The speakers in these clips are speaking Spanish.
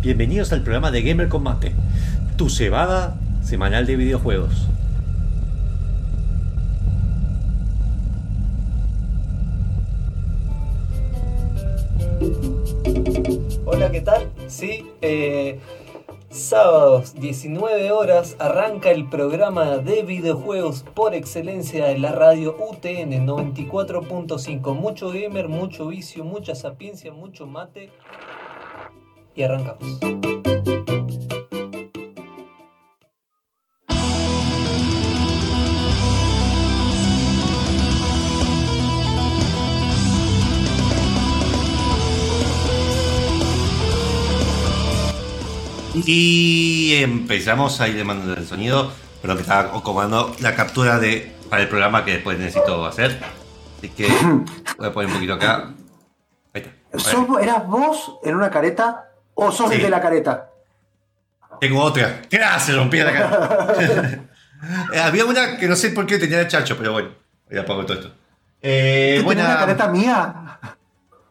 Bienvenidos al programa de Gamer Combate, tu cebada semanal de videojuegos. Hola, ¿qué tal? Sí, eh, sábados 19 horas arranca el programa de videojuegos por excelencia de la radio UTN 94.5. Mucho gamer, mucho vicio, mucha sapiencia, mucho mate. Y arrancamos. Y empezamos ahí le mando el sonido, pero que estaba comando la captura de para el programa que después necesito hacer. Así que voy a poner un poquito acá. Ahí está. ¿Sos- ¿Eras vos en una careta o sos el Sí. de la careta? Tengo otra. ¿Qué hace? Rompí la cara. Eh, Había una que no sé por qué tenía el chacho, pero bueno, ya pongo todo esto. Eh, ¿Tú tenías buena- una careta mía?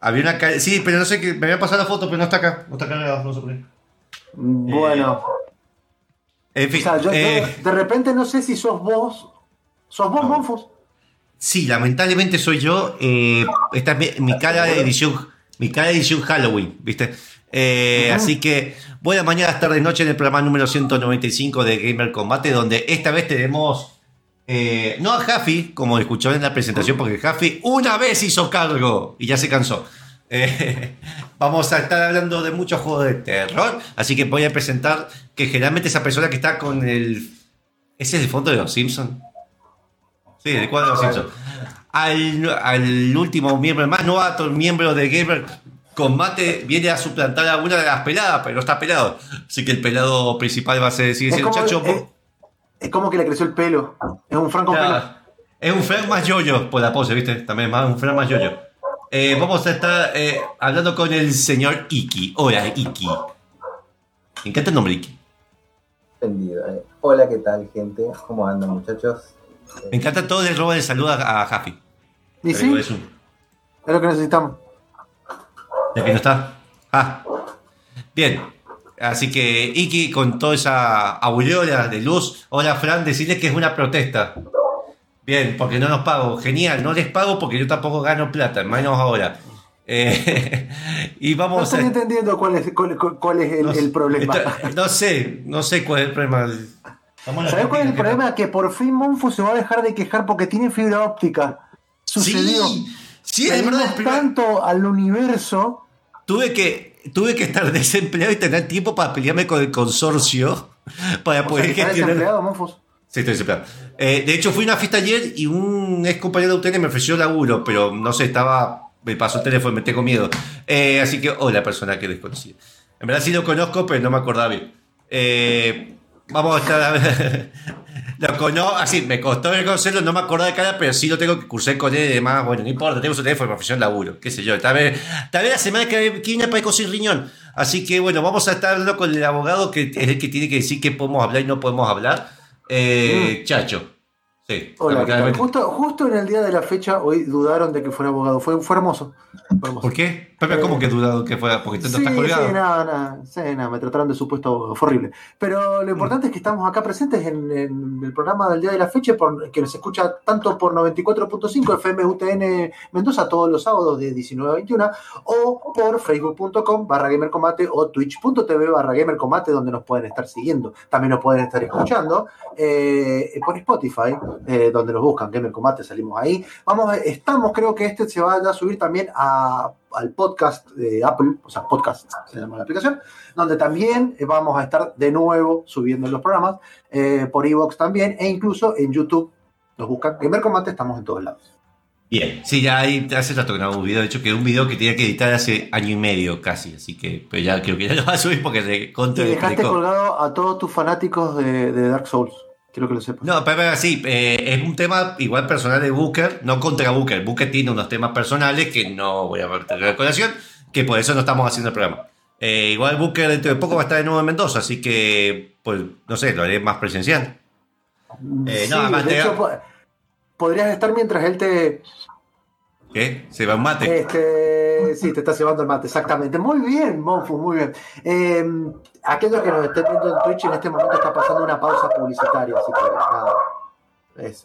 Había una ca- Sí, pero no sé qué. Me había pasado la foto, pero no está acá. No está acá, no sé por qué. Bueno, En o fin. sea, yo, eh, de repente no sé si sos vos. ¿Sos vos, No. Monfus? Sí, lamentablemente soy yo. eh, esta es mi, mi cara de edición, mi cara de edición Halloween, ¿viste? Eh. Así que buenas mañanas, tardes, noche en el programa número 195 de Gamer Combate, donde esta vez tenemos eh, no a Jaffi, como escucharon en la presentación, porque Jaffi una vez hizo cargo y ya se cansó. Eh, vamos a estar hablando de muchos juegos de terror, así que voy a presentar que generalmente esa persona que está con el... ¿Ese es el fondo de los Simpsons? Sí, el cuadro de los Simpsons. Al, al último miembro, el más novato, el miembro de Gamer Combate, viene a suplantar a una de las peladas, pero no está pelado. Así que el pelado principal va a ser, sigue Es siendo como, Chacho. es, es como que le creció el pelo. Es un Franco pelo. Ya, Es un Frank más yoyo por la pose, ¿viste? También más un Frank más yoyo. Eh, vamos a estar eh, hablando con el señor Iki. Hola, Iki. Me encanta el nombre Iki. Entendido. eh. Hola, ¿qué tal, gente? ¿Cómo andan, muchachos? Me encanta todo el robo de salud a, a Jaffi. ¿Y sí? Es lo que necesitamos. Ya que no está. Ah. Bien. Así que Iki con toda esa aureola de luz. Hola Fran, decirles que es una protesta. Bien, porque no nos pago. Genial, no les pago porque yo tampoco gano plata, menos ahora. Eh, y No vamos estoy a... entendiendo cuál es, cuál, cuál- es el, no, el problema. no sé, no sé cuál es el problema. ¿Sabés cuál es el problema? Que por fin Monfus se va a dejar de quejar porque tiene fibra óptica. Sucedió. Sí, sí, es verdad. tanto al universo. Tuve que, tuve que estar desempleado y tener tiempo para pelearme con el consorcio para O sea, poder está gestionar. desempleado, Monfus. Sí, estoy desempleado. Eh, de hecho, fui a una fiesta ayer y un ex compañero de UTN me ofreció laburo, pero no sé, estaba. Me pasó el teléfono me tengo miedo. Eh, así que, hola, persona que desconocí. En verdad sí lo conozco, pero no me acordaba bien. Eh, vamos a estar. lo conozco, así, me costó reconocerlo, no me acordaba de cara, pero sí lo tengo que cursar con él y demás. Bueno, no importa, tengo su teléfono, un laburo, qué sé yo. Tal vez, tal vez la semana que viene para sin riñón. Así que, bueno, vamos a estar hablando con el abogado que es el que tiene que decir qué podemos hablar y no podemos hablar. Eh, Chacho. Sí, Mm. Hola. Justo, justo en el día de la fecha, hoy dudaron de que fuera abogado. Fue, fue hermoso. Fue hermoso. ¿Por qué? Pepe, ¿cómo que dudado que fuera? Porque tú Sí, estás colgado. sí, no, no, sí, no, me trataron de supuesto abogado, fue horrible. Pero lo importante es que estamos acá presentes en, en el programa del día de la fecha, por, que nos escucha tanto por 94.5 FM UTN Mendoza todos los sábados de 19 a 21, o por facebook.com barra gamercombate o twitch.tv barra gamercombate, donde nos pueden estar siguiendo. También nos pueden estar escuchando eh, por Spotify, eh, donde nos buscan Gamer Combate, salimos ahí. Vamos, a- estamos, creo que este se va a subir también a- al podcast de Apple, o sea, podcast se llama la aplicación, donde también eh, vamos a estar de nuevo subiendo los programas, eh, por Evox también, e incluso en YouTube. Nos buscan Gamer Combate, estamos en todos lados. Bien, sí, ya ahí hace rato que no hago un video. De hecho, que un video que tenía que editar hace año y medio casi. Así que, pero ya creo que ya lo va a subir porque se Y contra dejaste colgado a todos tus fanáticos de, de Dark Souls. Quiero que lo sepas. No, pero pero sí, eh, es un tema igual personal de Booker, no contra Booker. Booker tiene unos temas personales que no voy a meter a colación, que por eso no estamos haciendo el programa. Eh, igual Booker dentro de poco va a estar de nuevo en Mendoza, así que, pues, no sé, lo haré más presencial. Eh, Sí, no, además de te- hecho, po- podrías estar mientras él te, ¿Qué? Se va un mate. Este, Eh, sí, te está llevando el mate, exactamente. Muy bien, Monfu, muy bien. Eh, aquellos que nos estén viendo en Twitch en este momento está pasando una pausa publicitaria, así que nada. Es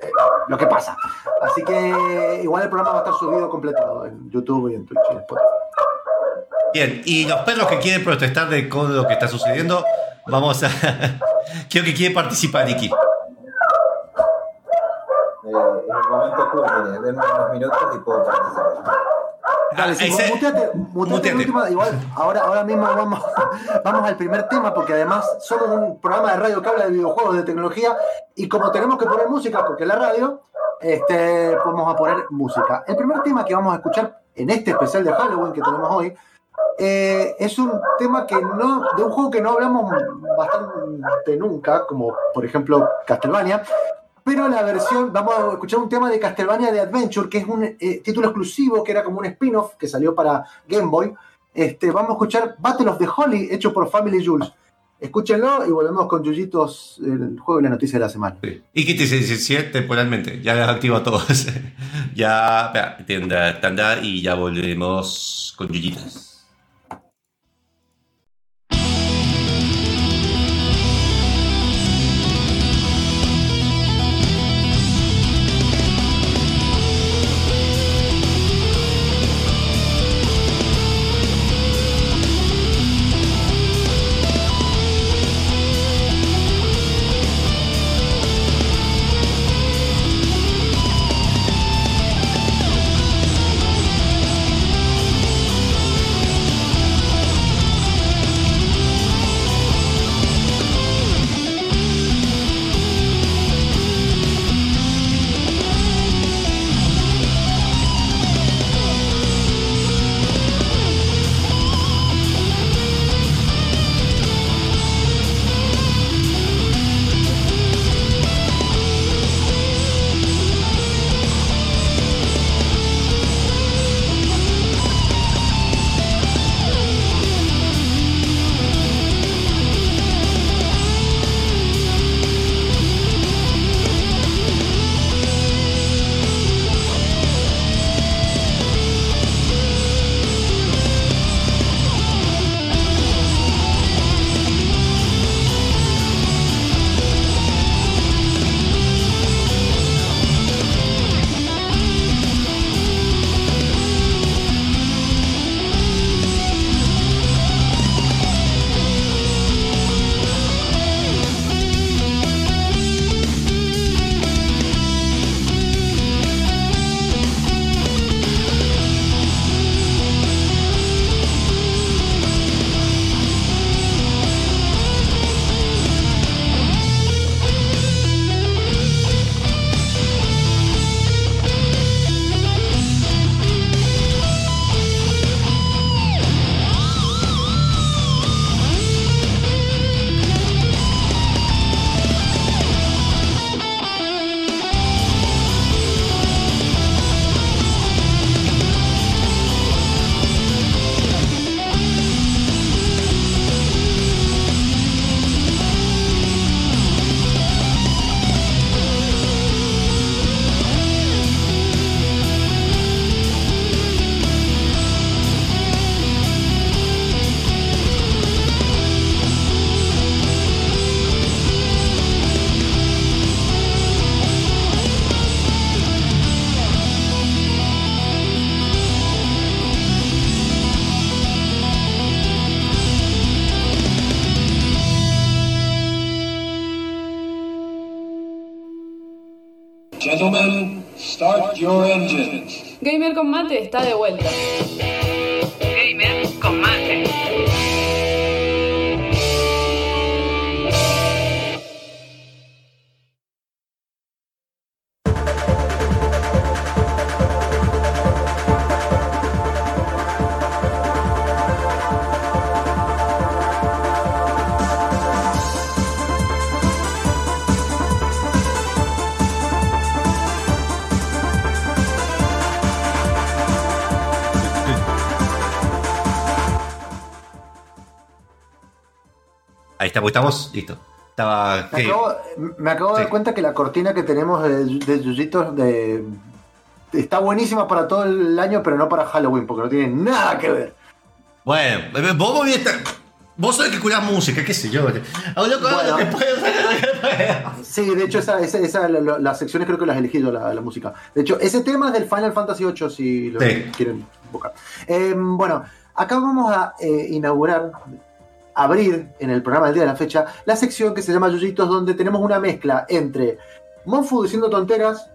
eh, lo que pasa. Así que igual el programa va a estar subido completado en YouTube y en Twitch y en Spotify. Bien, y los perros que quieren protestar de con lo que está sucediendo, vamos a. Quiero que quiere participar, Iki. Eh, en el momento denme unos minutos y puedo participar. Dale, sí, ese- muteate, muteate muteate. en última, igual, ahora, ahora mismo vamos, vamos al primer tema, porque además somos un programa de radio que habla de videojuegos, de tecnología, y como tenemos que poner música, porque es la radio, este, vamos a poner música. El primer tema que vamos a escuchar en este especial de Halloween que tenemos hoy, eh, es un tema que no, de un juego que no hablamos bastante nunca, como por ejemplo Castlevania, pero la versión, vamos a escuchar un tema de Castlevania de Adventure, que es un eh, título exclusivo, que era como un spin-off que salió para Game Boy. Este, vamos a escuchar Battle of the Holly, hecho por Family Jules. Escúchenlo y volvemos con Yuyitos, el juego y la noticia de la semana. Sí. Te se siente temporalmente, ya los activo a todos. ya, espera, tanda, y ya volvemos con Yuyitas. Está de vuelta. Ahí está, pues estamos, listo. Estaba. Me acabo, me acabo de dar cuenta que la cortina que tenemos de, de Yuyitos de, está buenísima para todo el año, pero no para Halloween, porque no tiene nada que ver. Bueno, eh, vos a estar- Vos sabés que curás música, qué sé yo. Hablo con Bueno. lo que puedo, lo que puedo. Sí, de hecho, esa, esa, esa- la- la- las secciones creo que las he elegido la, la música. De hecho, ese tema es del Final Fantasy VIII, si lo Sí. quieren buscar. Eh, bueno, acá vamos a eh, inaugurar, abrir en el programa del día de la fecha, la sección que se llama Yuyitos, donde tenemos una mezcla entre Monfus diciendo tonteras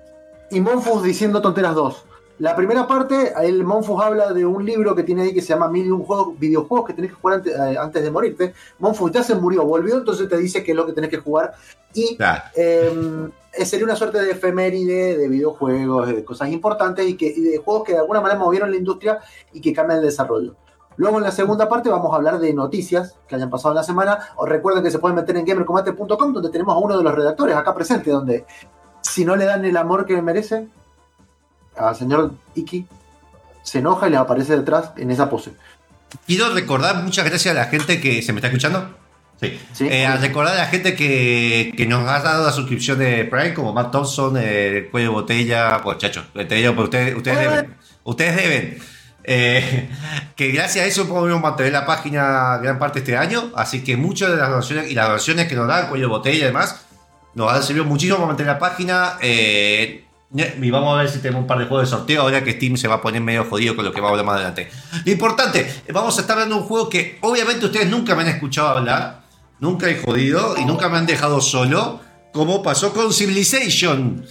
y Monfus diciendo tonteras 2. La primera parte, el Monfus habla de un libro que tiene ahí que se llama Mil y un juegos, videojuegos que tenés que jugar antes, eh, antes de morirte. Monfus ya se murió, volvió, entonces te dice qué es lo que tenés que jugar. Y Claro. eh, eh, sería una suerte de efeméride de videojuegos, de cosas importantes y, que, y de juegos que de alguna manera movieron la industria y que cambian el desarrollo. Luego en la segunda parte vamos a hablar de noticias que hayan pasado en la semana. Os recuerden que se pueden meter en gamercombate.com donde tenemos a uno de los redactores acá presente, donde si no le dan el amor que merece al señor Iki, se enoja y le aparece detrás en esa pose. Quiero recordar muchas gracias a la gente que se me está escuchando. Sí. Sí. Eh, a recordar a la gente que, que nos ha dado la suscripción de Prime, como Matt Thompson, eh, Cuello Botella, pues chacho, te digo, pero ustedes, ustedes Eh. deben. Ustedes deben. Eh, que gracias a eso podemos mantener la página gran parte este año. Así que muchas de las donaciones y las donaciones que nos dan, Cuello de Botella y demás, nos han servido muchísimo para mantener la página. Eh, y vamos a ver si tenemos un par de juegos de sorteo ahora que Steam se va a poner medio jodido con lo que va a hablar más adelante. Lo importante, vamos a estar hablando de un juego que obviamente ustedes nunca me han escuchado hablar, nunca he jodido y nunca me han dejado solo, como pasó con Civilization.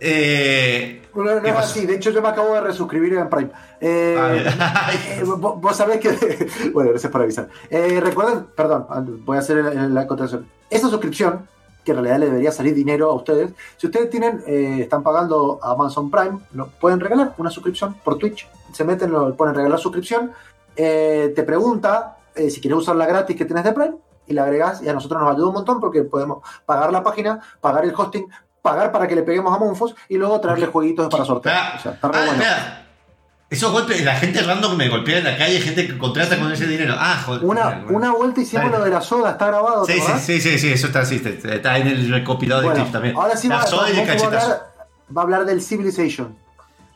Eh, No, no ¿Qué es pasó? así, de hecho yo me acabo de resuscribir en Prime. Eh, A ver. eh, vos, vos sabés que... bueno, gracias por avisar. Eh, recuerden, perdón, voy a hacer la, la contracción. Esa suscripción, que en realidad le debería salir dinero a ustedes, si ustedes tienen, están pagando a Amazon Prime, lo pueden regalar una suscripción por Twitch. Se meten, lo ponen regalar suscripción, te pregunta si quieres usarla gratis que tenés de Prime y la agregás y a nosotros nos ayuda un montón porque podemos pagar la página, pagar el hosting, pagar para que le peguemos a Monfos y luego traerle jueguitos para sortear. O sea, está re bueno. Esos golpes, la gente random que me golpea en la calle, gente que contrata con ese dinero. Ah, joder. Una, una vuelta hicimos lo de la soda, está grabado. ¿te Sí, sí, sí, sí, sí, eso está así, está- en el recopilado de clips también. ahora sí la soda y el cachetazo. hablar, va a hablar del Civilization.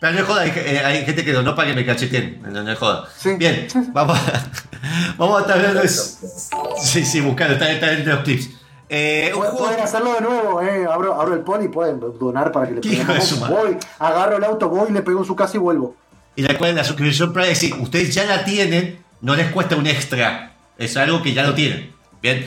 Pero no es joda, hay, eh, hay gente que donó para que me cacheteen. No, no es joda. Sí. Bien, vamos a, vamos a estar de. Sí, sí, buscando, está, está entre los clips. Eh, un Pueden, juego. pueden hacerlo de nuevo, eh. abro, abro el pony, pueden donar para que le madre. Voy, agarro el auto, voy, le pego en su casa y vuelvo. Y la cual la suscripción Prime, sí, ustedes ya la tienen, no les cuesta un extra. Es algo que ya lo tienen. Bien,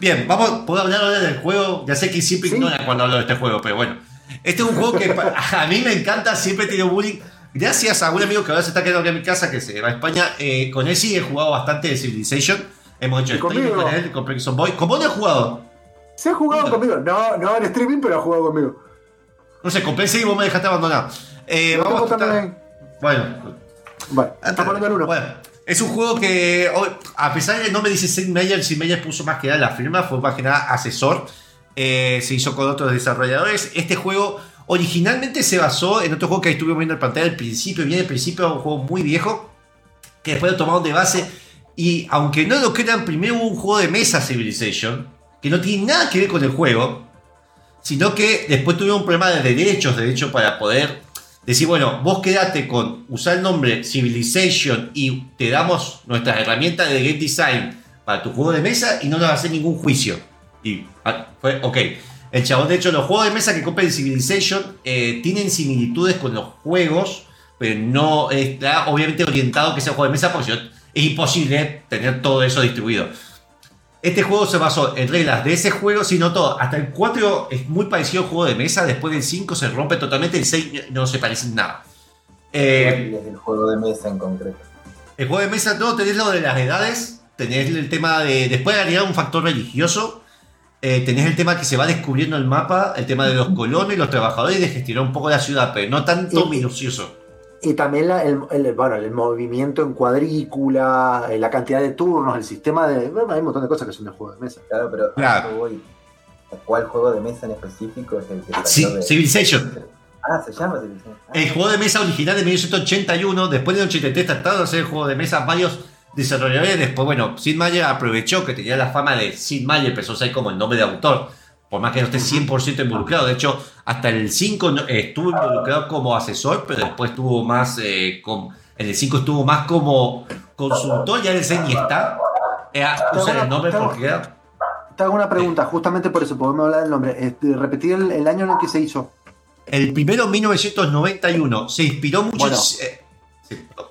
bien, vamos, puedo hablar ahora del juego. Ya sé que siempre Sí. ignora cuando hablo de este juego, pero bueno. Este es un juego que a mí me encanta, siempre tenido bullying. Gracias a un amigo que ahora se está quedando aquí en mi casa, que se va a España. eh, con él sí he jugado bastante de Civilization. Hemos hecho Y streaming con él, con Prison Boy. ¿Con vos no he jugado? Se ha jugado conmigo. No, no en streaming, pero ha jugado conmigo. No sé, PC y vos me dejaste abandonado. Eh, vamos a también. Bueno, poniendo el uno. Bueno, es un juego que, a pesar de que no me dice Sid Meier, Sid Meier puso más que nada la firma, fue más que nada asesor. Eh, se hizo con otros desarrolladores. Este juego originalmente se basó en otro juego que estuvimos viendo en pantalla al principio, bien al principio, un juego muy viejo, que después lo tomaron de base. Y aunque no lo crean, primero hubo un juego de mesa Civilization, que no tiene nada que ver con el juego, sino que después tuvieron un problema de derechos, de hecho, para poder decir, bueno, vos quedate con usar el nombre Civilization y te damos nuestras herramientas de game design para tu juego de mesa y no nos hacer ningún juicio. Y ah, fue, ok. El chabón, de hecho, los juegos de mesa que compren Civilization eh, tienen similitudes con los juegos, pero no está obviamente orientado que sea un juego de mesa porque es imposible tener todo eso distribuido. Este juego se basó en reglas de ese juego, sino todo. Hasta el 4 es muy parecido al juego de mesa. Después del 5 se rompe totalmente. El 6 no se parece en nada. Eh, ¿Cuál es el juego de mesa en concreto? el juego de mesa, no, tenés lo de las edades. Tenés el tema de. Después de agregar un factor religioso. eh, tenés el tema que se va descubriendo el mapa. El tema de los colonos y los trabajadores. Y de gestionar un poco la ciudad, pero no tanto minucioso. Y también la- el, el- bueno, el movimiento en cuadrícula, eh, la cantidad de turnos, el sistema de. Bueno, hay un montón de cosas que son de juego de mesa. Claro, pero Claro. voy. ¿Cuál juego de mesa en específico es el que Sí, de- Civilization. Ah, se llama Civilization. Ah, El juego de mesa original de 1981, después de 83 trataron de hacer el juego de mesa varios desarrolladores. Después, bueno, Sid Meier aprovechó que tenía la fama de Sid Meier, empezó a ser como el nombre de autor. Por más que no esté 100% involucrado. De hecho, hasta el 5 no- eh, estuvo involucrado como asesor, pero después estuvo más, eh, com- en el 5 estuvo más como consultor, ya en el 6 ni está. Eh, usa el nombre porque. Te hago una pregunta, justamente por eso, podemos hablar del nombre. Este, repetir el, el año en el que se hizo. El primero, 1991, se inspiró mucho... Bueno. eh,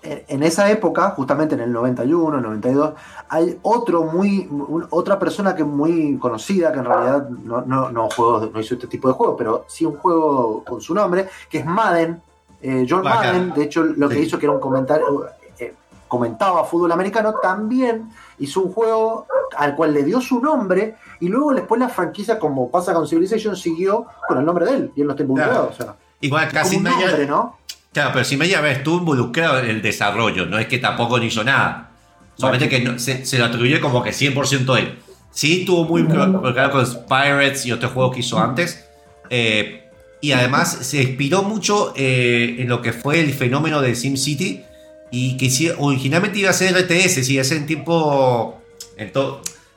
En, esa época, justamente en el 91, 92, hay otro muy, un- otra persona que es muy conocida, que en realidad no, no, no, juegos, no hizo este tipo de juegos, pero sí un juego con su nombre, que es Madden. Eh, John. Madden, de hecho, lo que Sí. hizo que era un comentario, eh, comentaba fútbol americano, también hizo un juego al cual le dio su nombre y luego después la franquicia, como pasa con Civilization, siguió con el nombre de él y él no está involucrado. Claro. O sea, Igual casi nombre, ¿no? Claro, pero si media vez estuvo involucrado en el desarrollo, no es que tampoco no hizo nada. Solamente que no- se, se lo atribuye como que 100% él. Sí, estuvo muy involucrado con Pirates y otros juegos que hizo antes. eh, y además se inspiró mucho eh, en lo que fue el fenómeno de SimCity. Y que sí, originalmente iba a ser RTS, a ser en tiempo, en,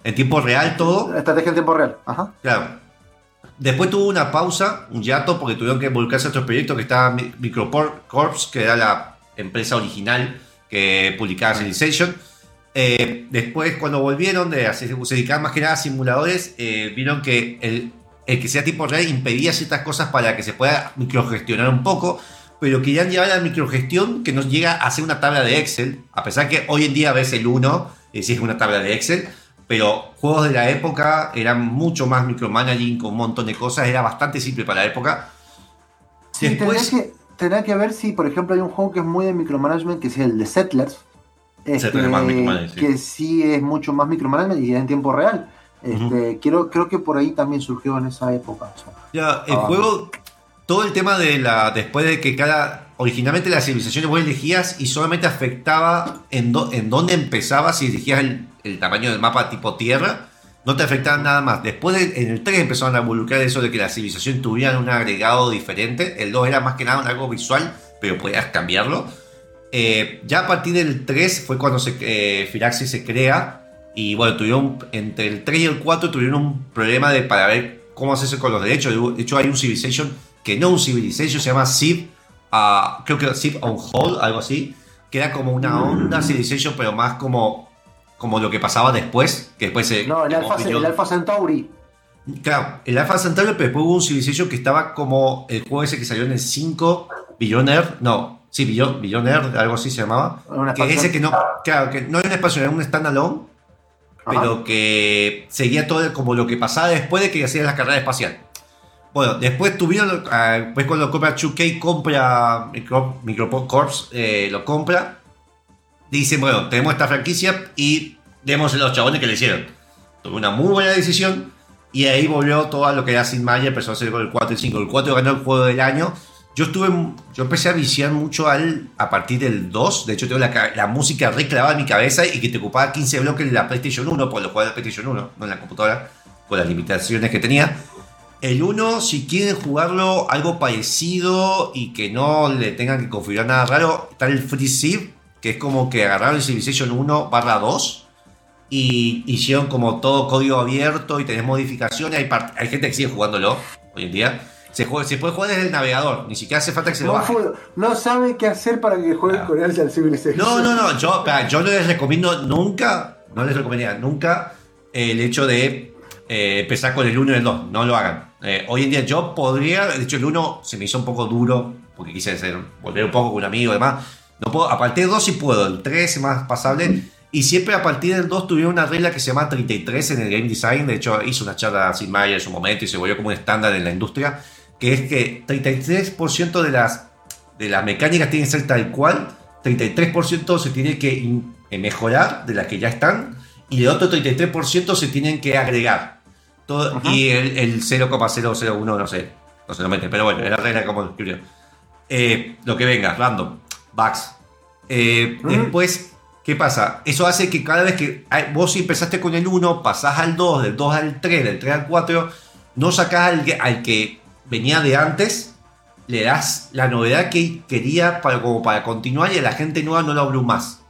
en tiempo real todo. Estrategia en tiempo real. Ajá. Claro. Después tuvo una pausa, un hiato, porque tuvieron que involucrarse a otros proyectos que estaba Mi- Microcorps, que era la empresa original que publicaba Civilization. Eh, después, cuando volvieron, de hacer, se dedicaban más que nada a simuladores, eh, vieron que el, el que sea tipo real impedía ciertas cosas para que se pueda microgestionar un poco, pero querían llevar la microgestión que nos llega a ser una tabla de Excel, a pesar que hoy en día ves el 1 y sí es una tabla de Excel, pero juegos de la época eran mucho más micromanaging con un montón de cosas, era bastante simple para la época. Sí, Después- tendrá, que, que ver si, por ejemplo, hay un juego que es muy de micromanagement, que es el de Settlers. este, Settlers es más micromanagement, sí. Que sí es mucho más micromanagement y es en tiempo real. Este, quiero, creo que por ahí también surgió en esa época. o sea. Ya, el Ah. juego, todo el tema de la. Después de que cada. Originalmente la civilización vos elegías y solamente afectaba en, do- en dónde empezaba si elegías el, el tamaño del mapa tipo tierra. No te afectaba nada más. Después de- en el 3 empezaron a involucrar eso de que la civilización tuviera un agregado diferente. El 2 era más que nada algo visual, pero podías cambiarlo. Eh, ya a partir del 3 fue cuando se, eh, Firaxis se crea. Y bueno, tuvieron entre el 3 y el 4 tuvieron un problema de, para ver cómo hacerse con los derechos. De hecho, hay un Civilization que no un Civilization, se llama Civ, ah, creo que Civ on Hold, algo así, que era como una onda Civilization, pero más como, como lo que pasaba después, que después se... No, el Alpha, vino- el Alpha Centauri. Claro, el Alpha Centauri, pero después hubo un Civilization que estaba como el juego ese que salió en el 5, Billionaire, no, sí, Billion- Billionaire, algo así se llamaba. Que ese que no, claro, que no era un espacio, era un standalone, pero que seguía todo como lo que pasaba después de que hacían las carreras espaciales. Bueno, después tuvieron, después cuando compra 2K, compra Micro, Microcorps, eh, lo compra, dicen, bueno, tenemos esta franquicia y demos los chabones que le hicieron. Tomó una muy buena decisión y ahí volvió todo lo que era Sin Maya, empezó a hacer el 4 y el 5. El 4 ganó el juego del año. Yo estuve, yo empecé a viciar mucho al, a partir del 2. De hecho, tengo la, la música reclavada en mi cabeza y que te ocupaba 15 bloques en la PlayStation 1, por lo jugaba en la PlayStation 1, no en la computadora, con las limitaciones que tenía. El 1, si quieren jugarlo algo parecido y que no le tengan que configurar nada raro, está el Free que es como que agarraron el Civilization 1 barra 2 y hicieron como todo código abierto y tenés modificaciones. Hay, hay gente que sigue jugándolo hoy en día. Se, juega- se puede jugar desde el navegador, ni siquiera hace falta que se lo No, baje. fue- no sabe qué hacer para que jueguen Ah. con él al Civilization. No, no, no, yo, yo no les recomiendo nunca, no les recomendaría nunca el hecho de eh, empezar con el 1 y el 2, no lo hagan. Eh, hoy en día yo podría, de hecho el 1 se me hizo un poco duro, porque quise hacer, volver un poco con un amigo y demás. No puedo, a partir del 2 sí puedo, el 3 es más pasable. Y siempre a partir del 2 tuvieron una regla que se llama 33 en el game design. De hecho, hizo una charla sin Maya en su momento y se volvió como un estándar en la industria. Que es que 33% de las, de las mecánicas tienen que ser tal cual, 33% se tiene que eh, mejorar de las que ya están y el otro 33% se tienen que agregar. Todo, y el, el 0,001 no sé, no se lo mete, pero bueno, es la regla como lo escribió. Eh, lo que venga, random, bugs. Eh, Mm. Después, ¿qué pasa? Eso hace que cada vez que ay, vos si empezaste con el 1, pasás al 2, del 2 al 3, del 3 al 4, no sacás al, que- al que venía de antes, le das la novedad que quería para, como para continuar y a la gente nueva no lo abrumás.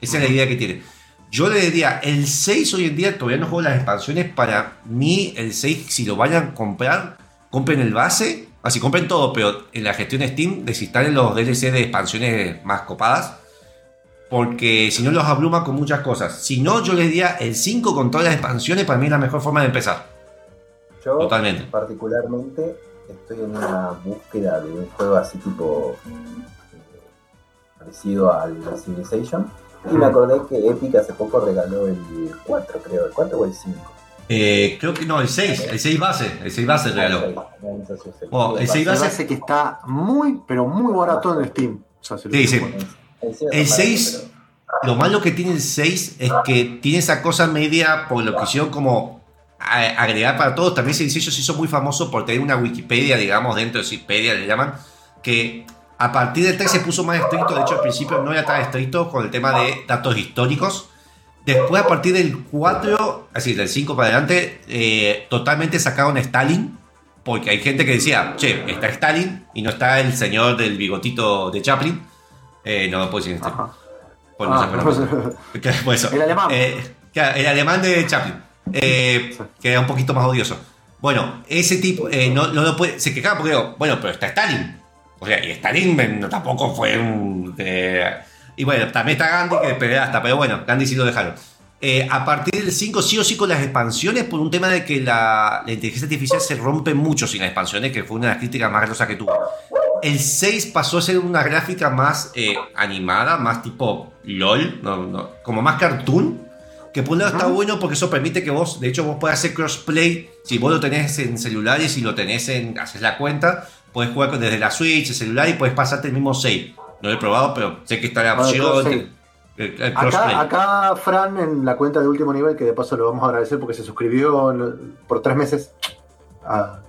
Esa es la idea que tiene. Yo le diría, el 6 hoy en día todavía no juego las expansiones. Para mí, el 6, si lo vayan a comprar, compren el base. Así compren todo, pero en la gestión de Steam desinstalen los DLC de expansiones más copadas. Porque si no los abruma con muchas cosas. Si no, yo les diría el 5 con todas las expansiones. Para mí es la mejor forma de empezar. Yo Totalmente. particularmente estoy en una búsqueda de un juego así tipo eh, parecido al Civilization. Y me acordé que Epic hace poco regaló el 4, creo, el 4 o el 5. Eh, creo que no, el 6. El 6 base. El 6 base regaló. Oh, el 6 Me base- que está muy, pero muy barato en Steam. O sea, se Sí, digo. El 6, lo malo que tiene el 6 es que tiene esa cosa media por lo que hicieron como agregar para todos. También Civilization se hizo muy famoso por tener una Wikipedia, digamos, dentro de Wikipedia le llaman, que a partir del 3 se puso más estricto. De hecho, al principio no era tan estricto con el tema de datos históricos. Después, a partir del 4, así del 5 para adelante, eh, totalmente sacaron a Stalin. Porque hay gente que decía, che, está Stalin y no está el señor del bigotito de Chaplin. Eh, no decir en este. Pues no Ah, acuerda. Claro, por eso. El alemán. Eh, claro, el alemán de Chaplin. eh, Sí. que era un poquito más odioso. Bueno, ese tipo eh, no, no lo puede. Se quejaba porque digo, bueno, pero está Stalin. O sea, y Stalin eh, tampoco fue un. y bueno, también está Gandhi que pelea hasta, pero bueno, Gandhi sí lo dejaron. Eh, a partir del 5, sí o sí con las expansiones, por un tema de que la, la inteligencia artificial se rompe mucho sin las expansiones, que fue una de las críticas más grosas que tuvo. El 6 pasó a ser una gráfica más eh, animada, más tipo LOL, no, no, como más cartoon. Que por un lado está bueno porque eso permite que vos, de hecho, vos puedas hacer crossplay. Si vos lo tenés en celulares y lo tenés en. haces la cuenta, puedes jugar desde la Switch, el celular y puedes pasarte el mismo save. No lo he probado, pero sé que está la Ah, opción. el- el. Acá, acá Fran en la cuenta de último nivel, que de paso lo vamos a agradecer porque se suscribió por tres meses a,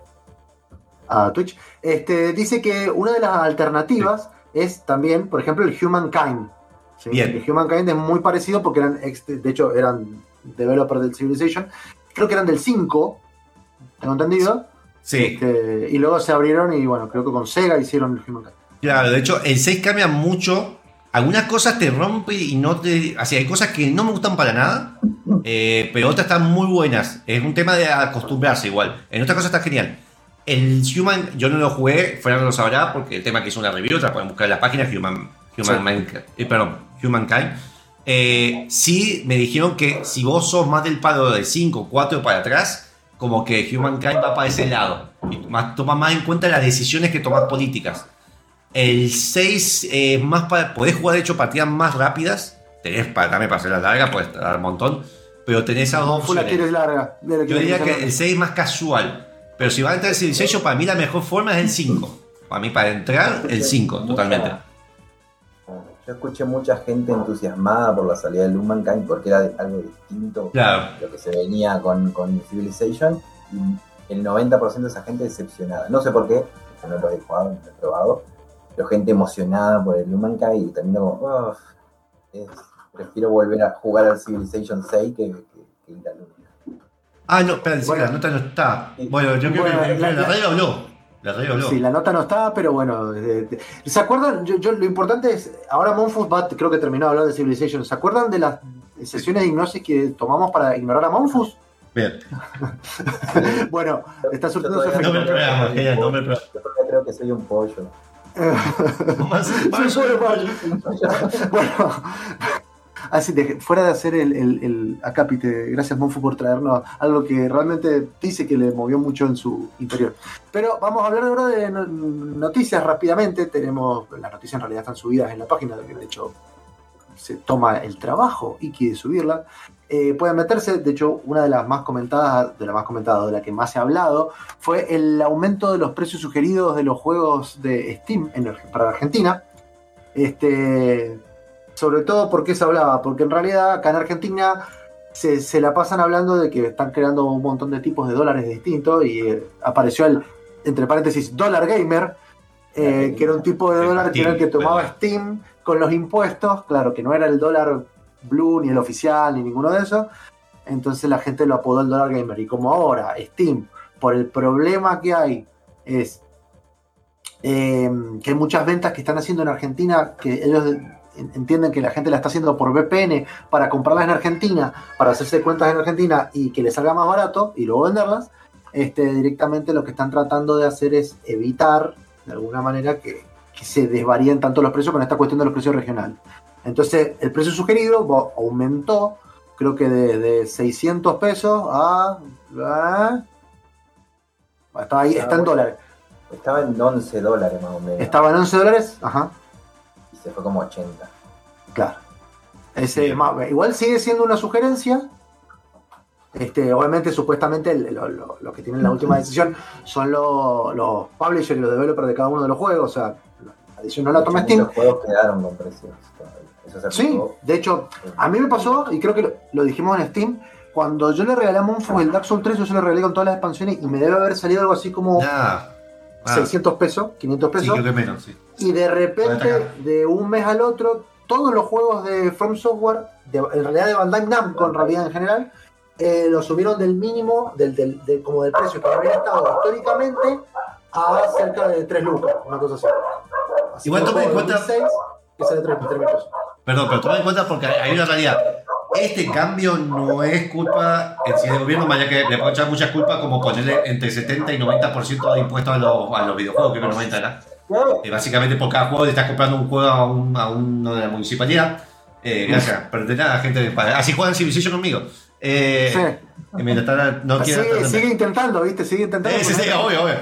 a Twitch, este, dice que una de las alternativas es también, por ejemplo, el Humankind. ¿sí? Bien. El Humankind es muy parecido porque eran, de hecho, eran developers del Civilization. Creo que eran del 5, tengo entendido. Sí. Este, y luego se abrieron y bueno, creo que con Sega hicieron el Humankind. Claro, de hecho, el 6 cambia mucho. Algunas cosas te rompe y no te. Así, hay cosas que no me gustan para nada, eh, pero otras están muy buenas. Es un tema de acostumbrarse igual. En otras cosas está genial. El Human, yo no lo jugué, fuera no lo sabrá, porque el tema que hizo una review, la pueden buscar en la página Human, Human Sí. Mank- eh, perdón, Humankind. Eh, sí, me dijeron que si vos sos más del palo del 5, 4 para atrás, como que Humankind va para ese lado. Y más, toma más en cuenta las decisiones que tomas políticas. El 6 es más para. Podés jugar, de hecho, partidas más rápidas. Tenés para también para hacerlas largas, podés tardar un montón. Pero tenés esas dos la opciones. quieres larga. de la Yo diría que el 6 es más casual. Pero si va a entrar el Civilization, para mí la mejor forma es el 5. Para mí, para entrar, el 5, totalmente. Yo escuché mucha gente entusiasmada por la salida del Humankind porque era de- algo distinto Claro. lo que se venía con, con Civilization y el 90% de esa gente decepcionada. No sé por qué, yo no lo he jugado, no lo he probado, pero gente emocionada por el Humankind y terminó como, "Uf, es- prefiero volver a jugar al Civilization 6 que, que, que ir al. Ah, no, espera, Bueno. la nota no está. Bueno, yo creo Bueno, que la- la, la- radio habló. La radio habló. Sí, la nota no está, pero bueno. eh, ¿Se acuerdan? Yo, yo- lo importante es, ahora Monfus va, creo que terminó de hablar de Civilization. ¿Se acuerdan de las sesiones de hipnosis que tomamos para ignorar a Monfus? Bien. Bueno, está surtiendo su No me programa, un no me pollo. Yo todavía creo que soy un pollo. Más- Soy solo pollo. bueno, así de, fuera de hacer el, el, acápite, gracias Monfu por traernos algo que realmente dice que le movió mucho en su interior. Pero vamos a hablar ahora de no- noticias rápidamente. Tenemos, las noticias en realidad están subidas en la página, de hecho se toma el trabajo y quiere subirla. Eh, pueden meterse, de hecho, una de las más comentadas, de la más comentada, de la que más se ha hablado, fue el aumento de los precios sugeridos de los juegos de Steam en, para Argentina. Este, sobre todo porque se hablaba, porque en realidad acá en Argentina se, se la pasan hablando de que están creando un montón de tipos de dólares distintos y eh, apareció el, entre paréntesis, dólar gamer, eh, que era un tipo de dólar que era el que tomaba. Steam con los impuestos, claro, que no era el dólar blue ni el oficial ni ninguno de esos, entonces la gente lo apodó el dólar gamer y como ahora Steam, por el problema que hay, es eh, que hay muchas ventas que están haciendo en Argentina, que ellos entienden que la gente la está haciendo por VPN para comprarlas en Argentina, para hacerse cuentas en Argentina y que les salga más barato y luego venderlas, este, directamente lo que están tratando de hacer es evitar, de alguna manera, que, que se desvaríen tanto los precios con esta cuestión de los precios regionales. Entonces, el precio sugerido aumentó, creo que de, de 600 pesos a... a- está, ahí, está en dólares. Estaba en 11 dólares más o menos. Estaba en 11 dólares, ajá, se fue como 80. claro. Ese, ma- igual sigue siendo una sugerencia. Este, obviamente, supuestamente, lo, lo- lo que tienen la última decisión son lo- los publishers y los developers de cada uno de los juegos. O sea, la decisión no la toma Steam. Muchos juegos quedaron con precios. Eso se Sí, de hecho, a mí me pasó, y creo que lo, lo dijimos en Steam, cuando yo le regalé a Monfus el Dark Souls 3, yo se lo regalé con todas las expansiones y me debe haber salido algo así como Ah, ah, 600 pesos, 500 sí, pesos. creo que menos, sí. Y de repente, de un mes al otro, todos los juegos de From Software, de- en realidad de Bandai Namco en realidad en general, eh, lo subieron del mínimo, del, del, del- como del precio que había estado históricamente, a cerca de 3 lucas, una cosa así. Así Igual toma en cuenta- 2006, que sale 3 mil pesos. Perdón, pero toma en cuenta porque hay una realidad. Este cambio no es culpa en sí del gobierno, más allá que le puedo echar muchas culpas como ponerle entre 70 y 90% de impuestos a los, a los videojuegos, creo que 90 ¿no? Eh, básicamente por cada juego estás comprando un juego a, un, a uno de la municipalidad. Eh, gracias, pero de nada, gente. de- Así juegan Civilization conmigo. Eh, Sí. mientras tanto, no quiero sigue, sigue intentando, ¿viste? Sigue intentando. Sí, sí, sí, obvio, obvio.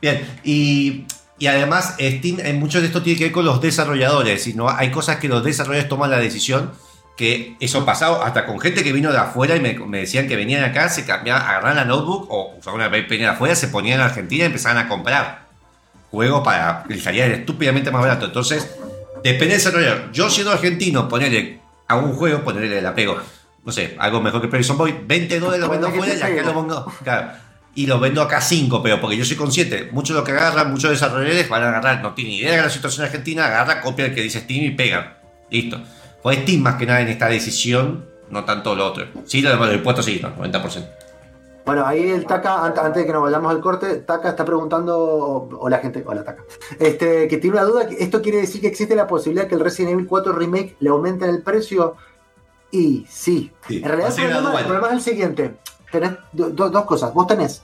Bien, y, y además Steam, en mucho de esto tiene que ver con los desarrolladores. Y no, hay cosas que los desarrolladores toman la decisión, que eso ha pasado hasta con gente que vino de afuera y me, me decían que venían acá, se cambiaban, agarraban la notebook o usaban una VPN de afuera, se ponían en Argentina y empezaban a comprar juegos para que salieran estúpidamente más barato. Entonces, depende del desarrollador. Yo siendo argentino, ponerle a un juego, ponerle el apego, no sé, algo mejor que Prison Boy, 20 dólares lo vendo afuera y acá lo pongo. Claro. Y lo vendo acá 5, pero porque yo soy consciente. Muchos de los que agarran, muchos desarrolladores van a agarrar, no tienen idea de la situación argentina, agarra, copia el que dice Steam y pegan. Listo. Fue Steam más que nada en esta decisión, no tanto lo otro. Sí, lo demás, los impuestos sí, no, 90%. Bueno, ahí el ant- antes de que nos vayamos al corte, Taka está preguntando, hola gente, hola Taka, este, que tiene una duda, ¿esto quiere decir que existe la posibilidad que el Resident Evil 4 Remake le aumente el precio? Y sí, Sí, en realidad el problema, el problema es el siguiente, tenés do- do- dos cosas, vos tenés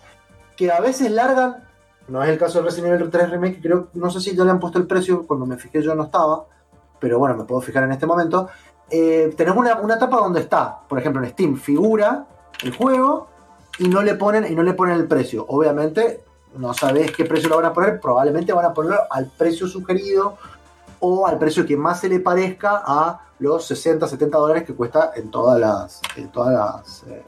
que a veces largan, no es el caso del Resident Evil 3 Remake, creo, no sé si ya le han puesto el precio, cuando me fijé yo no estaba, pero bueno, me puedo fijar en este momento, eh, tenés una, una etapa donde está, por ejemplo en Steam, figura el juego, y no le ponen y no le ponen el precio. Obviamente, no sabés qué precio lo van a poner, probablemente van a ponerlo al precio sugerido o al precio que más se le parezca a los 60, 70 dólares que cuesta en todas las. En todas las eh,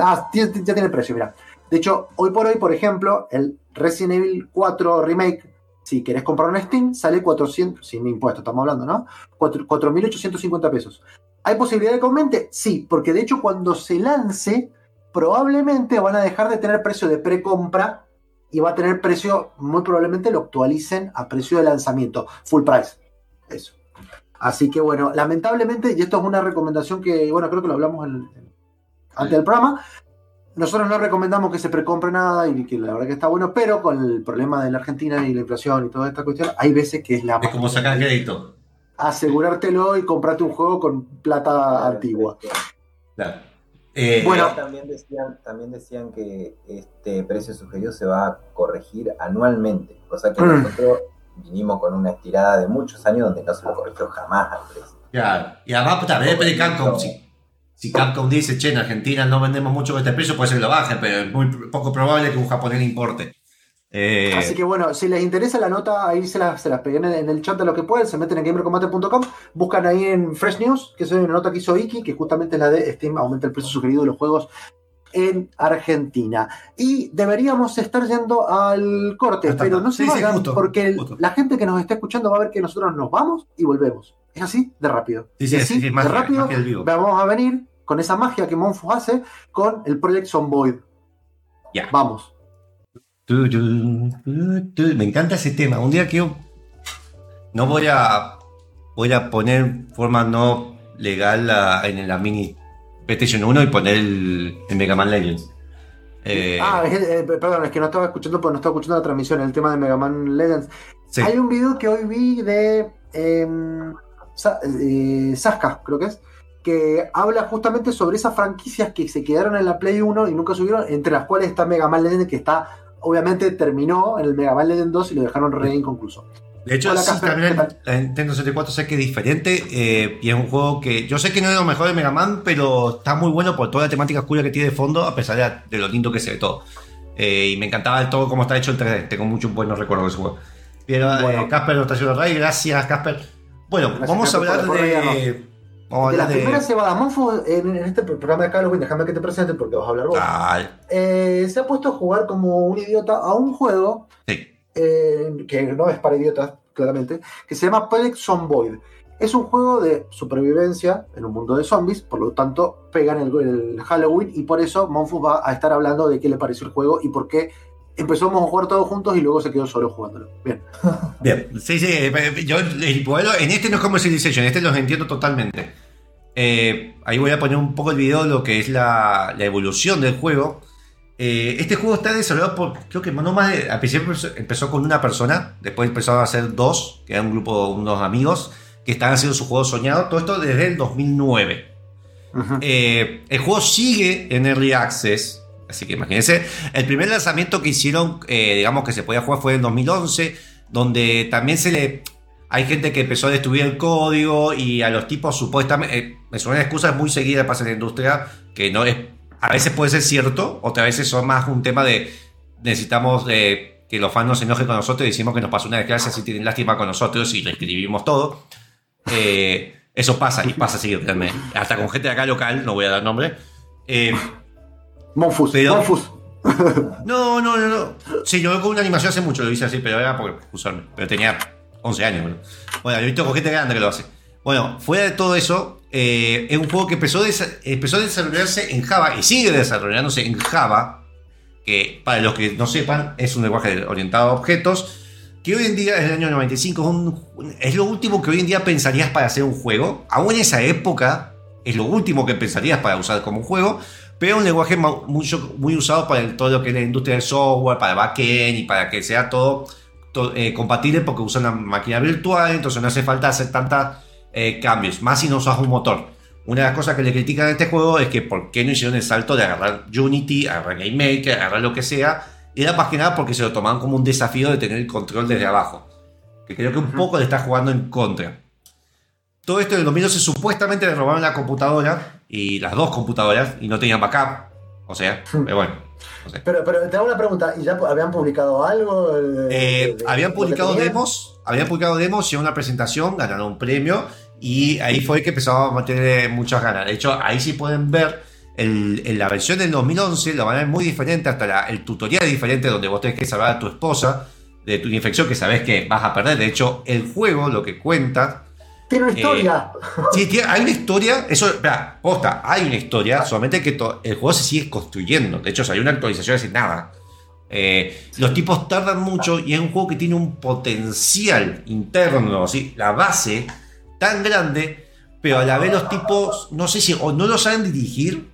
ah, ya tiene el precio, mira. De hecho, hoy por hoy, por ejemplo, el Resident Evil 4 Remake, si querés comprar en Steam, sale 400, sin impuesto, estamos hablando, ¿no? 4 4.850 pesos. ¿Hay posibilidad de que aumente? Sí, porque de hecho cuando se lance, probablemente van a dejar de tener precio de precompra y va a tener precio, muy probablemente lo actualicen a precio de lanzamiento, full price. Eso. Así que bueno, lamentablemente, y esto es una recomendación que, bueno, creo que lo hablamos en- en- antes del programa, nosotros no recomendamos que se precompre nada y que la verdad que está bueno, pero con el problema de la Argentina y la inflación y toda esta cuestión, hay veces que es la Es como sacar crédito. asegurártelo y comprarte un juego con plata antigua. Claro. Eh, Bueno. también decían, también decían que este precio sugerido se va a corregir anualmente, cosa que Mm. nosotros vinimos con una estirada de muchos años donde no se lo corrigió jamás al precio. Claro. Y además también depende de Capcom. Si, si Capcom dice, che, en Argentina no vendemos mucho con este precio, puede ser que lo baje, pero es muy poco probable que un japonés le importe. Eh, Así que bueno, si les interesa la nota, ahí se las, se las pegué en el, chat de lo que pueden, se meten en gamercombate.com, buscan ahí en Fresh News, que es una nota que hizo Iki, que justamente es la de Steam aumenta el precio sugerido de los juegos en Argentina. Y deberíamos estar yendo al corte, pero no se Sí, sí, vayan, justo, porque justo. la gente que nos está escuchando va a ver que nosotros nos vamos y volvemos. Es así de rápido. Sí, sí, así sí, de rápido vivo. vamos a venir con esa magia que Monfus hace con el Project Zomboid. Ya. Vamos. Me encanta ese tema. Un día que yo no voy a voy a poner forma no legal en la mini PlayStation 1 y poner el, el Mega Man Legends. Eh, Ah, es, eh, perdón, es que no estaba escuchando, porque no estaba escuchando la transmisión, el tema de Mega Man Legends. sí. Hay un video que hoy vi de em, eh, Sasca, creo que es, que habla justamente sobre esas franquicias que se quedaron en la Play 1 y nunca subieron, entre las cuales está Mega Man Legends, que está, obviamente terminó en el Mega Man Legends 2 y lo dejaron re inconcluso. De hecho, Hola, sí, Casper, también la Nintendo 64 sé que es diferente eh, y es un juego que yo sé que no es lo mejor de Mega Man, pero está muy bueno por toda la temática oscura que tiene de fondo, a pesar de, de lo lindo que se ve todo. Eh, y me encantaba el todo cómo está hecho el 3D, tengo muchos buenos recuerdos de ese juego. Pero Bueno. eh, Casper lo está haciendo Ray, gracias Casper. Bueno, Gracias, vamos a hablar de... de las de... primeras cebadas, Monfo, en, en este programa de Halloween, déjame que te presente porque vas a hablar vos. Eh, se ha puesto a jugar como un idiota a un juego sí. eh, que no es para idiotas, claramente, que se llama Project Zomboid. Es un juego de supervivencia en un mundo de zombies, por lo tanto pegan el, el Halloween y por eso Monfus va a estar hablando de qué le pareció el juego y por qué empezamos a jugar todos juntos y luego se quedó solo jugándolo. Bien. Bien, sí, sí, eh, yo el modelo, en este no es como Civilization, en este los entiendo totalmente. Eh, ahí voy a poner un poco el video de lo que es la, la evolución del juego. Eh, este juego está desarrollado por, creo que no más de, al principio empezó, con una persona, después empezaron a ser dos, que era un grupo, unos amigos, que estaban haciendo su juego soñado, todo esto desde el 2009. Ujú. Eh, el juego sigue en Early Access, así que imagínense. El primer lanzamiento que hicieron, eh, digamos que se podía jugar, fue en 2011, donde también se le. Hay gente que empezó a destruir el código y a los tipos supuestamente. eh, es una excusa muy seguida pasa en la industria que no es. A veces puede ser cierto, otras veces son más un tema de. Necesitamos eh, que los fans no se enojen con nosotros y decimos que nos pasó una desgracia si tienen lástima con nosotros y reescribimos todo. Eh, eso pasa y pasa así. Hasta con gente de acá local, no voy a dar nombre. Eh, Monfus, Pero- Monfus. no, no, no, no. Sí, yo con una animación hace mucho lo hice así, pero era por excusarme. Pero tenía 11 años, boludo. Bueno, yo he visto con gente grande que lo hace. Bueno, fuera de todo eso, eh, es un juego que empezó, empezó a desarrollarse en Java y sigue desarrollándose en Java, que para los que no sepan es un lenguaje orientado a objetos, que hoy en día es el año 95, es, un- es lo último que hoy en día pensarías para hacer un juego. Aún en esa época es lo último que pensarías para usar como un juego, pero un lenguaje mucho, muy usado para el- todo lo que es la industria del software, para backend y para que sea todo, to- eh, compatible porque usa una máquina virtual, entonces no hace falta hacer tantos cambios, más si no usas un motor. Una de las cosas que le critican a este juego es que por qué no hicieron el salto de agarrar Unity, agarrar Game Maker, agarrar lo que sea. Era más que nada porque se lo tomaban como un desafío de tener el control desde abajo. Que creo que un poco le está jugando en contra. Todo esto en el 2012 supuestamente le robaron la computadora y las dos computadoras y no tenían backup. O sea, pero bueno. no sé. Pero, pero te hago una pregunta, ¿y ya habían publicado algo? de- Eh, de- habían lo publicado demos, habían publicado demos, hicieron una presentación, ganaron un premio y ahí fue que empezaba a meter muchas ganas. De hecho, ahí sí pueden ver el- en la versión del 2011, la manera es muy diferente, hasta la- el tutorial es diferente, donde vos tenés que salvar a tu esposa de tu infección que sabes que vas a perder. De hecho, el juego lo que cuenta Tiene una Eh, historia. Sí, hay una historia, eso, espera, posta, hay una historia, solamente que el juego se sigue construyendo. De hecho, salió una actualización hace nada. Eh, los tipos tardan mucho y es un juego que tiene un potencial interno, ¿sí? la base tan grande, pero a la vez los tipos, no sé si o no lo saben dirigir,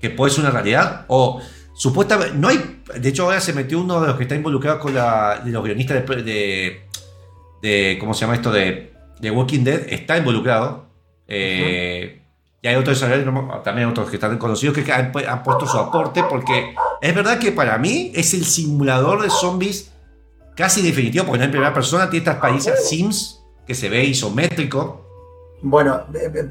que puede ser una realidad, o supuestamente, no hay, de hecho ahora se metió uno de los que está involucrado con la, de los guionistas de, de, de- ¿cómo se llama esto? De, de Walking Dead, está involucrado. Eh, Y hay otros también otros que están conocidos que han, pu- han puesto su aporte porque es verdad que para mí es el simulador de zombies casi definitivo, porque no en primera persona, tiene estas experiencias Sims que se ve isométrico. Bueno, eh, eh,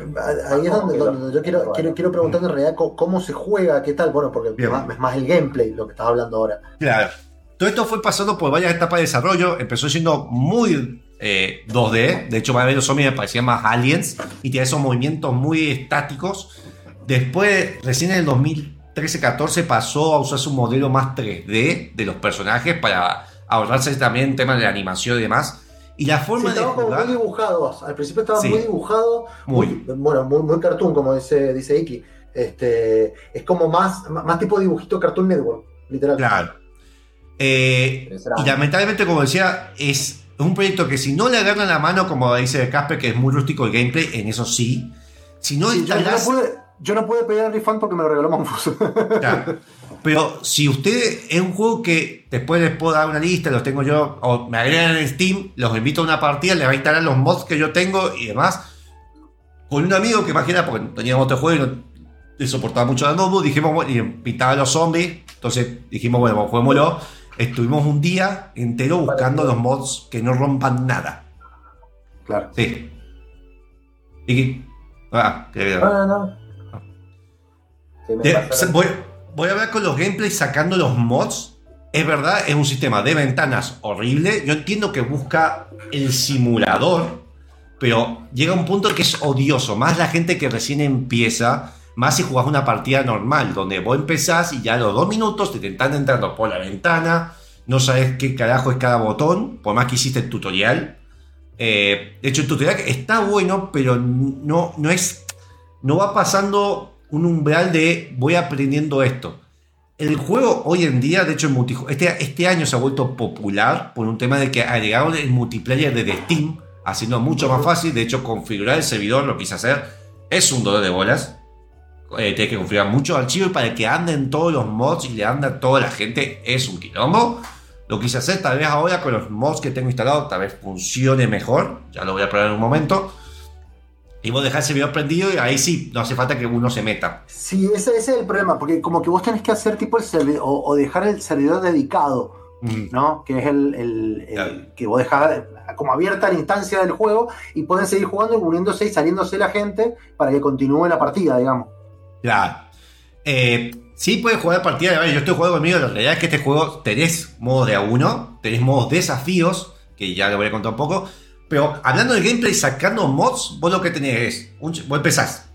ahí es donde, donde yo quiero, quiero, quiero preguntar en realidad cómo, se juega, qué tal. Bueno, porque Bien. es más, es más el gameplay lo que estás hablando ahora. Claro. Todo esto fue pasando por varias etapas de desarrollo. Empezó siendo muy eh, 2D. De hecho, para ver los zombies me parecían más aliens. Y tenía esos movimientos muy estáticos. Después, recién en el 2013-14, pasó a usar su modelo más 3D de los personajes para ahorrarse también temas de animación y demás. Y la Sí, forma de estaban como jugar. muy dibujados. Al principio estaban Sí. muy dibujados. Muy, bueno, muy, muy cartoon, como dice, dice Iki. Este, es como más, más tipo dibujito Cartoon Network, literal. Claro. Eh, y lamentablemente, como decía, es un proyecto que si no le agarran la mano, como dice Casper, que es muy rústico el gameplay, en eso sí. Si no Sí, yo, yo no instalás. pude, Yo no pude pedir el refund porque me lo regaló. Claro. Pero si usted es un juego que después les puedo dar una lista, los tengo yo, o me agregan en Steam, los invito a una partida, les va a instalar los mods que yo tengo y demás. Con un amigo que imagina, porque teníamos otro juego y no le soportaba mucho la notebook, dijimos, bueno, y pintaba los zombies, entonces dijimos, bueno, juguémoslo. Estuvimos un día entero buscando los mods que no rompan nada. claro. Sí. Y ah, que No, no, no. ¿Qué me voy, voy a ver con los gameplays sacando los mods. Es verdad, es un sistema de ventanas horrible. Yo entiendo que busca el simulador, pero llega un punto que es odioso. Más la gente que recién empieza, más si jugás una partida normal, donde vos empezás y ya a los dos minutos te están entrando por la ventana, no sabes qué carajo es cada botón, por más que hiciste el tutorial. Eh, de hecho, el tutorial está bueno, pero no, no es. No va pasando un umbral de voy aprendiendo esto. El juego hoy en día, de hecho, este, este año se ha vuelto popular por un tema de que agregaron el multiplayer de Steam, haciendo mucho más fácil. De hecho, configurar el servidor, lo quise hacer, es un dolor de bolas. Eh, tienes que configurar muchos archivos y para que anden todos los mods y le ande a toda la gente es un quilombo. Lo quise hacer, tal vez ahora con los mods que tengo instalados, tal vez funcione mejor. Ya lo voy a probar en un momento. Y vos dejás el servidor prendido y ahí sí, no hace falta que uno se meta. Sí, ese, ese es el problema, porque como que vos tenés que hacer tipo el servidor, o, o dejar el servidor dedicado. ¿no? Que es el, el- el- Claro. que vos dejás como abierta la instancia del juego y pueden seguir jugando, uniéndose y saliéndose la gente para que continúe la partida, digamos. Claro. Eh, sí puedes jugar partidas. Yo estoy jugando conmigo. La realidad es que este juego tenés modos de a uno, tenés modos desafíos, que ya lo voy a contar un poco. Pero hablando de gameplay, sacando mods, vos lo que tenés es. Un, vos empezás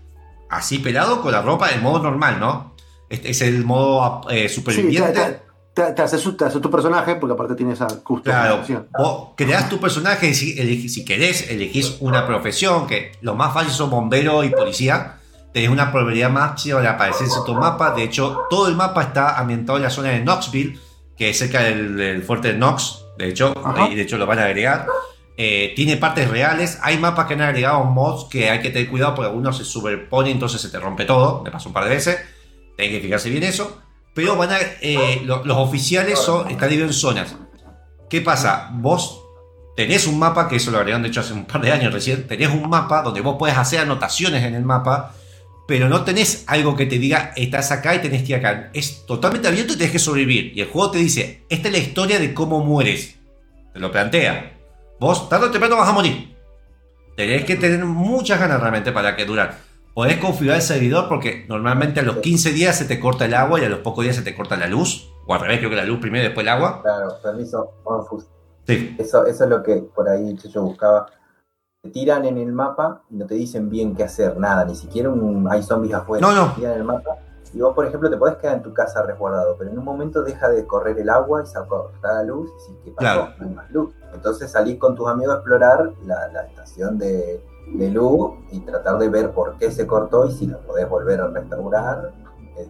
así pelado con la ropa en modo normal, ¿no? Este es el modo eh, Sí, te, superviviente. te- te- te haces, te haces tu personaje, porque aparte tiene esa Claro, customización. vos creás tu personaje y si, elegís- si querés, elegís una profesión, que lo más fácil son bombero y policía. Tenés una probabilidad máxima de aparecerse en tu mapa. De hecho, todo el mapa está ambientado en la zona de Knoxville, que es cerca del, del fuerte de Knox. De hecho, Ajá. y de hecho lo van a agregar. Eh, tiene partes reales. Hay mapas que han agregado mods que hay que tener cuidado porque algunos se superponen, entonces se te rompe todo. Me pasó un par de veces. Tenés que fijarse bien eso. Pero van a, eh, lo- los oficiales son, están divididos en zonas. ¿Qué pasa? Vos tenés un mapa, que eso lo agregaron de hecho hace un par de años recién, tenés un mapa donde vos podés hacer anotaciones en el mapa, pero no tenés algo que te diga, estás acá y tenés que ir acá. Es totalmente abierto y tenés que sobrevivir. Y el juego te dice, esta es la historia de cómo mueres. Te lo plantea. Vos tarde o temprano vas a morir. Tenés que tener muchas ganas realmente para que durar. Podés configurar el servidor porque normalmente a los 15 días se te corta el agua y a los pocos días se te corta la luz. O al revés, creo que la luz primero y después el agua. Claro, permiso, Monfus. Sí. Eso, eso es lo que por ahí yo buscaba. Te tiran en el mapa y no te dicen bien qué hacer, nada, ni siquiera un, hay zombies afuera. No, no. Te tiran en el mapa y vos, por ejemplo, te podés quedar en tu casa resguardado, pero en un momento deja de correr el agua y se corta la luz y ¿qué pasó? Claro. No hay más luz. Entonces salís con tus amigos a explorar la, la estación de, de luz y tratar de ver por qué se cortó y si lo podés volver a restaurar.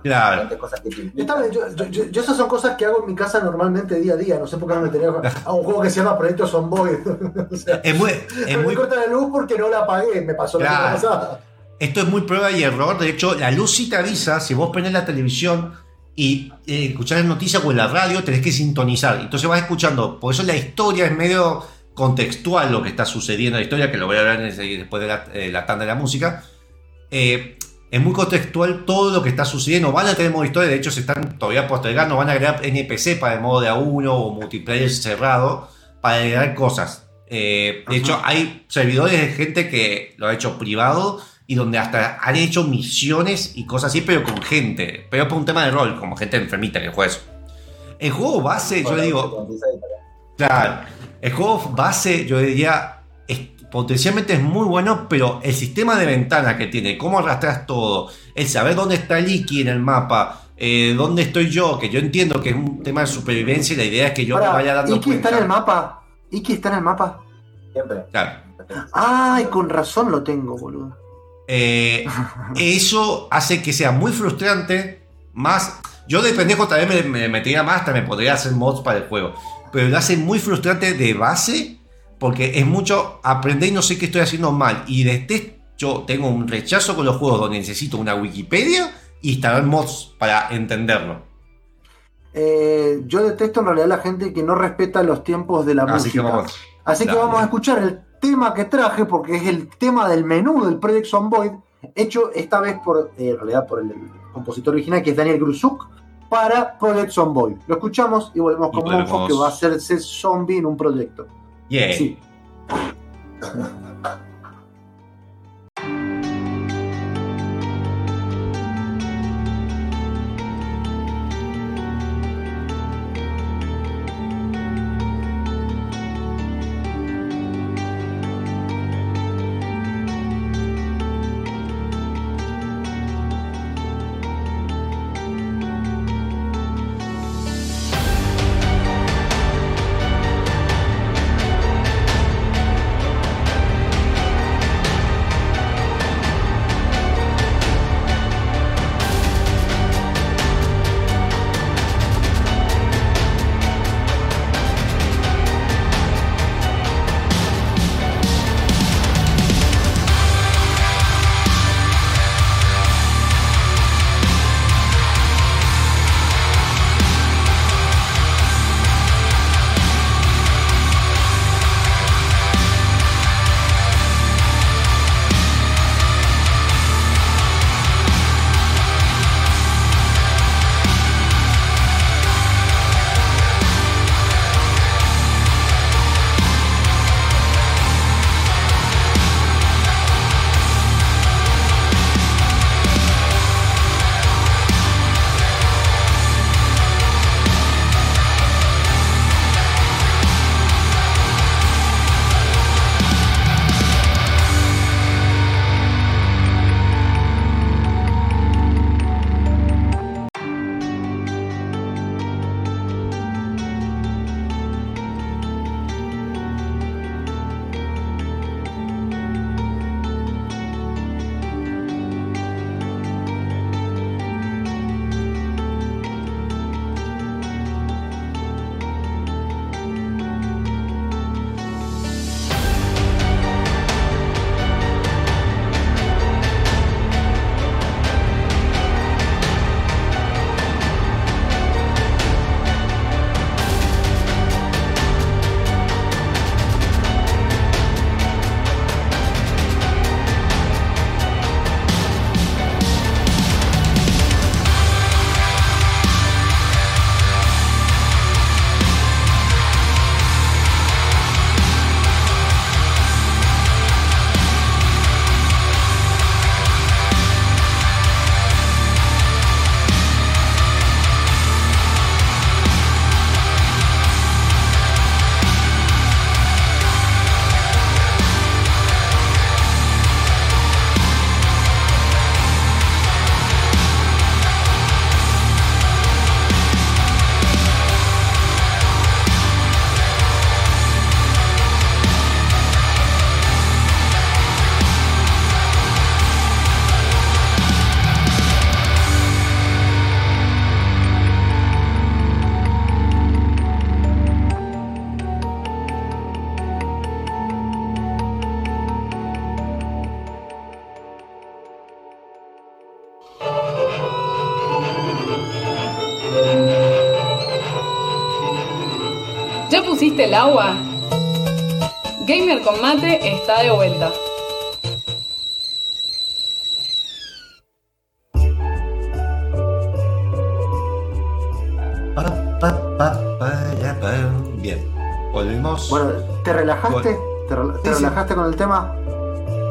Claro. cosas que te yo, yo- yo- yo esas son cosas que hago en mi casa normalmente día a día. No sé por qué no me tenía a un juego que se llama Proyecto Zomboid. o sea, Es muy, es pero muy me corta la luz porque no la apagué. Me pasó la semana pasada. Esto es muy prueba y error. De hecho, la luz sí te avisa si vos prendés la televisión y eh, escuchás las noticias o en la radio, tenés que sintonizar. Entonces vas escuchando. Por eso la historia es medio contextual lo que está sucediendo en la historia, que lo voy a hablar después de la, eh, la tanda de la música. Eh, es muy contextual todo lo que está sucediendo. Van a tener modo historia, de hecho se están todavía postergando, van a agregar NPC para el modo de A1 o multiplayer cerrado para agregar cosas. Eh, de hecho, hay servidores de gente que lo ha hecho privado y donde hasta han hecho misiones y cosas así, pero con gente. Pero por un tema de rol, como gente enfermita que juega eso. El juego base, yo le digo, Claro, el juego base, yo diría, es- potencialmente es muy bueno, pero el sistema de ventana que tiene, cómo arrastras todo, el saber dónde está Iki en el mapa, eh, dónde estoy yo, que yo entiendo que es un tema de supervivencia y la idea es que yo me vaya dando Iki cuenta. está en el mapa. Iki está en el mapa. Siempre. Claro. Ay, con razón lo tengo, boludo. Eh, eso hace que sea muy frustrante. Más. Yo de pendejo también me, me metería más, hasta me podría hacer mods para el juego. Pero lo hace muy frustrante de base. Porque es mucho aprender y no sé qué estoy haciendo mal. Y desde yo tengo un rechazo con los juegos donde necesito una Wikipedia y instalar mods para entenderlo. Eh, yo detesto en realidad la gente que no respeta los tiempos de la Así que música. vamos. Así que vamos a escuchar el tema que traje, porque es el tema del menú del Project Zomboid, hecho esta vez por, eh, en realidad por el, el compositor original, que es Daniel Grusuk, para Project Zomboid. Lo escuchamos y volvemos Y con Monfo, volvemos. que va a hacerse zombie en un proyecto. Yeah. Sí. ¿Ya pusiste el agua? Gamer con mate está de vuelta. Bien. Volvimos. Bueno, ¿te relajaste? ¿Te, rela- te Sí, sí. relajaste con el tema?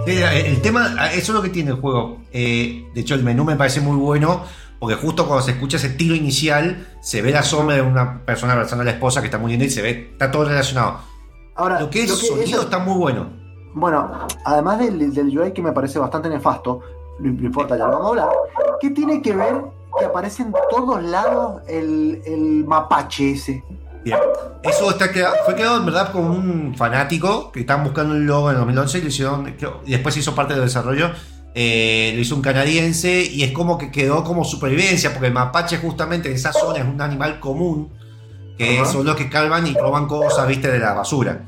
El tema, ah, eso es lo que tiene el juego. Eh, de hecho, el menú me parece muy bueno. Porque justo cuando se escucha ese tiro inicial, se ve la sombra de una persona abrazando a la esposa que está muriendo y se ve, está todo relacionado. Ahora, Lo que es lo que- sonido eso- está muy bueno. Bueno, además del, del UI que me parece bastante nefasto, no importa, ya lo vamos a hablar. ¿Qué tiene que ver que aparece en todos lados el, el mapache ese? Bien. Eso está queda- fue creado en verdad con un fanático que estaban buscando el logo en 2011 y lo hicieron, creo- y después hizo parte del desarrollo. Eh, lo hizo un canadiense y es como que quedó como supervivencia, porque el mapache justamente en esa zona es un animal común, que son los que calvan y roban cosas, viste, de la basura.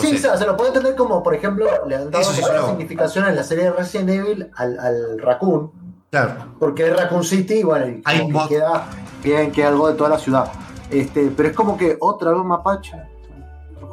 Sí, Entonces, se, se lo puede entender como, por ejemplo, le han dado sí sonó. significación en la serie de Resident Evil al, al Raccoon, claro. porque es Raccoon City, bueno, y Hay que queda, queda, queda algo de toda la ciudad. Este, pero es como que otra vez mapache.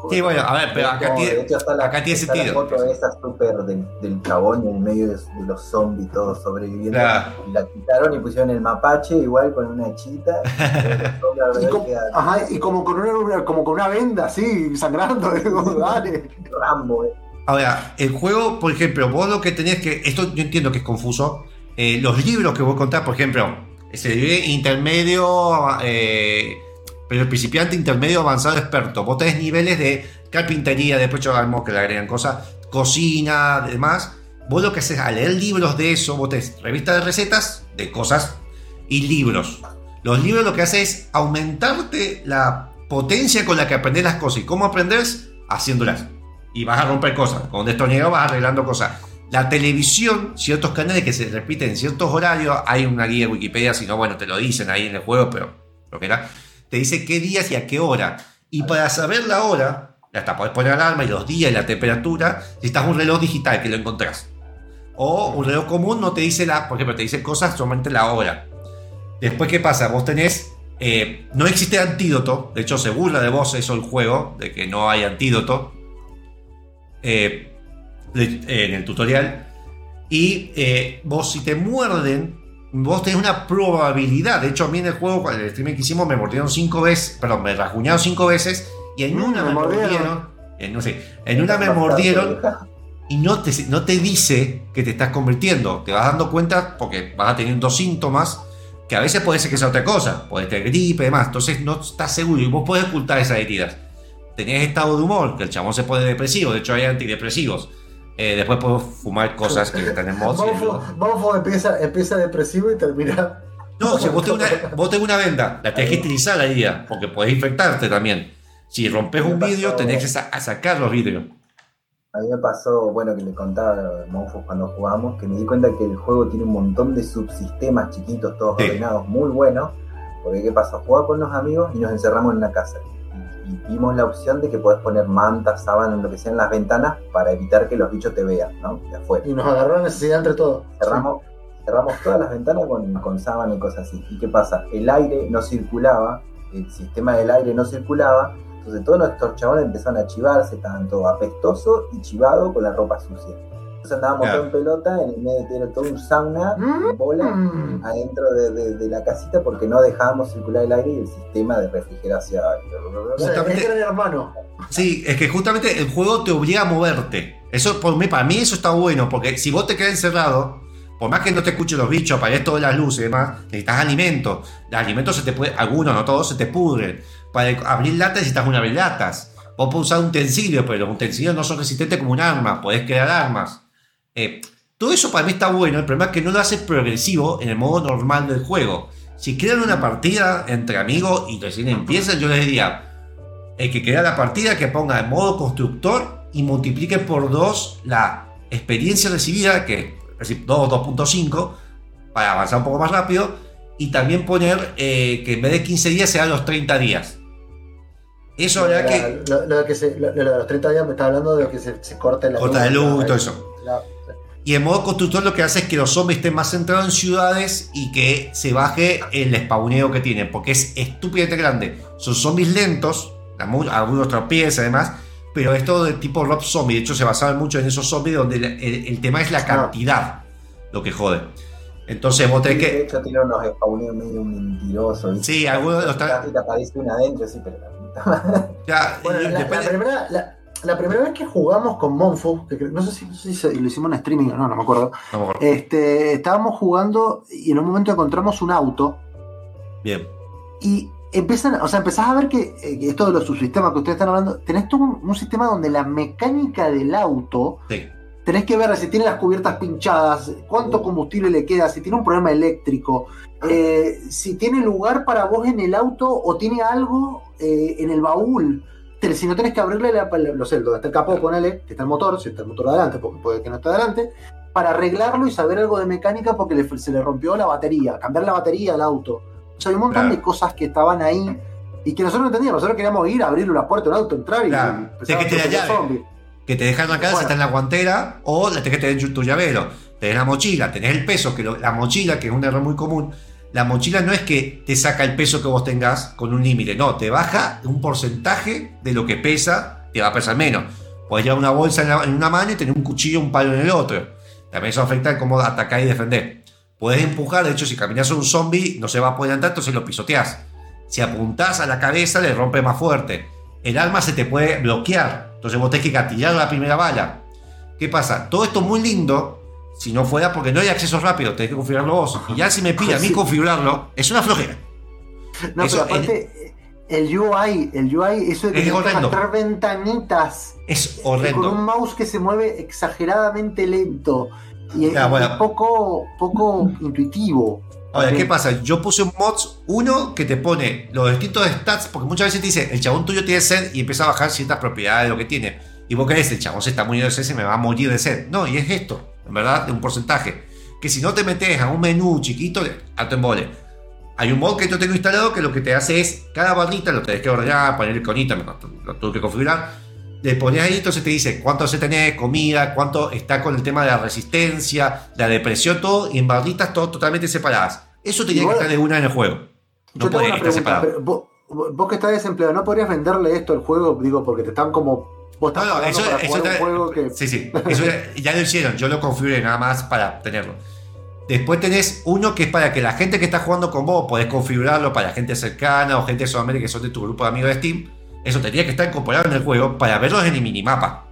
Sí, bueno, a ver, pero acá Como, tiene, hecho, está la, acá tiene está sentido. La foto esa súper del, del chabón en el medio de, de los zombies todos sobreviviendo. Claro. La quitaron y pusieron el mapache igual con una chita. Y como, ajá, y como con una, como con una venda así, sangrando, digo, dale. Rambo, eh. Ahora, el juego, por ejemplo, vos lo que tenés que. Esto yo entiendo que es confuso. eh, los libros que vos contás, por ejemplo, se divide intermedio, eh, pero principiante, intermedio, avanzado, experto. Vos tenés niveles de carpintería, después sabemos que le agregan cosas, cocina, demás. Vos lo que haces al leer libros de eso, vos tenés revistas de recetas, de cosas, y libros. Los libros lo que hacen es aumentarte la potencia con la que aprendes las cosas. ¿Y cómo aprendes? Haciéndolas y vas a romper cosas. Con destornillador vas arreglando cosas. La televisión, ciertos canales que se repiten en ciertos horarios, hay una guía de Wikipedia, si no, bueno, te lo dicen ahí en el juego, pero lo que era, te dice qué días y a qué hora. Y para saber la hora, hasta podés poner alarma y los días y la temperatura, necesitas un reloj digital que lo encontrás. O un reloj común no te dice la, por ejemplo, te dice cosas solamente la hora. Después, ¿qué pasa? Vos tenés. eh, no existe antídoto. De hecho, se burla de vos eso el juego, de que no hay antídoto. eh, en el tutorial. Y eh, vos, si te muerden, vos tenés una probabilidad. De hecho, a mí en el juego, con el streaming que hicimos, me mordieron cinco veces. Perdón, me rasguñaron cinco veces. Y en Mm, una me me mordieron. mordieron. En, no sé, en una me mordieron y no te, no te dice que te estás convirtiendo. Te vas dando cuenta porque vas a teniendo síntomas que a veces puede ser que sea otra cosa. Puede tener gripe y demás. Entonces no estás seguro y vos podés ocultar esas heridas. Tenés estado de humor, que el chabón se pone depresivo. De hecho, hay antidepresivos. Eh, después puedo fumar cosas que están en mods. y Monfo, luego- Monfo empieza, empieza depresivo y termina. No, si vos tenés una, vos tenés una venda, la tenés que utilizar la herida, porque podés infectarte también. Si rompes un vidrio, pasó- tenés que sa- sacar los vidrios. A mí me pasó, bueno, que le contaba a Monfos cuando jugamos, que me di cuenta que el juego tiene un montón de subsistemas chiquitos, todos Sí. ordenados, muy buenos. Porque ¿qué pasa? Jugaba con los amigos y nos encerramos en una casa. Y, vimos la opción de que podés poner mantas, sábanas, lo que sea en las ventanas para evitar que los bichos te vean, ¿no? De afuera. Y nos agarró la necesidad entre todos. Cerramos, cerramos todas las ventanas con, con sábana y cosas así. ¿Y qué pasa? El aire no circulaba, el sistema del aire no circulaba, entonces todos nuestros chabones empezaron a chivarse, estaban todo apestoso y chivado con la ropa sucia. Andábamos Claro. en pelota, en el medio era todo un sauna, Mm. bola, Mm. adentro de, de- de la casita porque no dejábamos circular el aire y el sistema de refrigeración. Justamente- es gran hermano. Sí, es que justamente el juego te obliga a moverte. Eso por mí, para mí eso está bueno, porque si vos te quedas encerrado, por más que no te escuchen los bichos, apagues todas las luces y demás, necesitas alimento. Los alimentos se te puede, algunos, no todos, se te pudren. Para abrir latas necesitas una abrir latas. Vos podés usar un utensilio, pero los utensilios no son resistentes como un arma, podés crear armas. Eh, todo eso para mí está bueno, el problema es que no lo hace progresivo en el modo normal del juego. Si crean una partida entre amigos y recién empiezan, yo les diría, el que crea la partida que ponga en modo constructor y multiplique por 2 la experiencia recibida, que es decir, 2 2.5, para avanzar un poco más rápido, y también poner eh, que en vez de 15 días sea los 30 días. Eso hará que Lo, lo de que se- lo- lo de los 30 días me está hablando de que se, se corte la corta de luz y todo eso. La- Y en modo constructor lo que hace es que los zombies estén más centrados en ciudades y que se baje el spawneo que tienen, porque es estúpidamente grande. Son zombies lentos, algunos tropiezan además, pero es todo de tipo Rob Zombie. De hecho, se basaban mucho en esos zombies donde el, el- el tema es la cantidad lo que jode. Entonces vos tenés De que. hecho, tiene unos spawneos medio mentirosos. Sí, algunos de los Casi te aparece una adentro, sí, pero la puta madre. Ya, Bueno, y la, la depende- primera, la, la primera vez que jugamos con que cre- no sé si, no sé si se- lo hicimos en streaming o no, no me acuerdo. no me acuerdo. Este, estábamos jugando y en un momento encontramos un auto Bien. y empiezan, o sea, empezás a ver que, eh, que esto de los subsistemas que ustedes están hablando, tenés todo un, un sistema donde la mecánica del auto, Sí. tenés que ver si tiene las cubiertas pinchadas, cuánto combustible le queda, si tiene un problema eléctrico, eh, si tiene lugar para vos en el auto o tiene algo eh, en el baúl. Te- Si no tenés que abrirle la, la- no sé, donde está el capó, ponele, que está el motor, si está el motor adelante, porque puede que no esté adelante, para arreglarlo y saber algo de mecánica porque le- se le rompió la batería, cambiar la batería al auto. O sea, hay un montón Claro. de cosas que estaban ahí Y que nosotros no entendíamos, nosotros queríamos ir, abrir una puerta un auto, entrar y Claro. que a tener perseguir llave. Que te dejan acá, Bueno. está en la guantera, o la tenés que tener en tu llavero. Tenés la mochila, tenés el peso, que lo- la mochila, que es un error muy común. La mochila no es que te saca el peso que vos tengas con un límite, no, te baja un porcentaje de lo que pesa, te va a pesar menos. Podés llevar una bolsa en, una mano y tener un cuchillo, un palo en el otro. También eso afecta en cómo atacar y defender. Podés empujar, de hecho, si caminas a un zombie, no se va a poder andar, entonces lo pisoteás. Si apuntás a la cabeza, le rompe más fuerte. El arma se te puede bloquear, entonces vos tenés que gatillar la primera bala. ¿Qué pasa? Todo esto muy lindo, si no fuera porque no hay acceso rápido, tenés que configurarlo vos. Y ya si me pide a mí Sí. configurarlo, es una flojera. No, Eso, pero aparte, el UI, el UI, eso de que Es horrendo. arrastrar ventanitas Es con un horrendo. mouse que se mueve exageradamente lento y es, bueno. es poco, poco intuitivo. Ahora, ¿qué pasa? Yo puse un mods, uno que te pone los distintos stats, porque muchas veces te dice, el chabón tuyo tiene sed y empieza a bajar ciertas propiedades de lo que tiene. Y vos crees, el chabón se está muriendo de sed, se me va a morir de sed. No, y es esto, verdad, de un porcentaje. Que si no te metes a un menú chiquito, alto embole. Hay un mod que yo tengo instalado que lo que te hace es, cada barrita lo tenés que ordenar, poner me- lo tuve que configurar. Le pones ahí, entonces te dice cuánto se tenés, comida, cuánto está con el tema de la resistencia, la depresión, todo, y en barritas todo totalmente separadas. Eso tenía que estar de una en el juego. No una estar pregunta, separado. vos, vos que estás desempleado, ¿no podrías venderle esto al juego? Digo, porque te están como... Vos estás No, no, eso, para eso jugar un ya- juego que... Sí, sí. Eso ya, ya lo hicieron. Yo lo configuré nada más para tenerlo. Después tenés uno que es para que la gente que está jugando con vos podés configurarlo para gente cercana o gente de Sudamérica que son de tu grupo de amigos de Steam. Eso tendría que estar incorporado en el juego para verlos en el minimapa.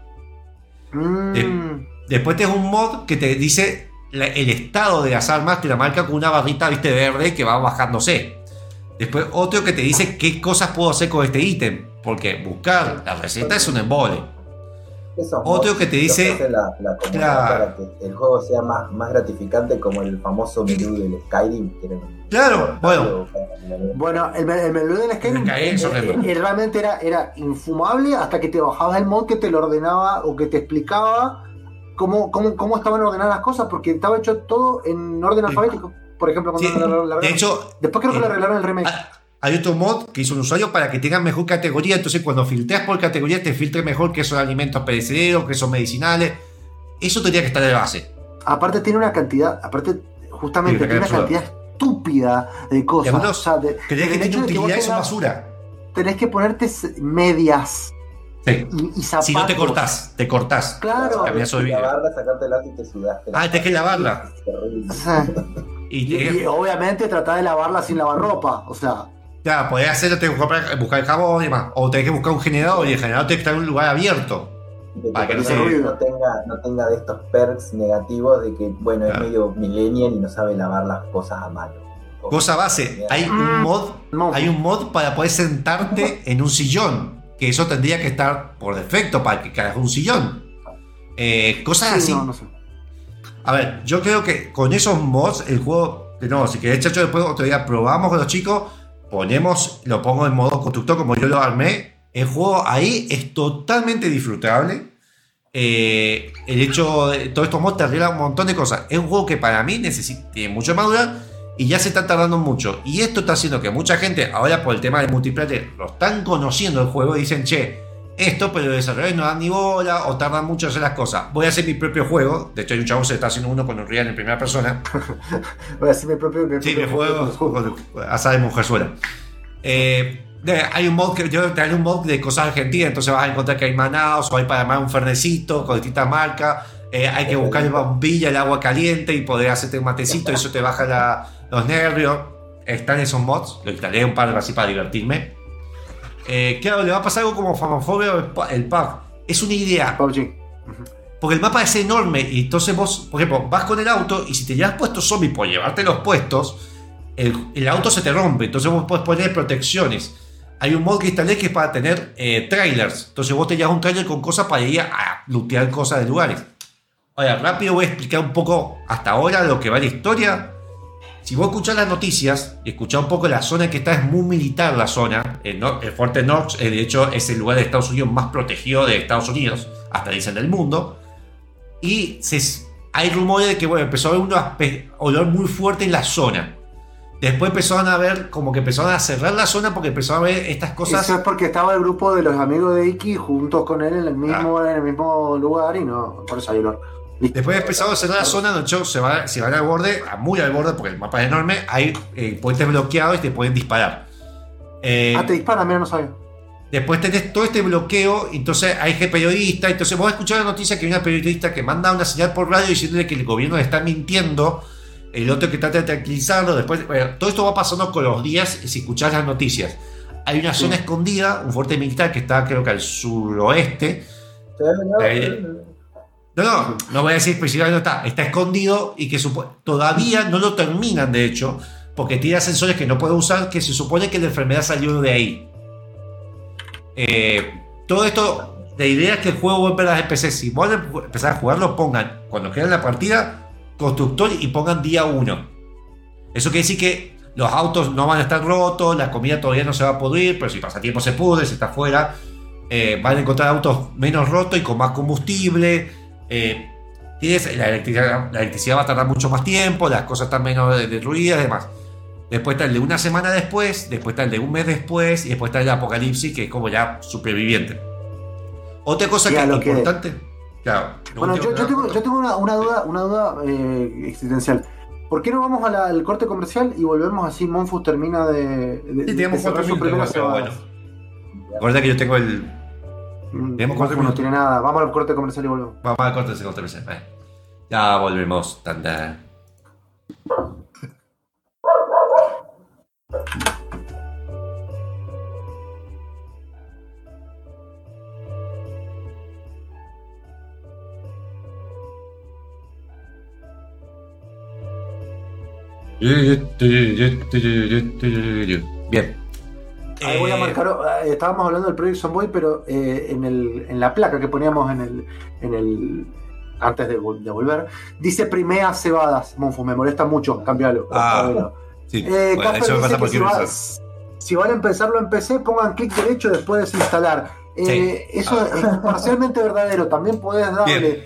Mm, Después tenés un mod que te dice la- el estado de las armas, te la marca con una barrita, viste, verde que va bajándose. Después otro que te dice qué cosas puedo hacer con este ítem. Porque buscar la receta es un embole. Esos Otro que te dice- la, la Claro. para que el juego sea más, más gratificante como el famoso menú del Skyrim. que era un- Claro, bueno. Bueno, el, el menú del Skyrim eh, realmente era, era infumable hasta que te bajabas el mod que te lo ordenaba o que te explicaba cómo, cómo, cómo estaban ordenadas las cosas, porque estaba hecho todo en orden alfabético. Por ejemplo, cuando Sí, la- la- la- de hecho, después creo que eh, lo arreglaron el remake. Hay otro mod que hizo un usuario para que tengan mejor categoría. Entonces, cuando filtreas por categoría, te filtre mejor que son alimentos perecederos, que son medicinales. Eso tendría que estar de base. Aparte tiene una cantidad, aparte justamente Sí, tiene una cantidad estúpida de cosas. Algunos O sea, de- Creía que tiene utilidad y basura. Tenés que ponerte medias Sí. y, y zapatos. Si no te cortás, te cortás. Claro. Bien. lavarla, sacarte el y te sudaste. Ah, tenés que lavarla. O sea, Y, y, y obviamente tratar de lavarla sin lavar ropa. O sea, Claro, podés hacerlo, tenés que buscar el jabón y demás. O tenés que buscar un generador y el generador tiene que estar en un lugar abierto. Que Para que no se- personaje no tenga, no tenga de estos perks negativos de que, bueno, Claro. es medio millennial y no sabe lavar las cosas a mano. Cosa base, hay un mod, no. hay un mod para poder sentarte en un sillón. Que eso tendría que estar por defecto para que carajo un sillón. Eh, cosas sí, así. no, no sé. A ver, yo creo que con esos mods el juego, nuevo, si querés, chacho, después otro día probamos con los chicos, ponemos, lo pongo en modo constructor como yo lo armé. El juego ahí es totalmente disfrutable. Eh, el hecho de todos estos mods te arreglan un montón de cosas. Es un juego que para mí necesita, mucho madurar y ya se está tardando mucho. Y esto está haciendo que mucha gente, ahora por el tema del multiplayer, lo están conociendo el juego y dicen, che, esto, pero los desarrolladores no dan ni bola o tardan mucho en hacer las cosas. Voy a hacer mi propio juego. De hecho, hay un chavo que se está haciendo uno con un real en primera persona. Voy a hacer mi propio. mi Sí, propio me juego juego. Asada de Mujerzuela. Eh, de- hay un mod que yo te haré un mod de cosas argentinas, entonces vas a encontrar que hay manados o hay para armar un fernecito con distintas marcas. Eh, hay que buscar el bombilla, el agua caliente y poder hacerte un matecito, y eso te baja la- los nervios. Están esos mods, lo instalé un par así para divertirme. Eh, claro, le va a pasar algo como Famofobia o el PUG. Es una idea, PUBG. porque el mapa es enorme y entonces vos, por ejemplo, vas con el auto y si te llevas puestos zombies por llevarte los puestos, el, el auto se te rompe. Entonces vos podés poner protecciones. Hay un mod que instalé que es para tener eh, trailers. Entonces vos te llevas un trailer con cosas para ir a lootear cosas de lugares. Ahora, rápido voy a explicar un poco hasta ahora lo que va la historia. Si vos escuchás las noticias y escuchás un poco la zona que está, es muy militar la zona. El, no- el Fuerte Knox, de hecho, es el lugar de Estados Unidos más protegido de Estados Unidos, hasta dicen del mundo. Y se- hay rumores de que bueno, empezó a haber un olor muy fuerte en la zona. Después empezaron a ver, como que empezaron a cerrar la zona porque empezaron a ver estas cosas. Eso es porque estaba el grupo de los amigos de Iki juntos con él en el mismo, Ah. en el mismo lugar y no, por eso hay olor. Después empezaron a cerrar la zona, de hecho, se, va, se van al borde, a muy al borde, porque el mapa es enorme, hay eh, puentes bloqueados y te pueden disparar. Eh, Ah, te disparan, mira, no sabía. Después tenés todo este bloqueo, entonces hay gente periodista, entonces vos escuchás la noticia que hay una periodista que manda una señal por radio diciéndole que el gobierno le está mintiendo, el otro que trata de tranquilizarlo, después, bueno, todo esto va pasando con los días si escuchás las noticias. Hay una zona escondida, un fuerte militar que está creo que al suroeste. Eh, No, no, no voy a decir precisamente dónde está, está escondido y que todavía no lo terminan de hecho, porque tiene sensores que no puede usar, que se supone que la enfermedad salió de ahí. Eh, todo esto, la idea es que el juego vuelva a las PC. Si vos empezar a jugarlo, pongan, cuando quieran la partida, constructor y pongan día 1. Eso quiere decir que los autos no van a estar rotos, la comida todavía no se va a pudrir, pero si pasa tiempo se pudre, si está afuera, eh, van a encontrar autos menos rotos y con más combustible. Eh, tienes- la, electricidad, la electricidad va a tardar mucho más tiempo, las cosas están menos de- derruidas y demás. Después está el de una semana después, después está el de un mes después y después está el de Apocalipsis, que es como ya superviviente. Otra cosa Sí, que es lo que- importante. Claro, Bueno, yo, yo tengo, yo tengo una, una duda, una duda eh, existencial. ¿Por qué no vamos a la- al corte comercial y volvemos así? Monfus termina de, de, Sí, tenemos cuatro minutos, pero bueno. Recuerda que yo tengo el. Mm, Tenemos cuatro Monfus no tiene nada. Vamos al corte comercial y volvemos. Vamos al corte, se- eh. Ya volvemos. Tanda. Bien. Ahí voy a Eh, marcar, eh, estábamos hablando del Project Zomboy, pero eh, en, el, en la placa que poníamos en el, en el antes de, vol- de volver, dice primea cebadas. Monfus, me molesta mucho, cambialo. Ah. Sí, Eh, bueno, eso me pasa si, va- si van a empezarlo en PC, pongan clic derecho después de desinstalar. Eh. Eso es parcialmente verdadero. También podés darle Bien.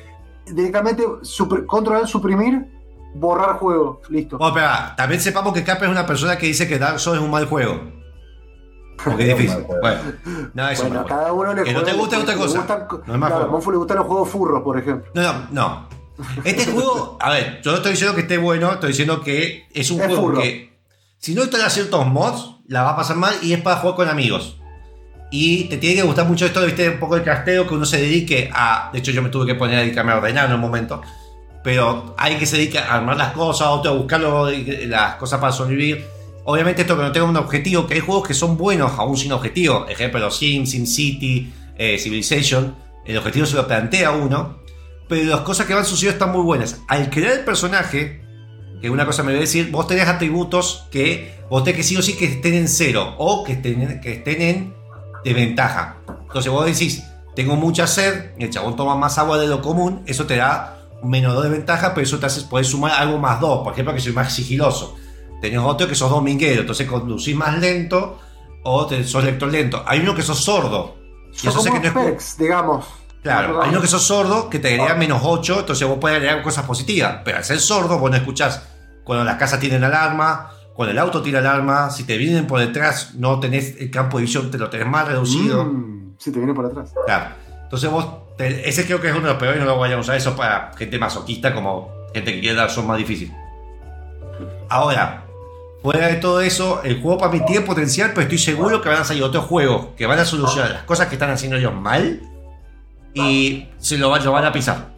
directamente supr- controlar, suprimir, borrar juego. Listo. Oh, espera, también sepamos que Cap es una persona que dice que Dark Souls es un mal juego. Porque es difícil. Bueno, no, es un bueno, a cada uno le Que no te guste lo otra cosa. gustan- No es mal claro, a Monfu le gustan los juegos furros, por ejemplo. No, no, no. Este juego, a ver, yo no estoy diciendo que esté bueno, estoy diciendo que es un Es juego furro. que si no instalas ciertos mods, la va a pasar mal y es para jugar con amigos. Y te tiene que gustar mucho esto, viste, un poco el casteo, que uno se dedique a. De hecho, yo me tuve que poner a dedicarme a ordenar en un momento. Pero hay que se dedique a armar las cosas, otro a buscar las cosas para sobrevivir. Obviamente, esto que no tenga un objetivo, que hay juegos que son buenos aún sin objetivo. Ejemplo, Sims, SimCity, eh, Civilization. El objetivo se lo plantea uno. Pero las cosas que van sucediendo están muy buenas. Al crear el personaje, que una cosa me voy a decir, vos tenés atributos que vos tenés que sí o sí que estén en cero o que estén, que estén en desventaja. Entonces vos decís, tengo mucha sed, el chabón toma más agua de lo común, eso te da menos 2 de ventaja, pero eso te hace, sumar algo más 2, por ejemplo, que soy más sigiloso. Tenés otro que sos dominguero, entonces conducís más lento o te, sos lector lento. Hay uno que sos sordo. Y eso sé que no es digamos. Claro, hay uno que sos sordo que te agrega menos 8, entonces vos podés agregar cosas positivas. Pero al ser sordo, vos no escuchás cuando las casas tienen alarma, cuando el auto tira alarma, si te vienen por detrás, no tenés el campo de visión, te lo tenés más reducido. Mm, sí, te viene por atrás. Claro. Entonces vos, te- ese creo que es uno de los peores, no lo vayan a usar eso para gente masoquista como gente que quiere dar son más difícil. Ahora, fuera de todo eso, el juego para mí tiene potencial, pero estoy seguro que van a salir otros juegos que van a solucionar las cosas que están haciendo ellos mal y se lo, van- lo van a pisar.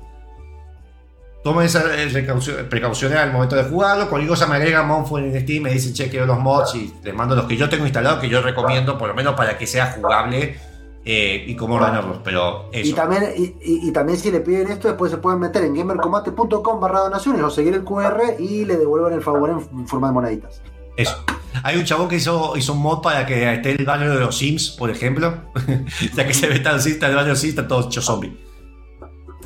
Tomen esas eh, precaucio- precauciones al momento de jugarlo. Cualquier cosa me agregan Monfo en Steam, me dicen che, quiero los mods y les mando los que yo tengo instalados, que yo recomiendo, por lo menos para que sea jugable eh, y cómo ordenarlos. Pero Y eso. también, y, y- y también si le piden esto, después se pueden meter en gamercombate.com barra donaciones o seguir el QR y le devuelven el favor en forma de moneditas. Eso. Hay un chabón que hizo, hizo un mod para que esté el baño de los Sims, por ejemplo. ya que se ve tan Sims, el baño de los Sims, está todo hecho zombie.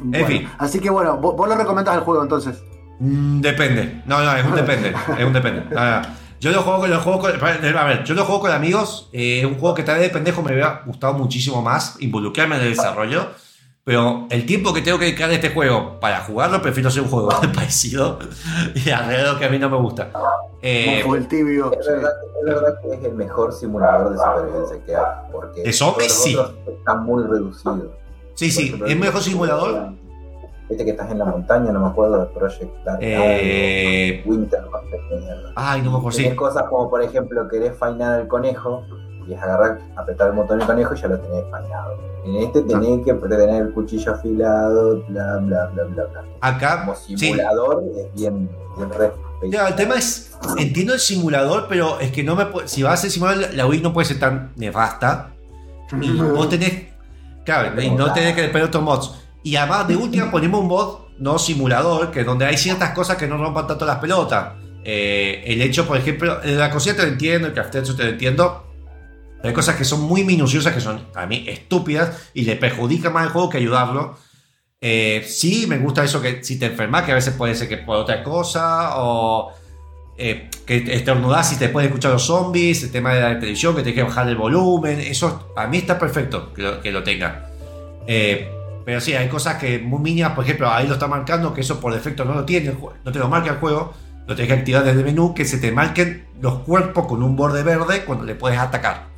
Bueno, fin. Así que bueno, vos, vos lo recomendás el juego entonces. Mm, depende. No, no, es un depende. Es un depende. No. Yo lo juego con lo juego con, a ver, yo lo juego con amigos. eh, Es un juego que tal vez de pendejo me hubiera gustado muchísimo más involucrarme en el desarrollo. Pero el tiempo que tengo que dedicar a este juego para jugarlo, prefiero hacer un juego parecido y alrededor que a mí no me gusta. Eh, Como el tibio. Es verdad, es verdad que es el mejor simulador de supervivencia que hay. Porque ¿De zombies? otros están muy reducidos. sí, sí, es mejor simulador. Este que estás en la montaña, no me acuerdo del Project Dark Eh, Winter. Ay, no me acuerdo. Sí. cosas como, por ejemplo, querés fainar al conejo y es agarrar, apretar el botón del conejo y ya lo tenés fainado. En este tenés que tener el cuchillo afilado, bla, bla, bla, bla, bla. Acá, Como sí. simulador es bien, bien Ya, el tema es, entiendo el simulador, pero es que no me puede- si vas a hacer simulador, la Wii no puede ser tan nefasta. Y vos tenés, claro, y no tenés que de otros mods. Y además, de última, ponemos un mod no simulador, que donde hay ciertas cosas que no rompan tanto las pelotas. Eh, el hecho, por ejemplo, la cocina te lo entiendo, el café te lo entiendo. Hay cosas que son muy minuciosas, que son a mí estúpidas y le perjudican más el juego que ayudarlo. Eh, sí, me gusta eso que si te enfermas, que a veces puede ser que por otra cosa, o eh, que estornudás y te pueden escuchar los zombies, el tema de la televisión, que tienes que bajar el volumen, eso a mí está perfecto que lo, que lo tenga. Eh, pero sí, hay cosas que muy mínimas, por ejemplo, ahí lo está marcando, que eso por defecto no lo tiene, no te lo marca el juego, lo tienes que activar desde el menú, que se te marquen los cuerpos con un borde verde cuando le puedes atacar.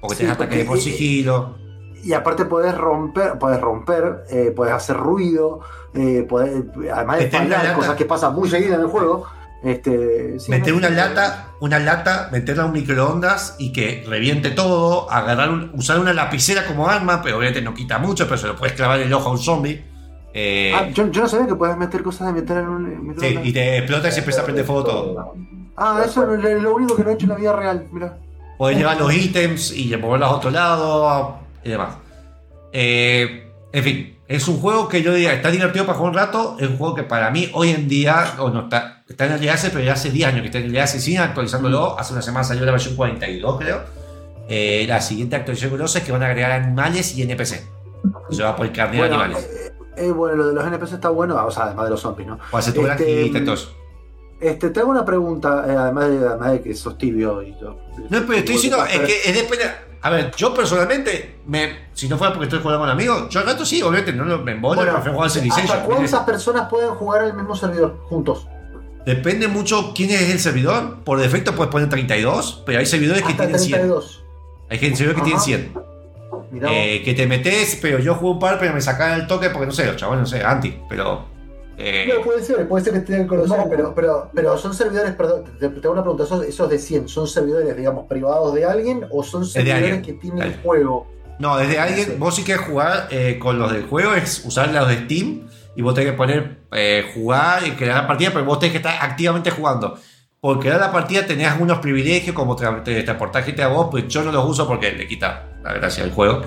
Porque Sí, tienes ataque porque- por sigilo. Y aparte podés romper, podés romper, eh, podés hacer ruido, eh, podés, además de fallar, cosas que pasan muy seguidas en el juego. Este, sí, meter no- una lata, una lata, meterla a un microondas y que reviente todo, agarrar un- usar una lapicera como arma, pero obviamente no quita mucho, pero se lo puedes clavar el ojo a un zombie. Eh, Ah, yo, yo no sabía que podés meter cosas de meter en un en sí, microondas. y te explota y se empieza a prender fuego todo. Ah, eso es lo, lo único que no he hecho en la vida real, mira. Podés llevar los ítems y moverlos a otro lado y demás. Eh, en fin, es un juego que yo diría, está divertido para jugar un rato. Es un juego que para mí hoy en día, o no está, está en el hace, pero ya hace 10 años que está en el hace, siguen actualizándolo. Hace una semana salió la versión 42, creo. Eh, la siguiente actualización grosa es que van a agregar animales y NPC. Se va a poder carnear Bueno, animales. eh, eh, bueno, lo de los NPC está bueno, o sea, además de los zombies, ¿no? Puede hacer tu este, granjita. Este, te hago una pregunta, eh, además, de, además de que sos tibio y todo. No, pero estoy diciendo, es que es depende. A ver, yo personalmente, me, si no fuera porque estoy jugando con amigos, yo al rato sí, obviamente, no lo- me embola, Bueno, prefiero jugar al ¿Hasta Civilization. cuántas personas pueden jugar al mismo servidor juntos? Depende mucho quién es el servidor. Por defecto puedes poner 32, pero hay servidores que tienen 100. 32. Hay gente- servidores que tienen 100. Mirá vos. Eh, que te metes, pero yo juego un par, pero me sacan el toque porque no sé, los chavales no sé, anti. Pero. Eh, No, puede ser, puede ser que tengan que conocer, pero, pero, pero son servidores, perdón, te, te hago una pregunta, esos, esos de 100, ¿son servidores, digamos, privados de alguien o son servidores alguien. que tienen el alguien. juego? no, desde alguien, Sí. vos si quieres jugar eh, con los del juego, es usar los de Steam y vos tenés que poner eh, jugar y crear la partida, pero vos tenés que estar activamente jugando. Por crear la partida tenés algunos privilegios como tra- te- transportar gente a vos, pues yo no los uso porque le quita la gracia del juego.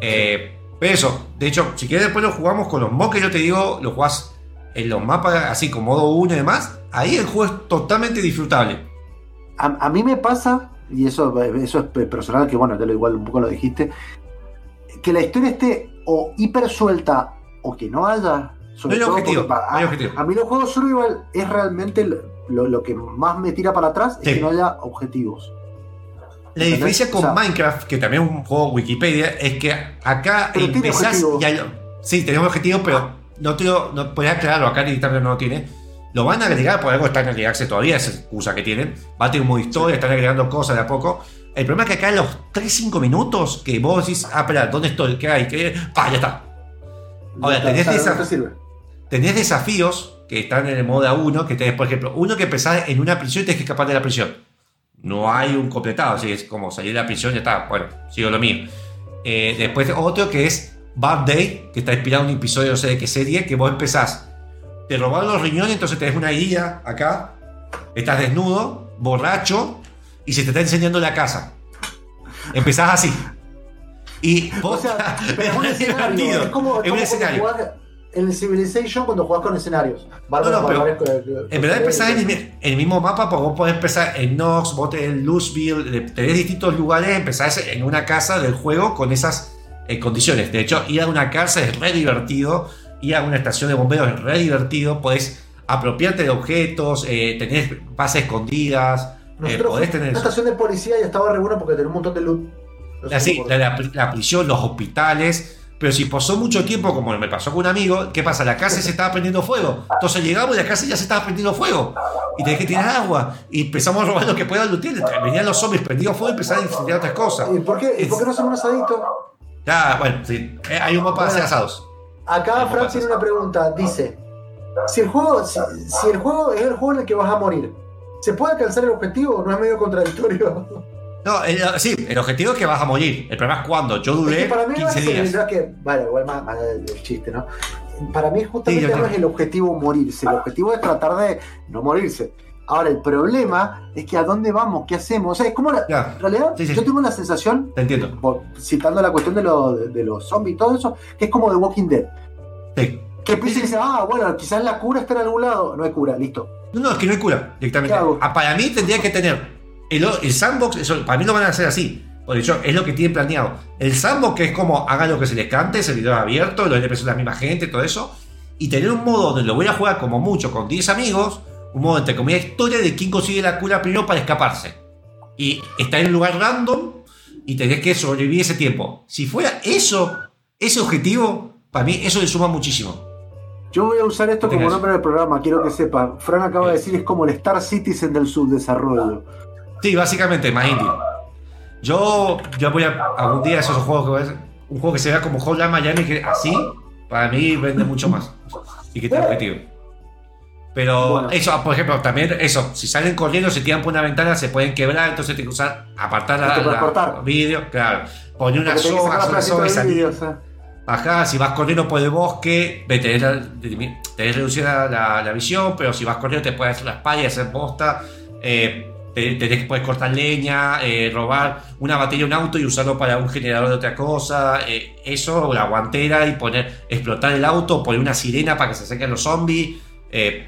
Eh, pero eso, de hecho, si quieres después lo jugamos con los mods que yo te digo, lo jugás en los mapas así con modo 1 y demás, ahí el juego es totalmente disfrutable. A, a mí me pasa, y eso, eso es personal, que bueno, te lo igual un poco lo dijiste, que la historia esté o hiper suelta o que no haya. Sobre No hay todo objetivo, porque pa- no hay objetivo. a mí los juegos survival es realmente lo, lo que más me tira para atrás, Sí. es que no haya objetivos. La diferencia con O sea- Minecraft, que también es un juego Wikipedia, es que acá empezás y hay- sí, tenemos objetivo, pero no te lo, no podés aclararlo, acá en Internet no lo tiene. Lo van a agregar, por algo está en el Access todavía, esa excusa que tienen. Va a tener modo historia, están agregando cosas de a poco. El problema es que acá en los 3-5 minutos que vos decís, ah, espera, ¿dónde estoy? ¿Qué hay? ¿Qué? ¡Pah! Ya está. Ahora, Ya, tenés no. Tenés desafíos que están en el modo A1, que tenés, por ejemplo, uno que empezás en una prisión y tenés que escapar de la prisión. No hay un completado, así es como salir de la prisión y ya está. Bueno, sigo lo mío. Eh, después otro que es Bad Day, que está inspirado en un episodio no sé de qué serie, que vos empezás. Te robaron los riñones, entonces tenés una herida acá. Estás desnudo, borracho, y se te está enseñando la casa. Empezás así. Y O vos, sea, pero es un es escenario. Es como, Es un como escenario. cuando jugás en el Civilization cuando jugás con escenarios. Bárbaros, No, no, pero En verdad empezás en en el mismo mapa, porque vos podés empezar en Nox, vos tenés Louisville, tenés distintos lugares, empezás en una casa del juego con esas eh, condiciones. De hecho, ir a una cárcel es re divertido, ir a una estación de bomberos es re divertido, podés apropiarte de objetos, eh, tenés bases escondidas, eh, podés tener estación de policía y estaba re bueno porque tenía un montón de loot. No Así, la, la- la prisión, los hospitales, Pero si pasó mucho tiempo, como me pasó con un amigo, ¿qué pasa? La casa se estaba prendiendo fuego. Entonces llegamos y la casa ya se estaba prendiendo fuego. Y tenés que tirar agua. Y empezamos a robar lo que pueda hotel. Venían los zombies prendidos fuego y empezaban a incendiar otras cosas. ¿Y por qué, ¿y por qué no hacemos un asadito? Ya, bueno, sí. Eh, Hay un mapa para hacer asados. Acá ¿Cómo Fran pasa tiene una pregunta. Dice: si el, juego, si, si el juego es el juego en el que vas a morir, ¿se puede alcanzar el objetivo no es medio contradictorio? No, el- sí, el objetivo es que vas a morir. El problema es cuándo. Yo Es duré que para mí no 15 es, días. no es que, vale, igual más, más del chiste, ¿no? Para mí justamente Sí, no es el objetivo morirse, el objetivo es tratar de no morirse. Ahora, el problema es que a dónde vamos, qué hacemos. O sea, es como la, en realidad, Sí, sí, yo sí. tengo la sensación, te entiendo. citando la cuestión de, lo- de, de los zombies y todo eso, que es como The Walking Dead. Sí. Que empieza y dice, ah, bueno, quizás la cura está en algún lado. No hay cura, listo. No, no, es que no hay cura directamente. Ah, para mí tendría que tener el, el sandbox, eso, para mí lo van a hacer así. Por eso es lo que tienen planeado. El sandbox que es como hagan lo que se les cante, servidor abierto, los NPC la misma gente, todo eso. Y tener un modo donde lo voy a jugar como mucho con 10 amigos, un modo entre comillas historia de quién consigue la cura primero para escaparse. Y está en un lugar random y tenés que sobrevivir ese tiempo. Si fuera eso, ese objetivo, para mí eso le suma muchísimo. Yo voy a usar esto ¿Qué como nombre del programa, quiero que sepa. Fran acaba de decir es como el Star Citizen del subdesarrollo. Sí, básicamente, más indie. Yo, yo voy a algún día esos juegos que un juego que se vea como Hotline Miami, que así, para mí vende mucho más. Y que tiene objetivo. Pero Bueno. eso, por ejemplo, también eso, si salen corriendo, se tiran por una ventana, se pueden quebrar, entonces tienes que usar, apartar la, vídeo, claro. Poner una Porque tenés que sacar soga, la una soga y placita de salir. vídeo, o sea. Ajá, si vas corriendo por el bosque, tenés, la- tenés reducida la, la visión, pero si vas corriendo te puedes hacer la espalda y hacer posta. Eh, te- tenés que poder cortar leña, eh, robar una batería un auto y usarlo para un generador de otra cosa. eh, eso, la guantera y poner, explotar el auto, poner una sirena para que se acerquen los zombies. Eh.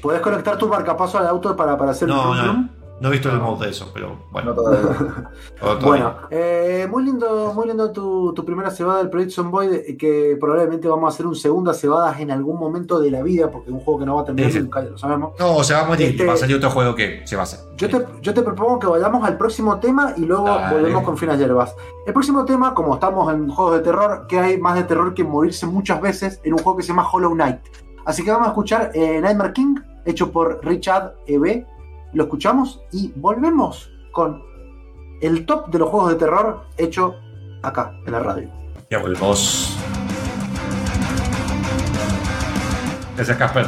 ¿Puedes conectar tu marcapaso al auto para, para hacer No, un no, no he visto el modo de eso, pero bueno. No Bueno, eh, muy lindo, muy lindo tu, tu primera cebada del Project Zomboid, eh, que probablemente vamos a hacer un segunda cebadas en algún momento de la vida, porque es un juego que no va a terminar Sí, nunca, ya lo sabemos. No, se va a morir, Este- va a salir otro juego que se va a hacer. Yo te, yo te propongo que vayamos al próximo tema y luego Dale. volvemos con finas hierbas. El próximo tema, como estamos en juegos de terror, que hay más de terror que morirse muchas veces en un juego que se llama Hollow Knight. Así que vamos a escuchar eh, Nightmare King, hecho por Richard E.B. Lo escuchamos y volvemos con el top de los juegos de terror hecho acá, en la radio. Ya volvemos. Gracias, Casper.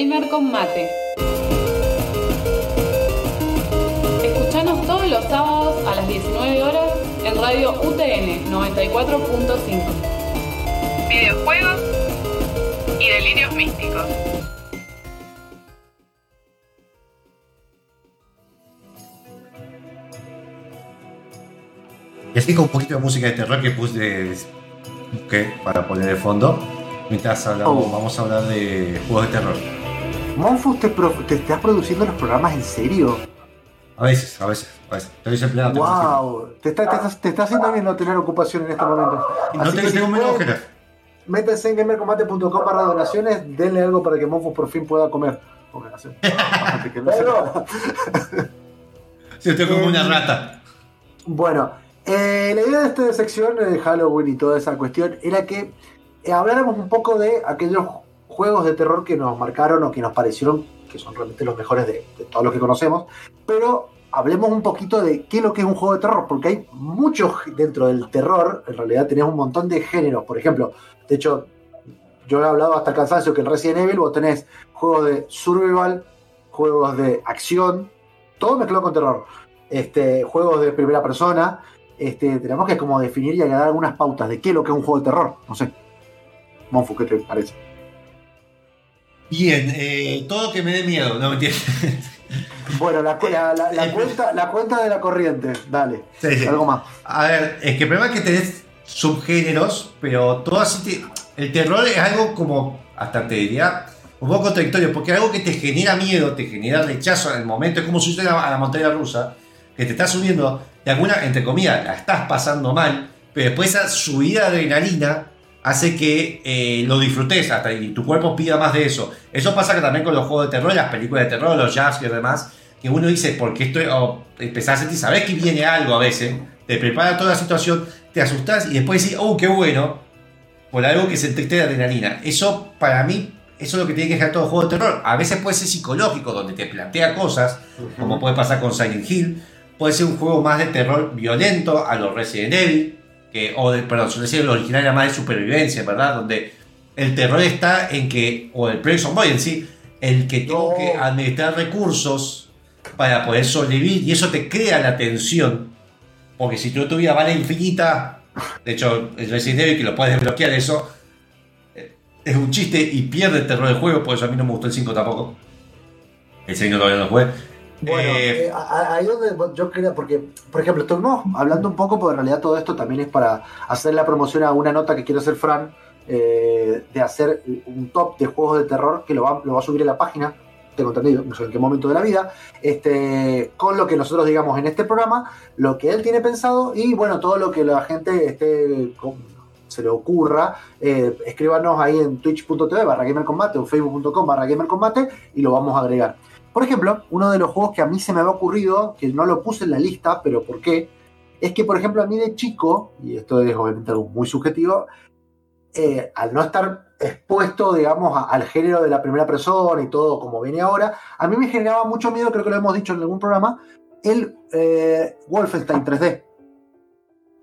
Gamer con Mate. Escuchanos todos los sábados a las 19 horas en Radio UTN 94.5. Videojuegos y delirios místicos. Y así con un poquito de música de terror que puse busqué para poner de fondo. Mientras hablamos, Oh. vamos a hablar de juegos de terror. Monfus, ¿te, pro- te estás produciendo los programas en serio? A veces, a veces, a veces. Estoy desempleado. ¡Wow! Te está, te, está, te está haciendo bien no tener ocupación en este momento. No Así tengo, que si tengo menos pueden, ojeras. Métanse en gamercombate.com para donaciones, denle algo para que Monfus por fin pueda comer. Porque que no Sí, estoy como Eh, una rata. Bueno, eh, la idea de esta sección de Halloween y toda esa cuestión era que eh, habláramos un poco de aquellos juegos de terror que nos marcaron o que nos parecieron que son realmente los mejores de, todos los que conocemos, pero hablemos un poquito de qué es lo que es un juego de terror, porque hay muchos dentro del terror, en realidad tenés un montón de géneros, por ejemplo, de hecho, yo he hablado hasta el cansancio que en Resident Evil vos tenés juegos de survival, juegos de acción, todo mezclado con terror, este, juegos de primera persona, este, tenemos que como definir y dar algunas pautas de qué es lo que es un juego de terror, no sé. Monfu, ¿qué te parece? Bien, eh, todo que me dé miedo, no me entiendes. Bueno, la, la- la- la cuenta, la cuenta de la corriente, dale, Sí, sí. algo más. A ver, es que el problema es que tenés subgéneros, pero todo así te- El terror es algo como, hasta te diría, un poco contradictorio, porque es algo que te genera miedo, te genera rechazo en el momento, es como subirte a la, a la montaña rusa, que te estás subiendo, de alguna, entre comillas, la estás pasando mal, pero después esa subida de adrenalina hace que eh, lo disfrutes hasta y tu cuerpo pida más de eso. Eso pasa que también con los juegos de terror, las películas de terror, los jazz y demás, que uno dice, ¿por qué estoy? O empezás a sentir, sabes que viene algo a veces, te prepara toda la situación, te asustás y después decís, oh, qué bueno, por algo que sentiste de adrenalina. Eso, para mí, eso es lo que tiene que dejar todo juego de terror. A veces puede ser psicológico, donde te plantea cosas, como puede pasar con Silent Hill. Puede ser un juego más de terror violento, a los Resident Evil, que, o de, perdón, suele ser el original era más de supervivencia, ¿verdad? Donde el terror está en que, o el Prison Boy en sí, el que tengo No. que administrar recursos para poder sobrevivir y eso te crea la tensión. Porque si tú tuviera bala infinita, de hecho, el Resident Evil que lo puedes desbloquear, eso eh, es un chiste y pierde el terror del juego, por eso a mí no me gustó el 5 tampoco. El 6 todavía no lo jugué. Bueno, Eh, eh, a- a- ahí donde yo quería, porque, por ejemplo, estuvimos hablando un poco, porque en realidad todo esto también es para hacer la promoción a una nota que quiere hacer Fran, eh, de hacer un top de juegos de terror que lo va, lo va a subir en la página, tengo entendido, no sé en qué momento de la vida, este, con lo que nosotros digamos en este programa, lo que él tiene pensado y bueno, todo lo que la gente esté con- se le ocurra, eh, escríbanos ahí en twitch.tv barra gamercombate o facebook.com barra gamercombate y lo vamos a agregar. Por ejemplo, uno de los juegos que a mí se me había ocurrido, que no lo puse en la lista, pero ¿por qué? Es que, por ejemplo, a mí de chico, y esto es obviamente algo muy subjetivo, eh, al no estar expuesto, digamos, a- al género de la primera persona y todo como viene ahora, a mí me generaba mucho miedo, creo que lo hemos dicho en algún programa, el eh, Wolfenstein 3D.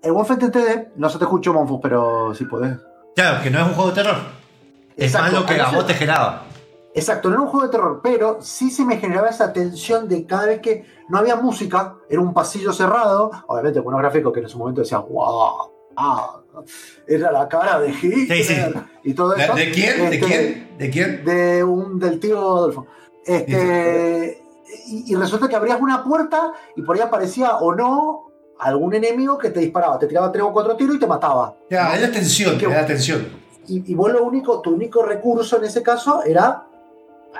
El Wolfenstein 3D, no se te escucho, Monfus, pero si podés. Claro, que no es un juego de terror. Es más lo que a vos te generaba. Exacto, no era un juego de terror, pero sí se me generaba esa tensión de cada vez que no había música, era un pasillo cerrado, obviamente con unos gráficos que en su momento decían, wow, ah, era la cara de Hitler Sí, sí. y todo ¿De, eso. de quién? ¿De Este, quién? ¿De quién? De un, del tío Adolfo. Este, y, y resulta que abrías una puerta y por ahí aparecía o no algún enemigo que te disparaba, te tiraba tres o cuatro tiros y te mataba. Ya, ¿no? es la tensión, ¿Qué- es la tensión. y, y vos lo único, tu único recurso en ese caso era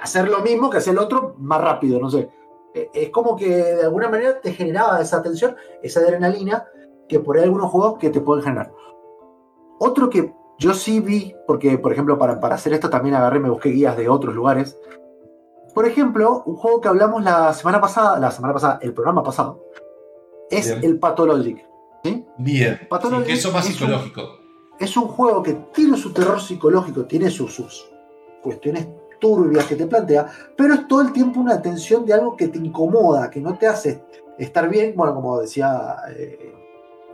hacer lo mismo que hacer el otro más rápido, no sé. Eh, Es como que de alguna manera te generaba esa tensión, esa adrenalina, que por ahí algunos juegos que te pueden generar. Otro que yo sí vi, porque por ejemplo para, para hacer esto también agarré, me busqué guías de otros lugares. Por ejemplo, un juego que hablamos la semana pasada, la semana pasada, el programa pasado, es Bien. el Pathologic. ¿sí? Bien. Pathologic Sí, que eso más es un- psicológico. es un juego que tiene su terror psicológico, tiene sus, sus cuestiones turbias que te plantea, pero es todo el tiempo una tensión de algo que te incomoda, que no te hace estar bien. Bueno, como decía eh,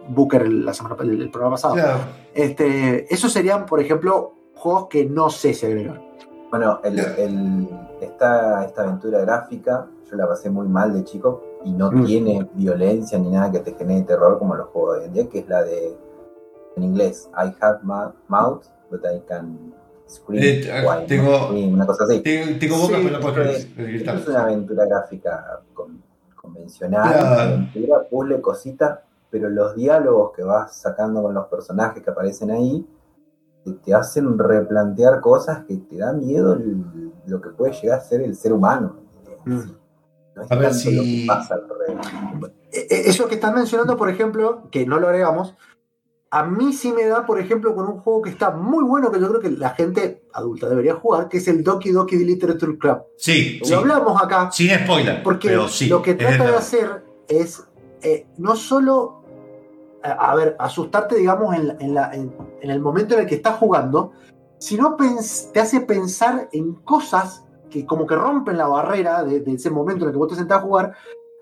Booker el- la semana, el, el programa pasado. Claro. Este, esos serían, por ejemplo, juegos que no sé si agregar. Bueno, el, el- esta, esta aventura gráfica, yo la pasé muy mal de chico y no Mm. tiene violencia ni nada que te genere terror como los juegos de hoy en día, que es la de, en inglés, I have ma- mouth, but I can Eh, while tengo- not scream", una cosa así. Tengo, tengo boca, Sí, pero no puedo Esto gritar. es una aventura gráfica con- convencional, Claro. aventura, puzzle, cosita, pero los diálogos que vas sacando con los personajes que aparecen ahí te, te hacen replantear cosas que te da miedo el- lo que puede llegar a ser el ser humano. Mm. No es A ver tanto si- lo que pasa alrededor. Eh, eh, Eso que están mencionando, por ejemplo, que no lo agregamos, a mí sí me da, por ejemplo, con un juego que está muy bueno, que yo creo que la gente adulta debería jugar, que es el Doki Doki Literature Club. Sí, Lo sí. hablamos acá, Sin spoiler. porque pero sí, lo que trata de hacer es eh, no solo, a, a ver, asustarte, digamos, en, la- en la- en- en el momento en el que estás jugando, sino te hace pensar en cosas que como que rompen la barrera de, de ese momento en el que vos te sentás a jugar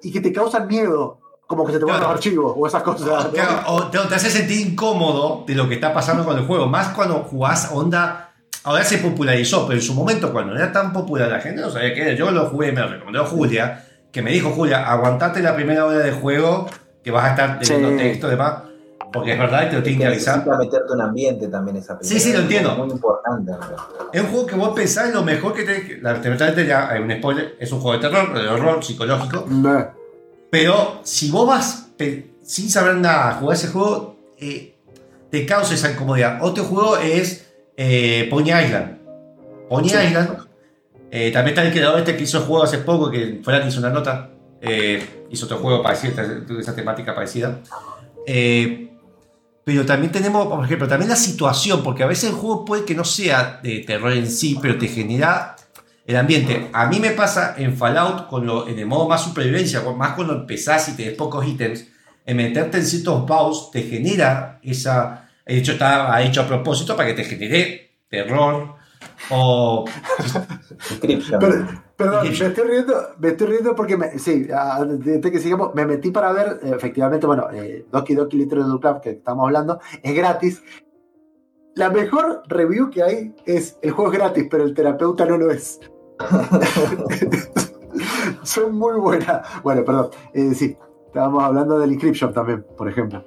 y que te causan miedo, como que se te van Claro. los archivos o esas cosas. O, claro, o te, te hace sentir incómodo de lo que está pasando con el juego. Más cuando jugás onda. Ahora se popularizó, pero en su momento, cuando no era tan popular, la gente no sabía qué era. Yo lo jugué, me lo recomendó Julia, que me dijo: Julia, aguantate la primera hora de juego, que vas a estar teniendo Sí. texto y demás. Porque es verdad, y te lo tienen que avisar. Necesita meterte un ambiente también esa película. Sí, sí, lo entiendo. Muy importante. Es un juego que vos pensás en lo mejor que te. Lamentablemente ya hay un spoiler. Es un juego de terror, de horror psicológico. Meh. Pero si vos vas sin saber nada a jugar ese juego, eh, te causa esa incomodidad. Otro juego es eh, Pony Island. Pony Sí. Island. eh, también está el creador este que hizo el juego hace poco, que fuera hizo una nota. hizo otro juego parecido, esa- esa temática parecida. Pero también tenemos, por ejemplo, también la situación, porque a veces el juego puede que no sea de terror en sí, pero te genera el ambiente. A mí me pasa en Fallout, con lo, en el modo más supervivencia, más cuando empezás y tenés pocos ítems, en meterte en ciertos baús te genera esa. De hecho, está hecho a propósito para que te genere terror o. Inscription. Per- perdón, me estoy riendo, me estoy riendo porque me, sí, desde que sigamos, me metí para ver, efectivamente, bueno, eh, Doki Doki Literature Club que estamos hablando, es gratis. La mejor review que hay es el juego es gratis, pero el terapeuta no lo es. Son muy buenas. Bueno, perdón. eh, sí, estábamos hablando del Inscription también, por ejemplo.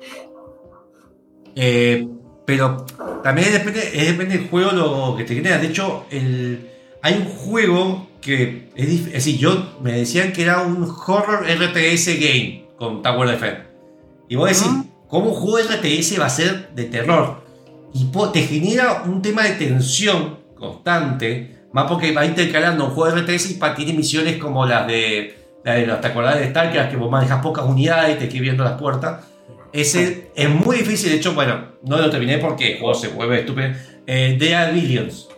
Eh, pero también depende, depende del juego lo que te genera. De hecho, el, hay un juego que es, es decir, yo me decían que era un horror RTS game con Tower Defense. Y vos decís, ¿cómo un juego RTS va a ser de terror? Y te genera un tema de tensión constante, más porque va intercalando un juego de RTS y tiene misiones como las de, la de ¿te acordás de Stalker? Que vos manejas pocas unidades y te quedas viendo las puertas. Ese es muy difícil, de hecho, bueno, no lo terminé porque el juego se vuelve estúpido. Eh, The Are Billions.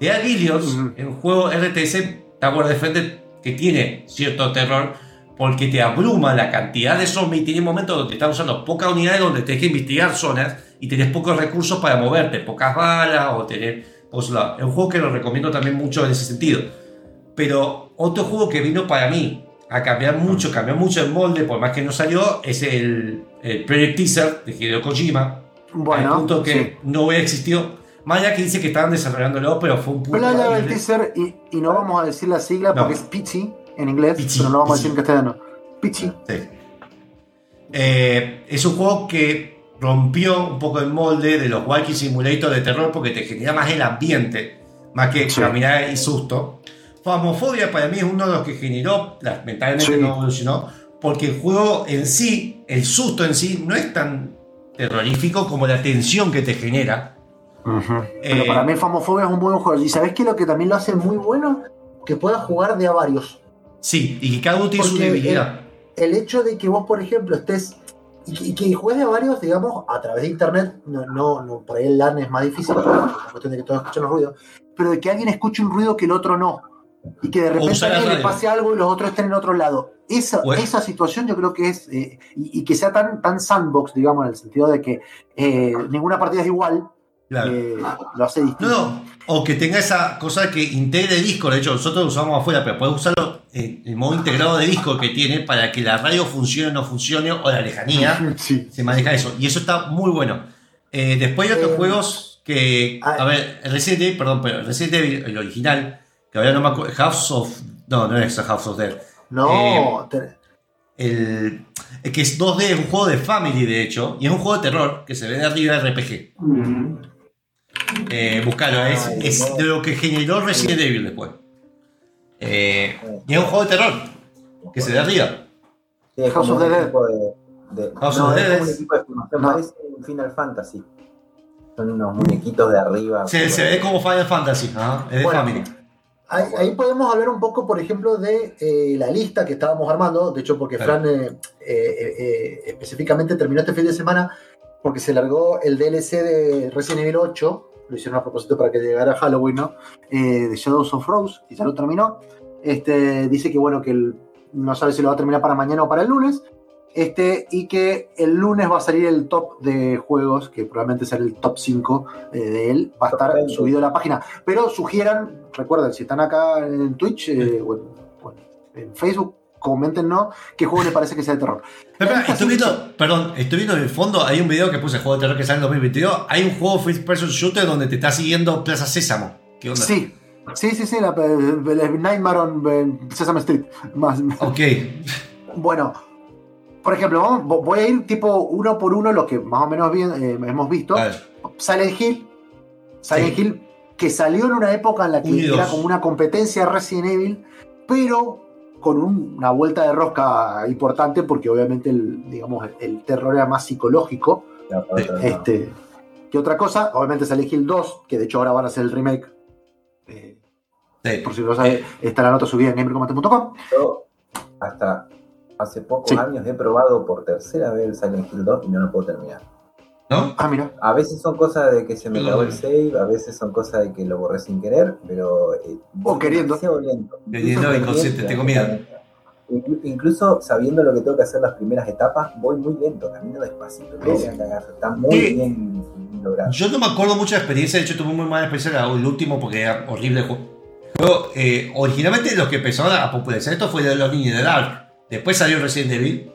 The Are Billions Ujú. es un juego RTS Tower Defense que tiene cierto terror porque te abruma la cantidad de zombies y tiene momentos donde estás usando pocas unidades donde tenés que investigar zonas y tenés pocos recursos para moverte, pocas balas o tener pocos soldados. Es un juego que lo recomiendo también mucho en ese sentido. Pero otro juego que vino para mí a cambiar mucho, cambió mucho el molde, por más que no salió, es el, el Project Teaser de Hideo Kojima. Bueno, al punto que sí. no hubiera existido. Más allá que dice que estaban desarrollándolo, pero fue un punto. Del horrible. teaser y, y no vamos a decir la sigla No. porque es Pichi en inglés, Pichi, pero no vamos a Pichi. decir en castellano. Pichi. Sí. Eh, es un juego que rompió un poco el molde de los Walking Simulator de terror porque te genera más el ambiente, más que Sí. la mirada y susto. Famofobia para mí es uno de los que generó, lamentablemente Sí. no evolucionó, porque el juego en sí, el susto en sí, no es tan terrorífico como la tensión que te genera. Pero Eh, para mí Famofobia es un buen juego. ¿Y sabes qué lo que también lo hace muy bueno? Que puedas jugar de a varios. Sí, y que cada uno tiene su debilidad. El hecho de que vos, por ejemplo, estés y que, y que juegues de a varios, digamos, a través de internet, no, no, no, por ahí el LAN es más difícil, por la cuestión de que todos escuchan los ruidos, pero de que alguien escuche un ruido que el otro no. Y que de repente a alguien le pase algo y los otros estén en otro lado. Esa, Bueno. esa situación yo creo que es, eh, y, y que sea tan, tan sandbox, digamos, en el sentido de que eh, ninguna partida es igual, Claro. eh, lo hace distinto. No, no, o que tenga esa cosa que integre Discord. De hecho, nosotros lo usamos afuera, pero puedes usarlo eh, el modo integrado de disco que tiene para que la radio funcione o no funcione o la lejanía. Sí. Se maneja eso. Y eso está muy bueno. Eh, después hay otros Eh, juegos que. ah. A ver, Resident Evil, perdón, pero Resident Evil, el original, que ahora no me acuerdo. House of. No, no es House of Dead. No, te- El, el que es 2D, es un juego de Family, de hecho. Y es un juego de terror que se ve de arriba RPG. Eh, buscalo, es, es de lo que generó Resident Evil después. Eh, y es un juego de terror que se ve de arriba. Sí, es House of un the Dead. equipo de, House no, of the es Dead es- parece un Final Fantasy. Son unos muñequitos de arriba. Se, se ve como Final Fantasy, ajá, es de Bueno. Family. Ahí, ahí podemos hablar un poco, por ejemplo, de eh, la lista que estábamos armando. De hecho, porque Claro. Fran eh, eh, eh, específicamente terminó este fin de semana porque se largó el DLC de Resident Evil 8. Lo hicieron a propósito para que llegara Halloween, ¿no? Eh, de Shadows of Rose, y ya lo terminó. Este, dice que, bueno, que el- no sabe si lo va a terminar para mañana o para el lunes. Este, y que el lunes va a salir el top de juegos, que probablemente será el top 5 eh, de él, va a estar 20. subido a la página. Pero sugieran, recuerden, si están acá en Twitch eh, o, en Facebook, coméntenos qué juego les parece que sea de terror. La estoy viendo, perdón, estoy viendo en el fondo, hay un video que puse juego de terror que sale en 2022. Hay un juego first person shooter donde te está siguiendo Plaza Sésamo. ¿Qué onda? Sí, sí, sí, sí, la, el Nightmare on Sesame Street. Más, Ok. Bueno, por ejemplo, voy a ir tipo uno por uno lo que más o menos bien eh, hemos visto. Silent Hill. Silent Sí. Hill, que salió en una época en la que era como una competencia de Resident Evil, pero con un- una vuelta de rosca importante, porque obviamente el, digamos, el, el terror era más psicológico. No. Este, que otra cosa, obviamente Silent Hill 2, que de hecho ahora van a hacer el remake. eh, Sí. por si no lo sabe, está la nota subida en gamercombate.com. Hasta hace pocos Sí. años he probado por tercera vez el Silent Hill 2 y no lo puedo terminar. ¿No? Ah, mira. A veces son cosas de que se me Yo acabó el save, a veces son cosas de que lo borré sin querer, pero eh, voy queriendo. lento. Queriendo, Incluso inconsciente, tengo miedo. Inclu- Incluso sabiendo lo que tengo que hacer las primeras etapas, voy muy lento, camino despacito. me voy a cagar. Está muy Sí. bien logrado. Yo no me acuerdo mucho de experiencia, de hecho tuve muy mala experiencia el último porque era horrible el juego. Juego, eh, originalmente los que empezaron a popularizar esto fue los niños de Dark. Después salió Resident Evil.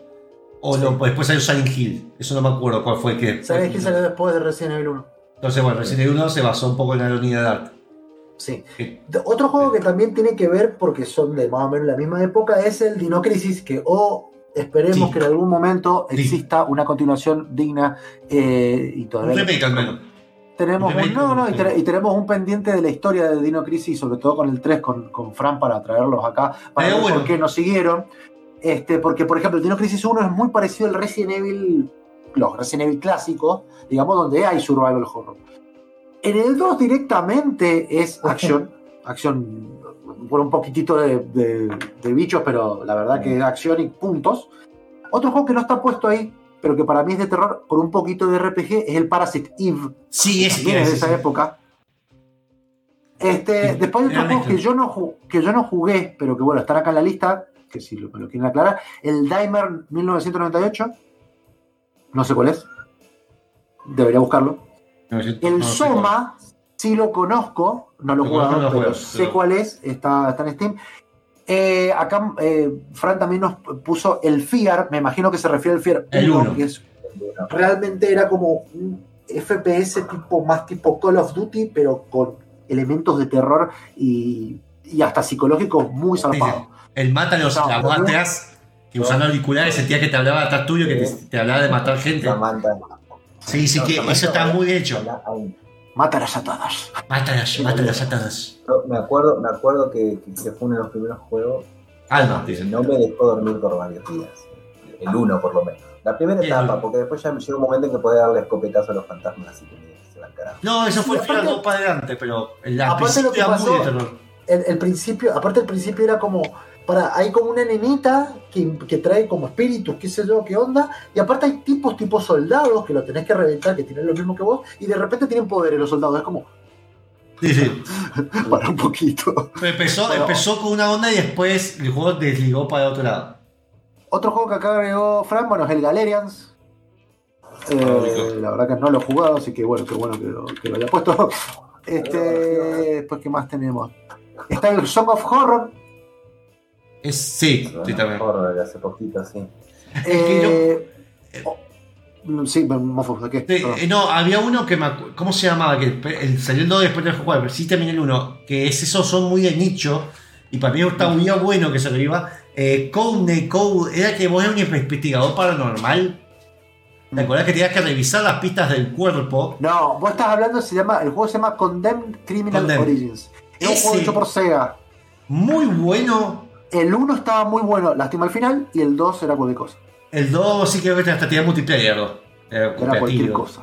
O lo- después salió Silent Hill. Eso no me acuerdo cuál fue que. Silent Hill salió después de Resident Evil 1. Entonces, bueno, Resident Evil 1 se basó un poco en la niños de Dark. Sí. Sí. De- Otro juego que también tiene que ver, porque son de más o menos la misma época, es el Dino Crisis, que o esperemos Sí. que en algún momento Sí. exista una continuación digna eh, y Un todavía remake al menos. tenemos un un, no, no, y, sí. te- y tenemos un pendiente de la historia de Dino Crisis, sobre todo con el 3, con, con Fran, para traerlos acá, para ver bueno. por qué nos siguieron. Este, porque, por ejemplo, el Dino Crisis 1 es muy parecido al Resident Evil, los Resident Evil clásicos, digamos, donde hay survival horror. En el 2 directamente es acción, acción por un poquitito de, de- de bichos, pero la verdad que es acción y puntos. Otro juego que no está puesto ahí, pero que para mí es de terror, con un poquito de RPG, es el Parasite Eve. Sí, es También es de esa sí. época. Este, después hay era otros juegos que yo, no que yo no jugué, pero que bueno, están acá en la lista, que si lo, me lo quieren aclarar. El Dimer 1998, no sé cuál es, debería buscarlo. El No, Soma, sí lo conozco, no lo he jugado, no pero sé pero- cuál es, está, está en Steam. Eh, acá eh, Fran también nos puso el FIAR, me imagino que se refiere al FIAR El 1, uno. que es realmente era como un FPS tipo más tipo Call of Duty, pero con elementos de terror y, y hasta psicológicos muy zarpados. El mata los No, atrás que usando auriculares sentía que te hablaba atrás tuyo, que te, te hablaba de matar gente. Sí, sí, que eso está muy hecho. Mátalas a todas. Mátalas, mátalas atadas. Yo me acuerdo, me acuerdo que, que- fue uno de los primeros juegos Alma, dicen. no me dejó dormir por varios días. El uno, por lo menos. La primera etapa, porque después ya me llegó un momento en que podía darle escopetazo a los fantasmas, así que me- se va al carajo. No, eso fue el final para adelante, pero el principio que era muy pasó- de terror. El, el principio, aparte el principio era como, para, hay como una nenita que, que trae como espíritus, qué sé yo, qué onda, y aparte hay tipos, tipo soldados, que lo tenés que reventar, que tienen lo mismo que vos, y de repente tienen poderes los soldados, es como, Sí, sí. para un poquito. Pero Empezó, Bueno. empezó con una onda y después el juego desligó para otro lado. Otro juego que acá agregó Fran, bueno, es el Galerians. Eh, la verdad que no lo he jugado, así que bueno, qué bueno que lo, que lo haya puesto. Este, después, ¿qué más tenemos? Está el Song of Horror. Es, sí, sí, también. mejor de hace poquito, sí. Eh, oh, sí, mofo, ¿de qué? Perdón. eh, no, había uno que me acu- ¿Cómo se llamaba? Que el- salió el 2 después del juego, pero sí terminé el 1. Que es esos son muy de nicho. Y para mí está muy bueno que se lo iba. Eh, Code, Code, era que vos eras un investigador paranormal. ¿Te acuerdas que tenías que revisar las pistas del cuerpo? No, vos estás hablando, se llama, el juego se llama Condemned Criminal Condemned. Origins. Es un juego hecho por Sega. Muy bueno. El 1 estaba muy bueno, lástima al final, y el 2 era cualquier cosa. El 2 sí creo que hasta tenía multiplayer. Era Era cualquier cosa.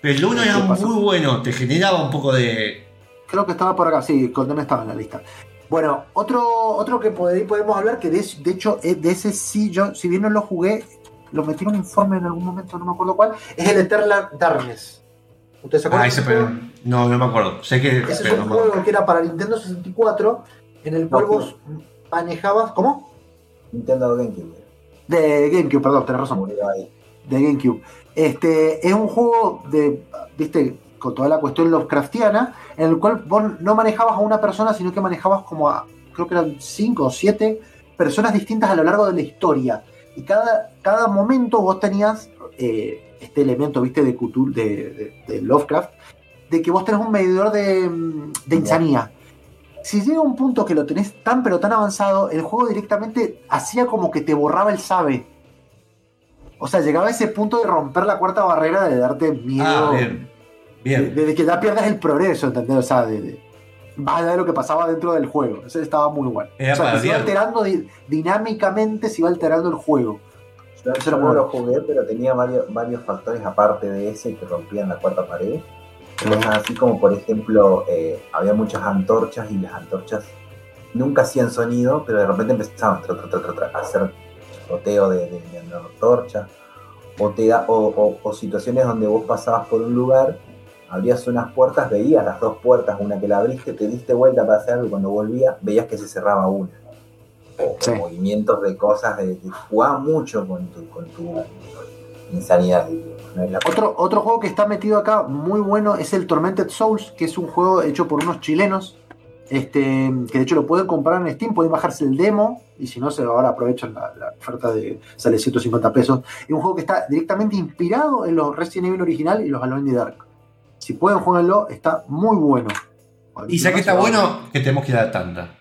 Pero el 1 era muy bueno, te generaba un poco de. Creo que estaba por acá, sí, Condemned estaba en la lista. Bueno, otro, otro que pod- podemos hablar, que de, de hecho es de ese sí, yo, si bien no lo jugué, lo metí en un informe en algún momento, no me acuerdo cuál, es el Eternal Darkness. ¿Ustedes se acuerdan? Ah, ese pero. No, no me acuerdo. Sé que. Ese es un no juego que era para Nintendo 64, en el cual No, vos manejabas. ¿Cómo? Nintendo GameCube. De GameCube, perdón, tenés razón. De GameCube. Este es un juego de, viste, con toda la cuestión Lovecraftiana, en el cual vos no manejabas a una persona, sino que manejabas como a, creo que eran cinco o siete personas distintas a lo largo de la historia. Y cada, cada momento vos tenías eh, este elemento, viste, de, Cthulhu- de, de- de Lovecraft, de que vos tenés un medidor de, mm, de insanía. Si llega un punto que lo tenés tan pero tan avanzado, el juego directamente hacía como que te borraba el sabe. O sea, llegaba a ese punto de romper la cuarta barrera de darte miedo. Ah, bien. Bien. De, de que ya pierdas el progreso, ¿entendés? O sea, de, de, más allá de lo que pasaba dentro del juego. Eso estaba muy bueno. O sea, que se iba alterando di- dinámicamente, se iba alterando el juego. Yo, yo era no bueno. lo jugué, pero tenía varios, varios factores aparte de ese que rompían la cuarta pared. Cosas así como, por ejemplo, eh, había muchas antorchas y las antorchas nunca hacían sonido, pero de repente empezaban tra, tra, tra, tra, tra, a hacer chapoteo de, de, de antorchas. O, te da- o, o- o situaciones donde vos pasabas por un lugar, abrías unas puertas, veías las dos puertas, una que la abriste, te diste vuelta para hacer algo y cuando volvías veías que se cerraba una. O, Sí. movimientos de cosas, de, de jugaba mucho con tu, con tu insanidad. Otro, otro juego que está metido acá, muy bueno, es el Tormented Souls, que es un juego hecho por unos chilenos. Este, que de hecho lo pueden comprar en Steam, pueden bajarse el demo, y si no, se ahora aprovechan la, la oferta de sale 150 pesos. Es un juego que está directamente inspirado en los Resident Evil original y los Alone in the Dark. Si pueden jugarlo, está muy bueno. Y ya que está bueno, que tenemos que ir a la tanda.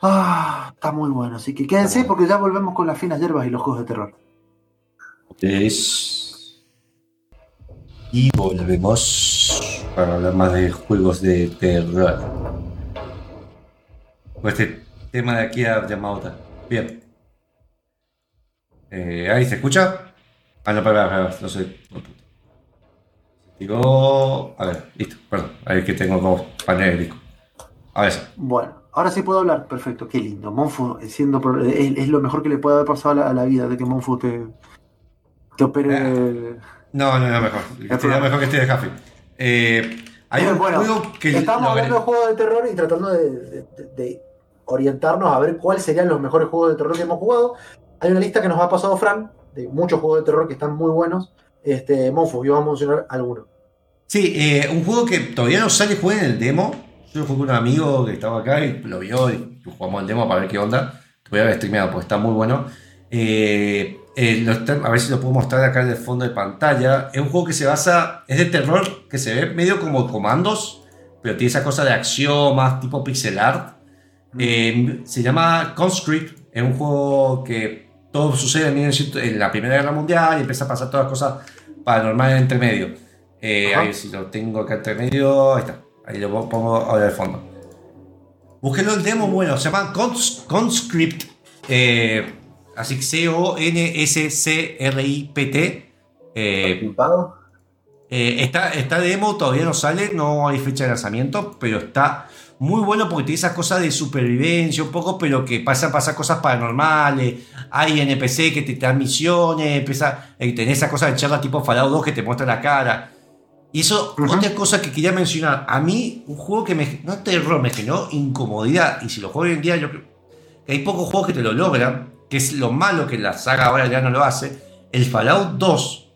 Ah, está muy bueno. Así que quédense porque ya volvemos con las finas hierbas y los juegos de terror. Es... Y volvemos para hablar más de juegos de terror. Con este tema de aquí a Yamauta. Bien. Eh, ¿Ahí se escucha? Ah, no, para, para, no sé. Digo. A ver, listo, perdón. Ahí que tengo como panel A ver. Bueno, ahora sí puedo hablar. Perfecto, qué lindo. Monfu eh, siendo es, es lo mejor que le puede haber pasado a la, a la vida de que Monfu te, te opere. No, no, no, mejor. Sería mejor que esté de Jaffe. Eh, hay un Bueno, juego que. Estamos hablando de juegos de terror y tratando de, de- de orientarnos a ver cuáles serían los mejores juegos de terror que hemos jugado. Hay una lista que nos ha pasado Fran de muchos juegos de terror que están muy buenos. Este, Monfu, yo vamos a mencionar algunos. Sí, eh, un juego que todavía no sale, jugué en el demo. Yo jugué con un amigo que estaba acá y lo vio y jugamos el demo para ver qué onda. Te voy a ver streameado porque está muy bueno. Eh, eh, lo a ver si lo puedo mostrar acá en el fondo de pantalla. Es un juego que se basa, es de terror, que se ve medio como comandos, pero tiene esa cosa de acción más tipo pixel art. Eh, se llama Conscript, es un juego que todo sucede en, 1900 en la Primera Guerra Mundial y empieza a pasar todas las cosas paranormales entre medio. Eh, ahí si lo tengo acá entre medio, ahí está. Ahí lo pongo ahora de fondo. Búsquenlo el demo, bueno, se llama Cons- Conscript. eh, así que C-O-N-S-C-R-I-P-T. Eh, eh, está, está demo, todavía no sale, no hay fecha de lanzamiento, pero está muy bueno porque tiene esas cosas de supervivencia un poco, pero que pasan cosas paranormales. Hay NPC que te dan misiones, empieza, eh, tenés esa cosa de charla tipo Fallout 2 que te muestra la cara. Y eso, Ujú. otra cosa que quería mencionar, a mí un juego que me, no terror, me generó incomodidad, y si lo juego hoy en día, yo creo que hay pocos juegos que te lo logran, que es lo malo que la saga ahora ya no lo hace, el Fallout 2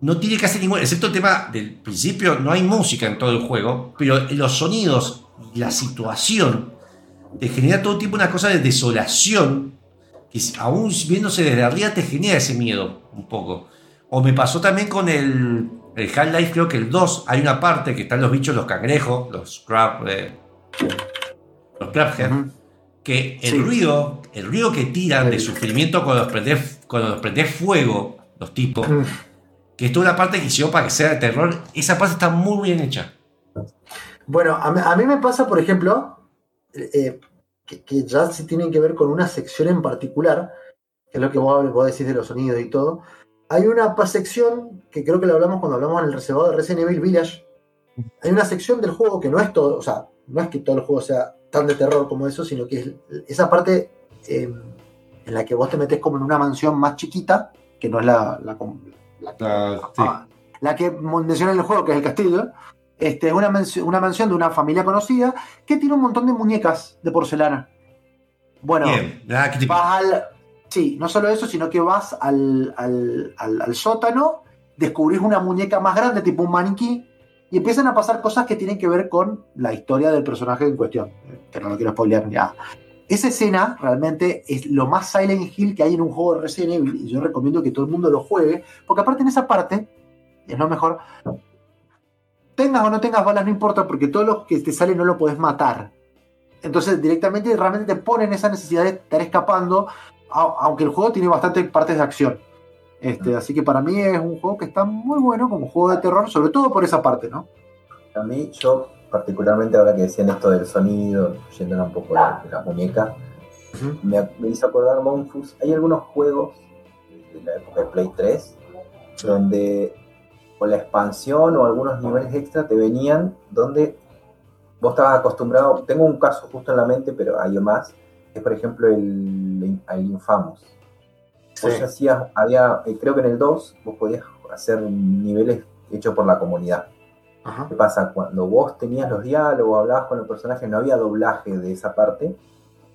no tiene casi ningún, excepto el tema del principio, no hay música en todo el juego, pero los sonidos la situación te genera todo tipo una cosa de desolación, que aún viéndose desde arriba te genera ese miedo un poco. O me pasó también con el, el Half-Life, creo que el 2, hay una parte que están los bichos, los cangrejos, los crab, eh, los crabhead. Que el Sí. ruido, el ruido que tiran de sufrimiento cuando los prendés, cuando los prendés fuego, los tipos, Mm. que es toda una parte que hicieron para que sea de terror, esa parte está muy bien hecha. Bueno, a mí, a mí me pasa, por ejemplo, eh, que, que ya sí tienen que ver con una sección en particular, que es lo que vos, vos decís de los sonidos y todo. Hay una sección que creo que lo hablamos cuando hablamos en el reservado de Resident Evil Village. Hay una sección del juego que no es todo, o sea, no es que todo el juego sea tan de terror como eso, sino que es esa parte eh, en la que vos te metes como en una mansión más chiquita, que no es la, la, la- Ah, la que menciona en el juego, que es el castillo, este, es una, mansión- una mansión de una familia conocida que tiene un montón de muñecas de porcelana. Bueno, te- vas al. Sí, no solo eso, sino que vas al, al- al- al sótano, descubrís una muñeca más grande, tipo un maniquí, y empiezan a pasar cosas que tienen que ver con la historia del personaje en cuestión. Eh, Pero no lo quiero spoilear ya. Esa escena realmente es lo más Silent Hill que hay en un juego de Resident Evil, y yo recomiendo que todo el mundo lo juegue, porque aparte en esa parte, es lo mejor, tengas o no tengas balas, no importa, porque todo lo que te sale no lo podés matar. Entonces directamente realmente te ponen esa necesidad de estar escapando, aunque el juego tiene bastantes partes de acción. Este, así que para mí es un juego que está muy bueno como juego de terror, sobre todo por esa parte, ¿no? A mí, yo particularmente ahora que decían esto del sonido, yendo un poco de, de las muñecas, me, me hizo acordar Monfus. Hay algunos juegos de la época de Play 3 donde con la expansión o algunos niveles extra te venían donde vos estabas acostumbrado. Tengo un caso justo en la mente, pero hay más. Es, por ejemplo, el, el Infamous. Vos hacías, había, eh, creo que en el 2 vos podías hacer niveles hechos por la comunidad. Ajá. ¿Qué pasa? Cuando vos tenías los diálogos, hablabas con el personaje, no había doblaje de esa parte,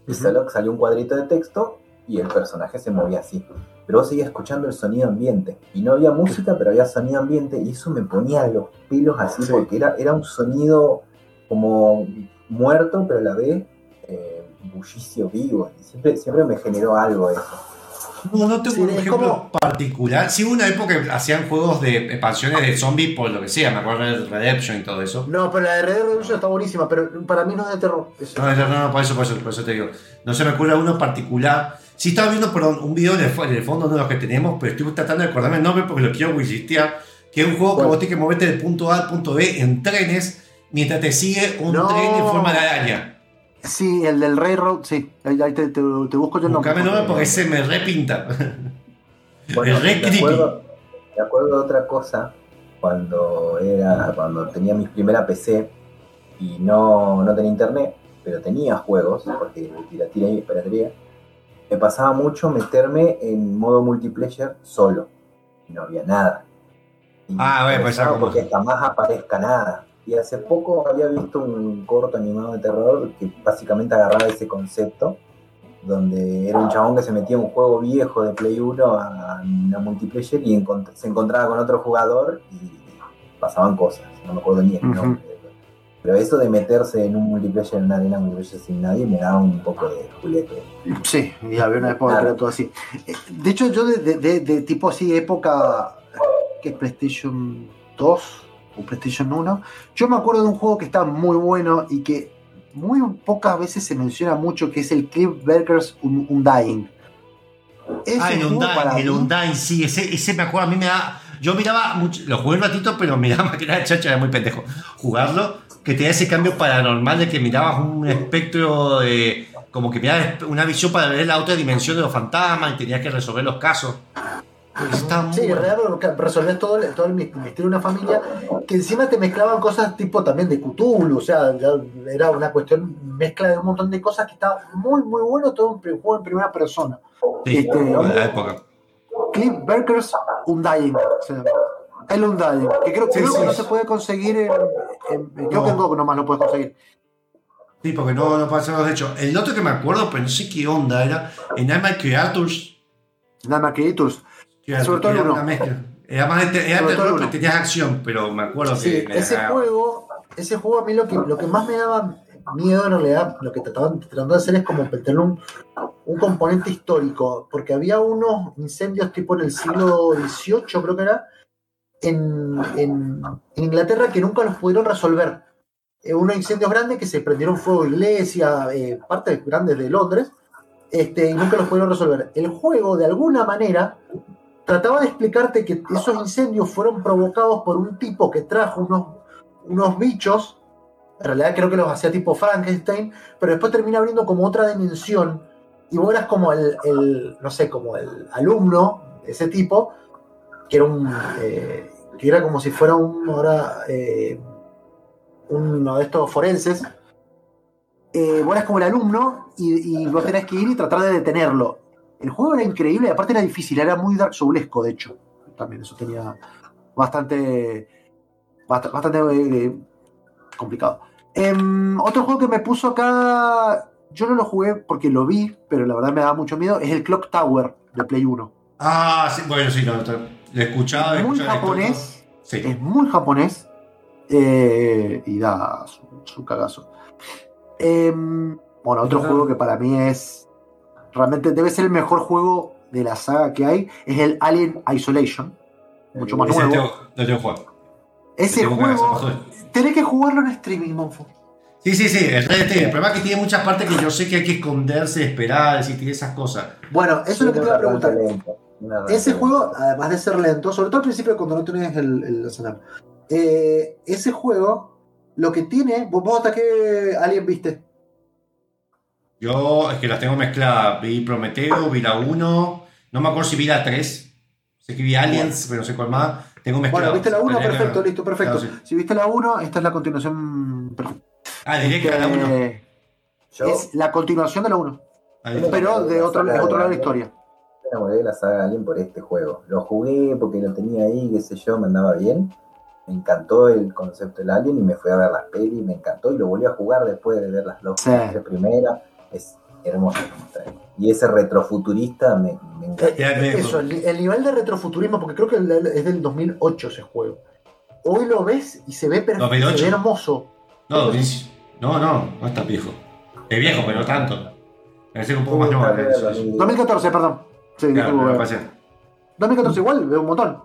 y Ujú. solo salió un cuadrito de texto y el personaje se movía así. Pero vos seguías escuchando el sonido ambiente. Y no había música, pero había sonido ambiente, y eso me ponía los pelos así, Sí. porque era, era un sonido como muerto, pero a la vez eh, bullicio vivo. Y siempre, siempre me generó algo eso. No, no tengo un ejemplo como- particular. Sí, hubo una época que hacían juegos de expansiones de zombies por lo que sea, me acuerdo de Redemption y todo eso. No, pero la de Redemption está buenísima, pero para mí no es de terror. eso. No, no, no, no, por eso, por eso, por eso te digo. No se me ocurre uno particular. Sí estaba viendo perdón, un video en el, en el fondo de los que tenemos, pero estoy tratando de acordarme el nombre porque lo quiero wikilistear. Que es un juego que ¿Cuál? vos tienes que moverte del punto A al punto B en trenes mientras te sigue un No. tren en forma de araña. Sí, el del Railroad, sí. Ahí, ahí te, te- te busco yo el nombre. El nombre porque ese me repinta. Bueno, Es re me acuerdo, me acuerdo de otra cosa cuando era cuando tenía mi primera PC y no, no tenía internet, pero tenía juegos, porque piratería y piratería. Me pasaba mucho meterme en modo multiplayer solo. Y no había nada. Y Ah, bueno, pues, porque jamás aparezca nada. Y hace poco había visto un corto animado de terror que básicamente agarraba ese concepto donde era un chabón que se metía en un juego viejo de Play 1 a una multiplayer y encont- se encontraba con otro jugador y pasaban cosas, no me acuerdo ni el nombre. Pero eso de meterse en un multiplayer, en una arena multiplayer sin nadie, me daba un poco de juguete. Sí, y había una época que era todo así. Eh, De hecho, yo de, de- de- de tipo así, época que PlayStation 2 o PlayStation 1, yo me acuerdo de un juego que está muy bueno y que muy pocas veces se menciona mucho, que es el Cliff Burgers Un- Undying. Ese Ah, el Undyne, el Undyne, sí, ese, ese me acuerdo, a mí me da. Yo miraba, mucho, lo jugué un ratito, pero miraba más que nada chacha, era muy pendejo. Jugarlo, que tenía ese cambio paranormal de que mirabas un espectro de. como que mirabas una visión para ver la otra dimensión de los fantasmas y tenías que resolver los casos. Eso estaba muy Sí, en bueno. realidad porque resolver todo, el- todo el mis- misterio de una familia, que encima te mezclaban cosas tipo también de Cthulhu, o sea, ya era una cuestión, mezcla de un montón de cosas que estaba muy, muy bueno, todo un juego en primera persona. Sí, este- de la época. Cliff Burgers Undying, se llama. el Undying, que creo, Sí, creo sí. que no se puede conseguir en, en- creo No. que en nomás lo puedes conseguir. Sí, porque no, no pasamos de hecho. El otro que me acuerdo, pero no sé qué onda, era en Nightmare Creators. Nada más Creators. Sobre todo era uno. una mezcla. Era más de, era terror, pero tenías acción, pero me acuerdo Sí, que ese dejaba- juego, ese juego a mí lo que, lo que más me daba miedo en realidad, lo que trataban tratando de hacer es como meterle un, un componente histórico, porque había unos incendios tipo en el siglo XVIII, creo que era, en, en- en Inglaterra que nunca los pudieron resolver. Eh, unos incendios grandes que se prendieron fuego iglesia, eh, partes grandes de Londres, este, y nunca los pudieron resolver. El juego, de alguna manera, trataba de explicarte que esos incendios fueron provocados por un tipo que trajo unos, unos bichos, en realidad creo que los hacía tipo Frankenstein, pero después termina abriendo como otra dimensión, y vos eras como el, no sé, como el alumno de ese tipo, que era un, eh, que era como si fuera un, ahora, eh, uno de estos forenses, eh, vos eras como el alumno y, y vos tenés que ir y tratar de detenerlo. El juego era increíble, aparte era difícil, era muy Dark Soulesco, de hecho. También eso tenía bastante, bast- bastante eh, complicado. Em, otro juego que me puso acá, yo no lo jugué porque lo vi, pero la verdad me daba mucho miedo, es el Clock Tower de Play 1. Ah, sí, bueno, sí, no, lo he escuchado. he Muy japonés, Sí. es muy japonés eh, y da su, su cagazo. Em, bueno, otro juego que para mí es realmente debe ser el mejor juego de la saga que hay es el Alien Isolation, mucho más Ese nuevo. tengo, tengo. Ese Tengo juego tenés que jugarlo en streaming, Monfo. Sí, sí, sí, el Red. El problema es que tiene muchas partes que yo sé que hay que esconderse, esperar, tiene esas cosas. Bueno, eso es lo que te iba a preguntar. Ese Ese juego, además de ser lento, sobre todo al principio cuando no tenés el, el arsenal, eh, ese juego, lo que tiene, vos, vos hasta qué Alien viste. Yo es que las tengo mezcladas. Vi Prometeo, vi la 1. No me acuerdo si vi la 3. Sé que vi Aliens, pero no sé cuál más. Tengo mezclado. Bueno, viste la 1, Tenía que- perfecto, listo, perfecto. Claro, sí. Si viste la 1, esta es la continuación perfecta. Ah, directa la 1. Eh, es la continuación de la 1, Ahí. pero de otro, lado de la historia. Me enamoré de la saga Alien por este juego. Lo jugué porque lo tenía ahí, qué sé yo, me andaba bien. Me encantó el concepto del Alien y me fui a ver las pelis, me encantó y lo volví a jugar después de ver las dos Sí. de primera. Es hermoso. Y ese retrofuturista me, me encanta. Eso, el, el nivel de retrofuturismo, porque creo que el- es del 2008 ese juego. Hoy lo ves y se ve perfecto, 2008. se ve hermoso. No, 2000 no, no, no es tan viejo. Es viejo, pero no tanto. Ser un poco más nuevo. Tal vez eso, eso. 2014, perdón. Sí, Claro, parece. 2014 igual, veo un montón.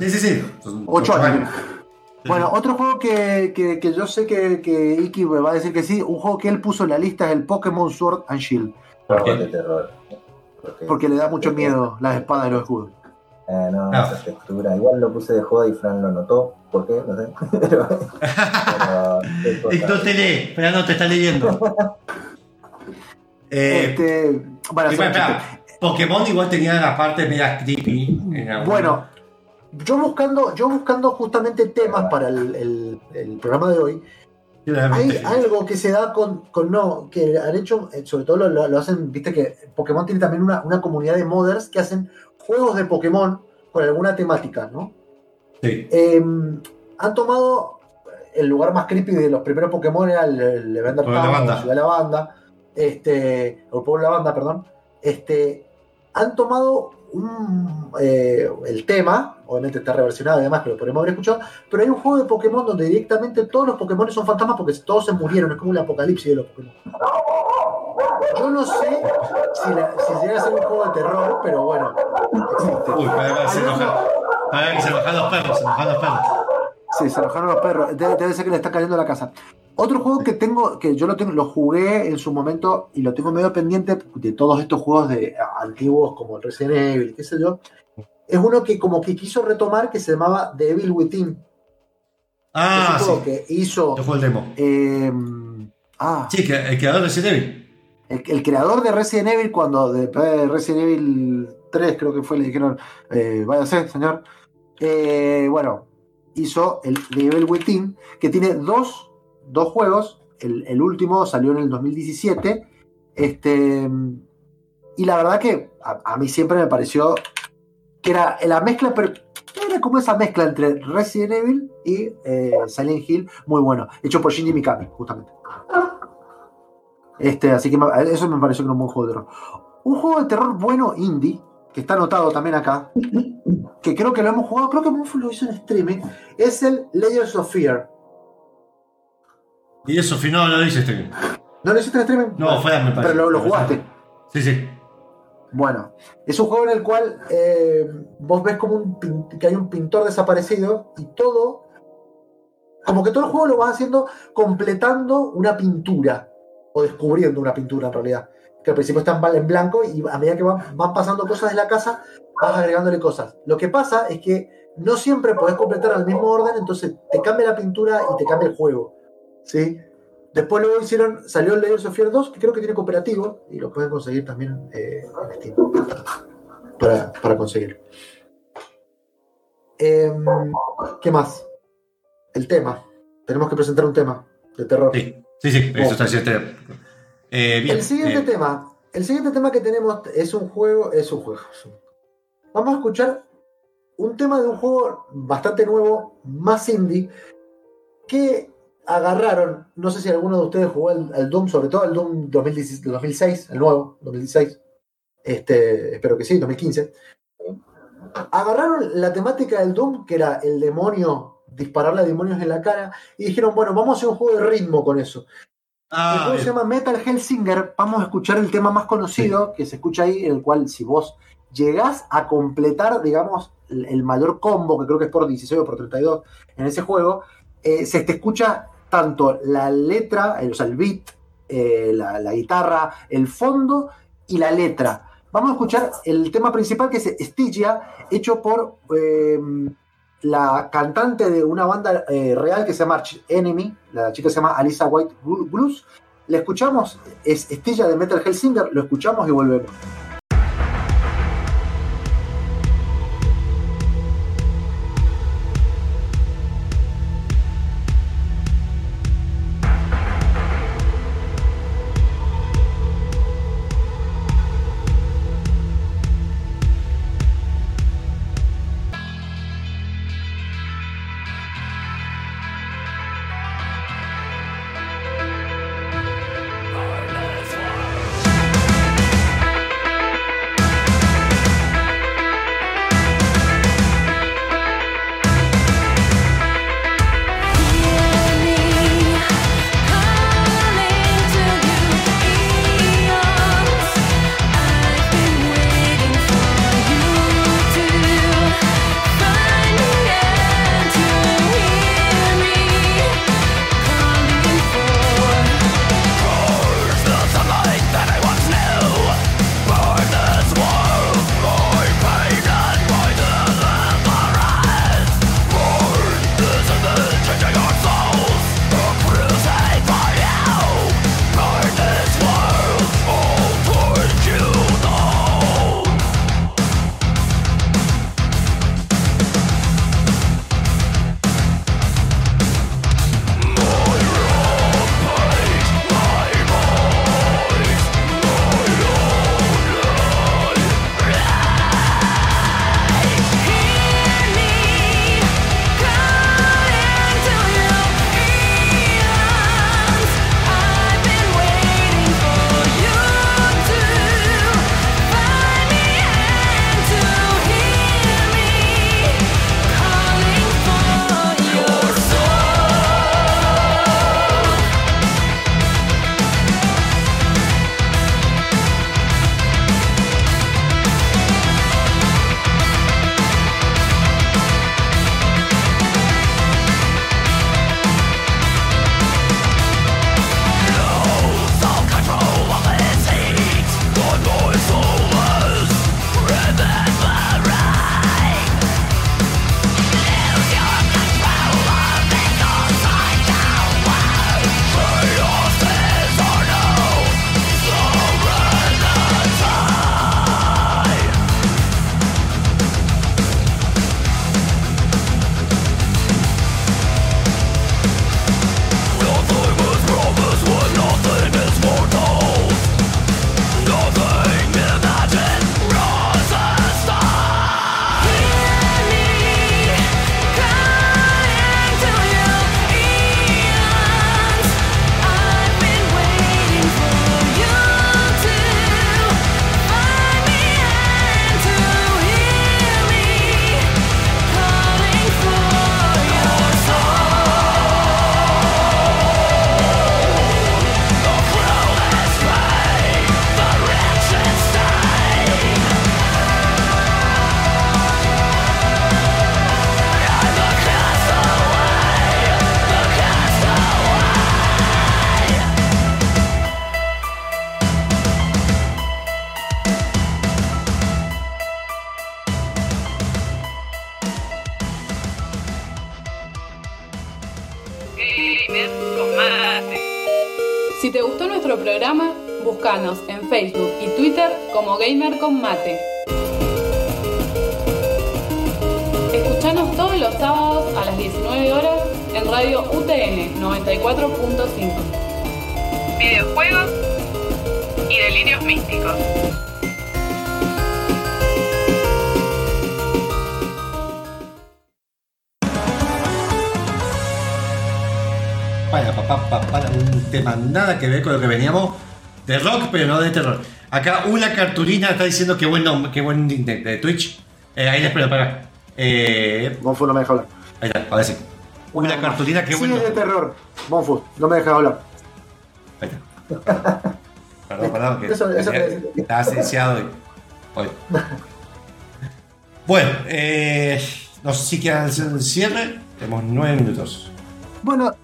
Sí, sí, sí. Son Ocho ocho años. Bueno, otro juego que, que- que yo sé que, que Iki me va a decir que sí, un juego que él puso en la lista es el Pokémon Sword and Shield, ¿Por qué? terror. Porque, porque le da mucho miedo las espadas y los escudos. Eh, no, No. esa textura. Igual lo puse de joda y Fran lo notó. ¿Por qué? No sé. pero, pero, te lee, espera, no te está leyendo. Eh, Este, bueno, y. Pokémon igual tenía la parte media creepy. Bueno, yo buscando, yo buscando justamente temas para el, el- el programa de hoy, la hay algo que se da con, con no, que han hecho, eh, sobre todo lo, hacen, viste que Pokémon tiene también una, una comunidad de modders que hacen juegos de Pokémon con alguna temática, ¿no? Sí. Eh, han tomado el lugar más creepy de los primeros Pokémon era el, el Evander Town, o Ciudad de Lavanda, este, o Pueblo de Lavanda, perdón. Este, han tomado un, eh, el tema, obviamente está reversionado y demás, que lo podemos haber escuchado, pero hay un juego de Pokémon donde directamente todos los Pokémon son fantasmas porque todos se murieron, es como el apocalipsis de los Pokémon. Yo no sé si, la- si llega a ser un juego de terror, pero bueno, existe. Uy, para ver, se. Para que se enojan los perros, se enojan los perros. Sí, se enojaron los perros. Debe, debe ser que le está cayendo la casa. Otro juego que tengo, que yo lo tengo, lo jugué en su momento y lo tengo medio pendiente de todos estos juegos de antiguos como el Resident Evil, qué sé yo. Es uno que como que quiso retomar que se llamaba The Evil Within. Ah, es un juego sí. que hizo. Yo el demo. eh, ah, Sí, que el creador de Resident Evil. el, el creador de Resident Evil, cuando de Resident Evil 3, creo que fue, le dijeron, eh, váyase, señor. Eh, bueno, hizo el The Evil Within, que tiene dos, dos juegos. El, último salió en el 2017. Este, y la verdad que a, mí siempre me pareció que era la mezcla, pero era como esa mezcla entre Resident Evil y eh, Silent Hill, muy bueno, hecho por Shinji Mikami, justamente. Este, así que eso me pareció que era un buen juego de terror. Un juego de terror bueno indie, que está anotado también acá, que creo que lo hemos jugado, creo que Monfu lo hizo en streaming, es el Layers of Fear. Y eso, no, no lo hice este. ¿No lo hiciste en streaming? No, fue parece. Pero lo, lo jugaste. Sí, sí. Bueno, es un juego en el cual eh, vos ves como un que hay un pintor desaparecido y todo, como que todo el juego lo vas haciendo completando una pintura o descubriendo una pintura en realidad. Que al principio está en blanco y a medida que van, van pasando cosas en la casa, vas agregándole cosas. Lo que pasa es que no siempre podés completar al mismo orden, entonces te cambia la pintura y te cambia el juego. ¿Sí? Después luego hicieron, salió el Layers of Fear 2, que creo que tiene cooperativo, y lo pueden conseguir también eh, en Steam. Para, para conseguir. Em, ¿Qué más? El tema. Tenemos que presentar un tema de terror. Sí, sí, sí, eso está haciendo. Eh, bien. El siguiente eh, tema. El siguiente tema que tenemos es un juego. Es un juego. Vamos a escuchar un tema de un juego bastante nuevo, más indie, que agarraron. No sé si alguno de ustedes jugó al, al Doom, sobre todo al Doom 2016 2006, el nuevo, 2016. Este, espero que sí, 2015. Agarraron la temática del Doom, que era el demonio, dispararle a demonios en la cara, y dijeron, bueno, vamos a hacer un juego de ritmo con eso. El Ah, juego se llama Metal Hellsinger. Vamos a escuchar el tema más conocido que se escucha ahí, el cual si vos llegás a completar, digamos, el, el mayor combo, que creo que es por 16 o por 32 en ese juego, eh, se te escucha tanto la letra, eh, o sea, el beat, eh, la, guitarra, el fondo y la letra. Vamos a escuchar el tema principal que es Stygia, hecho por eh, la cantante de una banda eh, real que se llama Arch Enemy, la chica se llama Alisa White Blu- Blues. Le escuchamos, es Estilla de Metal Hellsinger, lo escuchamos y volvemos. Gamer con Mate. Escuchanos todos los sábados a las 19 horas en Radio UTN 94.5. Videojuegos y delirios místicos. Para, pa, pa, pa, para, un tema nada que ver con lo que veníamos de rock, pero no de terror. Acá una cartulina está diciendo que buen nombre, qué buen de, de Twitch. Eh, ahí les espero, para. Eh, Monfu no me deja hablar. ahí está, ahora sí. Una cartulina, qué Sí, bueno. es de terror. Monfu, no me dejas hablar. Ahí está. Perdón, perdón, que Eso- eso que- estaba hoy. hoy. Bueno, eh, no sé si quieren hacer un cierre. Tenemos nueve minutos. Bueno,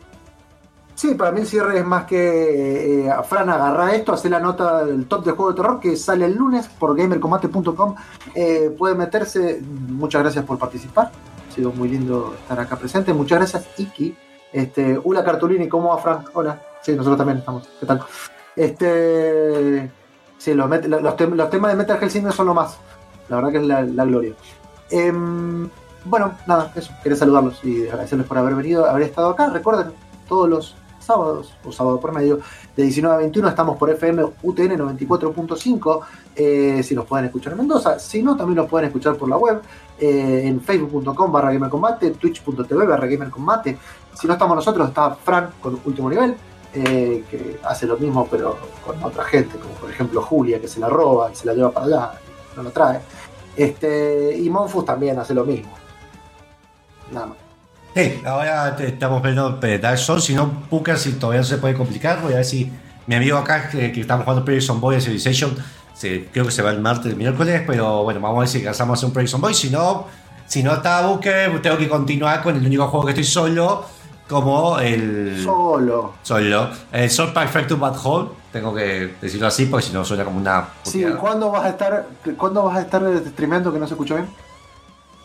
sí, para mí el cierre es más que eh, a Fran agarra esto, hacer la nota del top de juego de terror que sale el lunes por gamercombate.com. Eh, puede meterse. Muchas gracias por participar. Ha sido muy lindo estar acá presente. Muchas gracias, Iki. Este, Ula Cartolini, ¿cómo va, Fran? Hola. Sí, nosotros también estamos. ¿Qué tal? Este. Sí, los, los, tem- los temas de Metal Hellsinger son lo más. La verdad que es la, la gloria. Em, bueno, nada, eso. Quería saludarlos y agradecerles por haber venido, haber estado acá. Recuerden, todos los sábados, o sábado por medio, de 19 a 21 estamos por FM UTN 94.5. eh, si nos pueden escuchar en Mendoza. Si no, también los pueden escuchar por la web. eh, en facebook.com barra gamercombate, twitch.tv barra gamercombate. Si no estamos nosotros, está Fran con último nivel. eh, que hace lo mismo pero con otra gente, como por ejemplo Julia, que se la roba y se la lleva para allá, no lo trae. Este, y Monfus también hace lo mismo. Nada más. Sí, ahora te- estamos viendo Dark Souls, si no, Puka, si todavía no se puede complicar, voy a ver si mi amigo acá, que, que estamos jugando Prison Boy Civilization, se- creo que se va el martes, el miércoles, pero bueno, vamos a ver si alcanzamos a hacer un Prison Boy, si no, si no está Booker, tengo que continuar con el único juego que estoy solo, como el... Solo. Solo. El Sword Perfect Bad Hole, tengo que decirlo así, porque si no suena como una... Sí, puteada. ¿cuándo vas a estar, ¿cuándo vas a estar streameando que no se escuchó bien?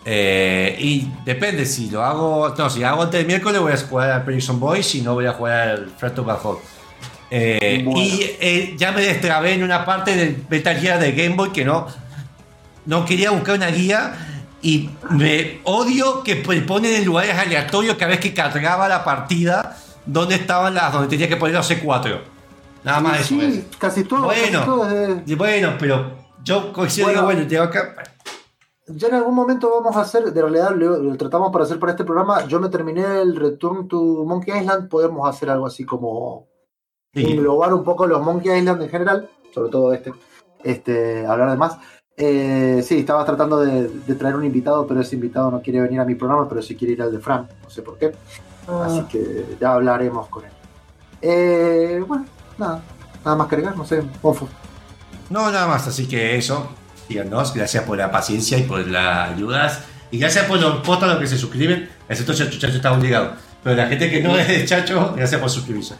Eh, y depende, si lo hago. No, si lo hago antes del miércoles voy a jugar al Prison Boy, si no voy a jugar al Fred to Bad Hole. Eh, Bueno. Y eh, ya me destrabé en una parte del Metal Gear de Game Boy que no, no quería buscar una guía y me odio que ponen en lugares aleatorios cada vez que cargaba la partida donde estaban las donde tenía que poner los C4. Nada más eso. sí, es. casi todo. Bueno. casi todo es de- bueno, pero yo coincido Bueno. digo, bueno, tengo acá. Ya en algún momento vamos a hacer, de realidad lo, lo tratamos para hacer para este programa. Yo me terminé el Return to Monkey Island. Podemos hacer algo así como Sí. englobar un poco los Monkey Island en general, sobre todo este, este hablar de más. Eh, sí, estaba tratando de, de traer un invitado, pero ese invitado no quiere venir a mi programa, pero sí quiere ir al de Fran, no sé por qué. Así que ya hablaremos con él. Eh, bueno, nada, nada más que agregar, no sé, Monfo. No, nada más, así que eso. Díganos, gracias por la paciencia y por las ayudas. Y gracias por los potos a los que se suscriben. Excepto Chacho, Chacho está obligado. Pero la gente que no es de Chacho, gracias por suscribirse.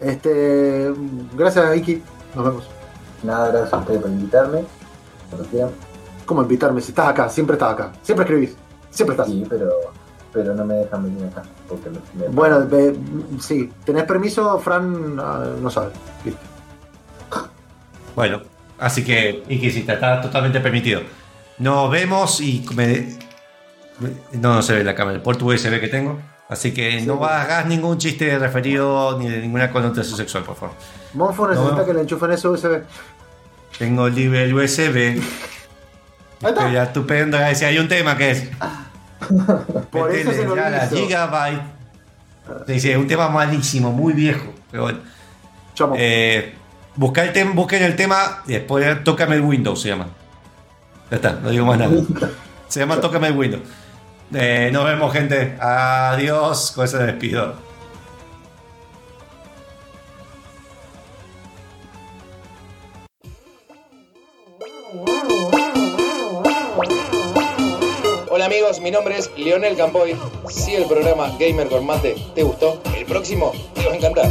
Este, gracias, Iki. Nos vemos. Nada, gracias a ustedes por invitarme. Cuando quieran. ¿Cómo invitarme? Si estás acá, siempre estás acá. Siempre escribís. Siempre estás. Sí, pero, pero no me dejan venir acá. Porque me, me- Bueno, sí, tenés permiso, Fran ah, no sabe. Listo. Bueno, así que, y que sí, está totalmente permitido. Nos vemos y me- no, no se ve la cámara, el puerto USB que tengo. Así que no hagas ningún chiste referido ni de ninguna connotación sexual, por favor. Monfo necesita No. que le enchufen ese USB. Tengo libre el USB. Estoy estupendo. Si hay un tema que es. Por eso se lo ya la. Gigabyte. Sí, sí, es un tema malísimo, muy viejo. Pero bueno. Chamo. Eh, busca el tem- busquen el tema y después tócame el Windows, se llama. Ya está, no digo más nada. Se llama Tócame el Windows. Eh, nos vemos, gente. Adiós. Con eso me despido. Hola amigos, mi nombre es Leonel Campoy. Si el programa Gamer con Mate te gustó, el próximo te va a encantar.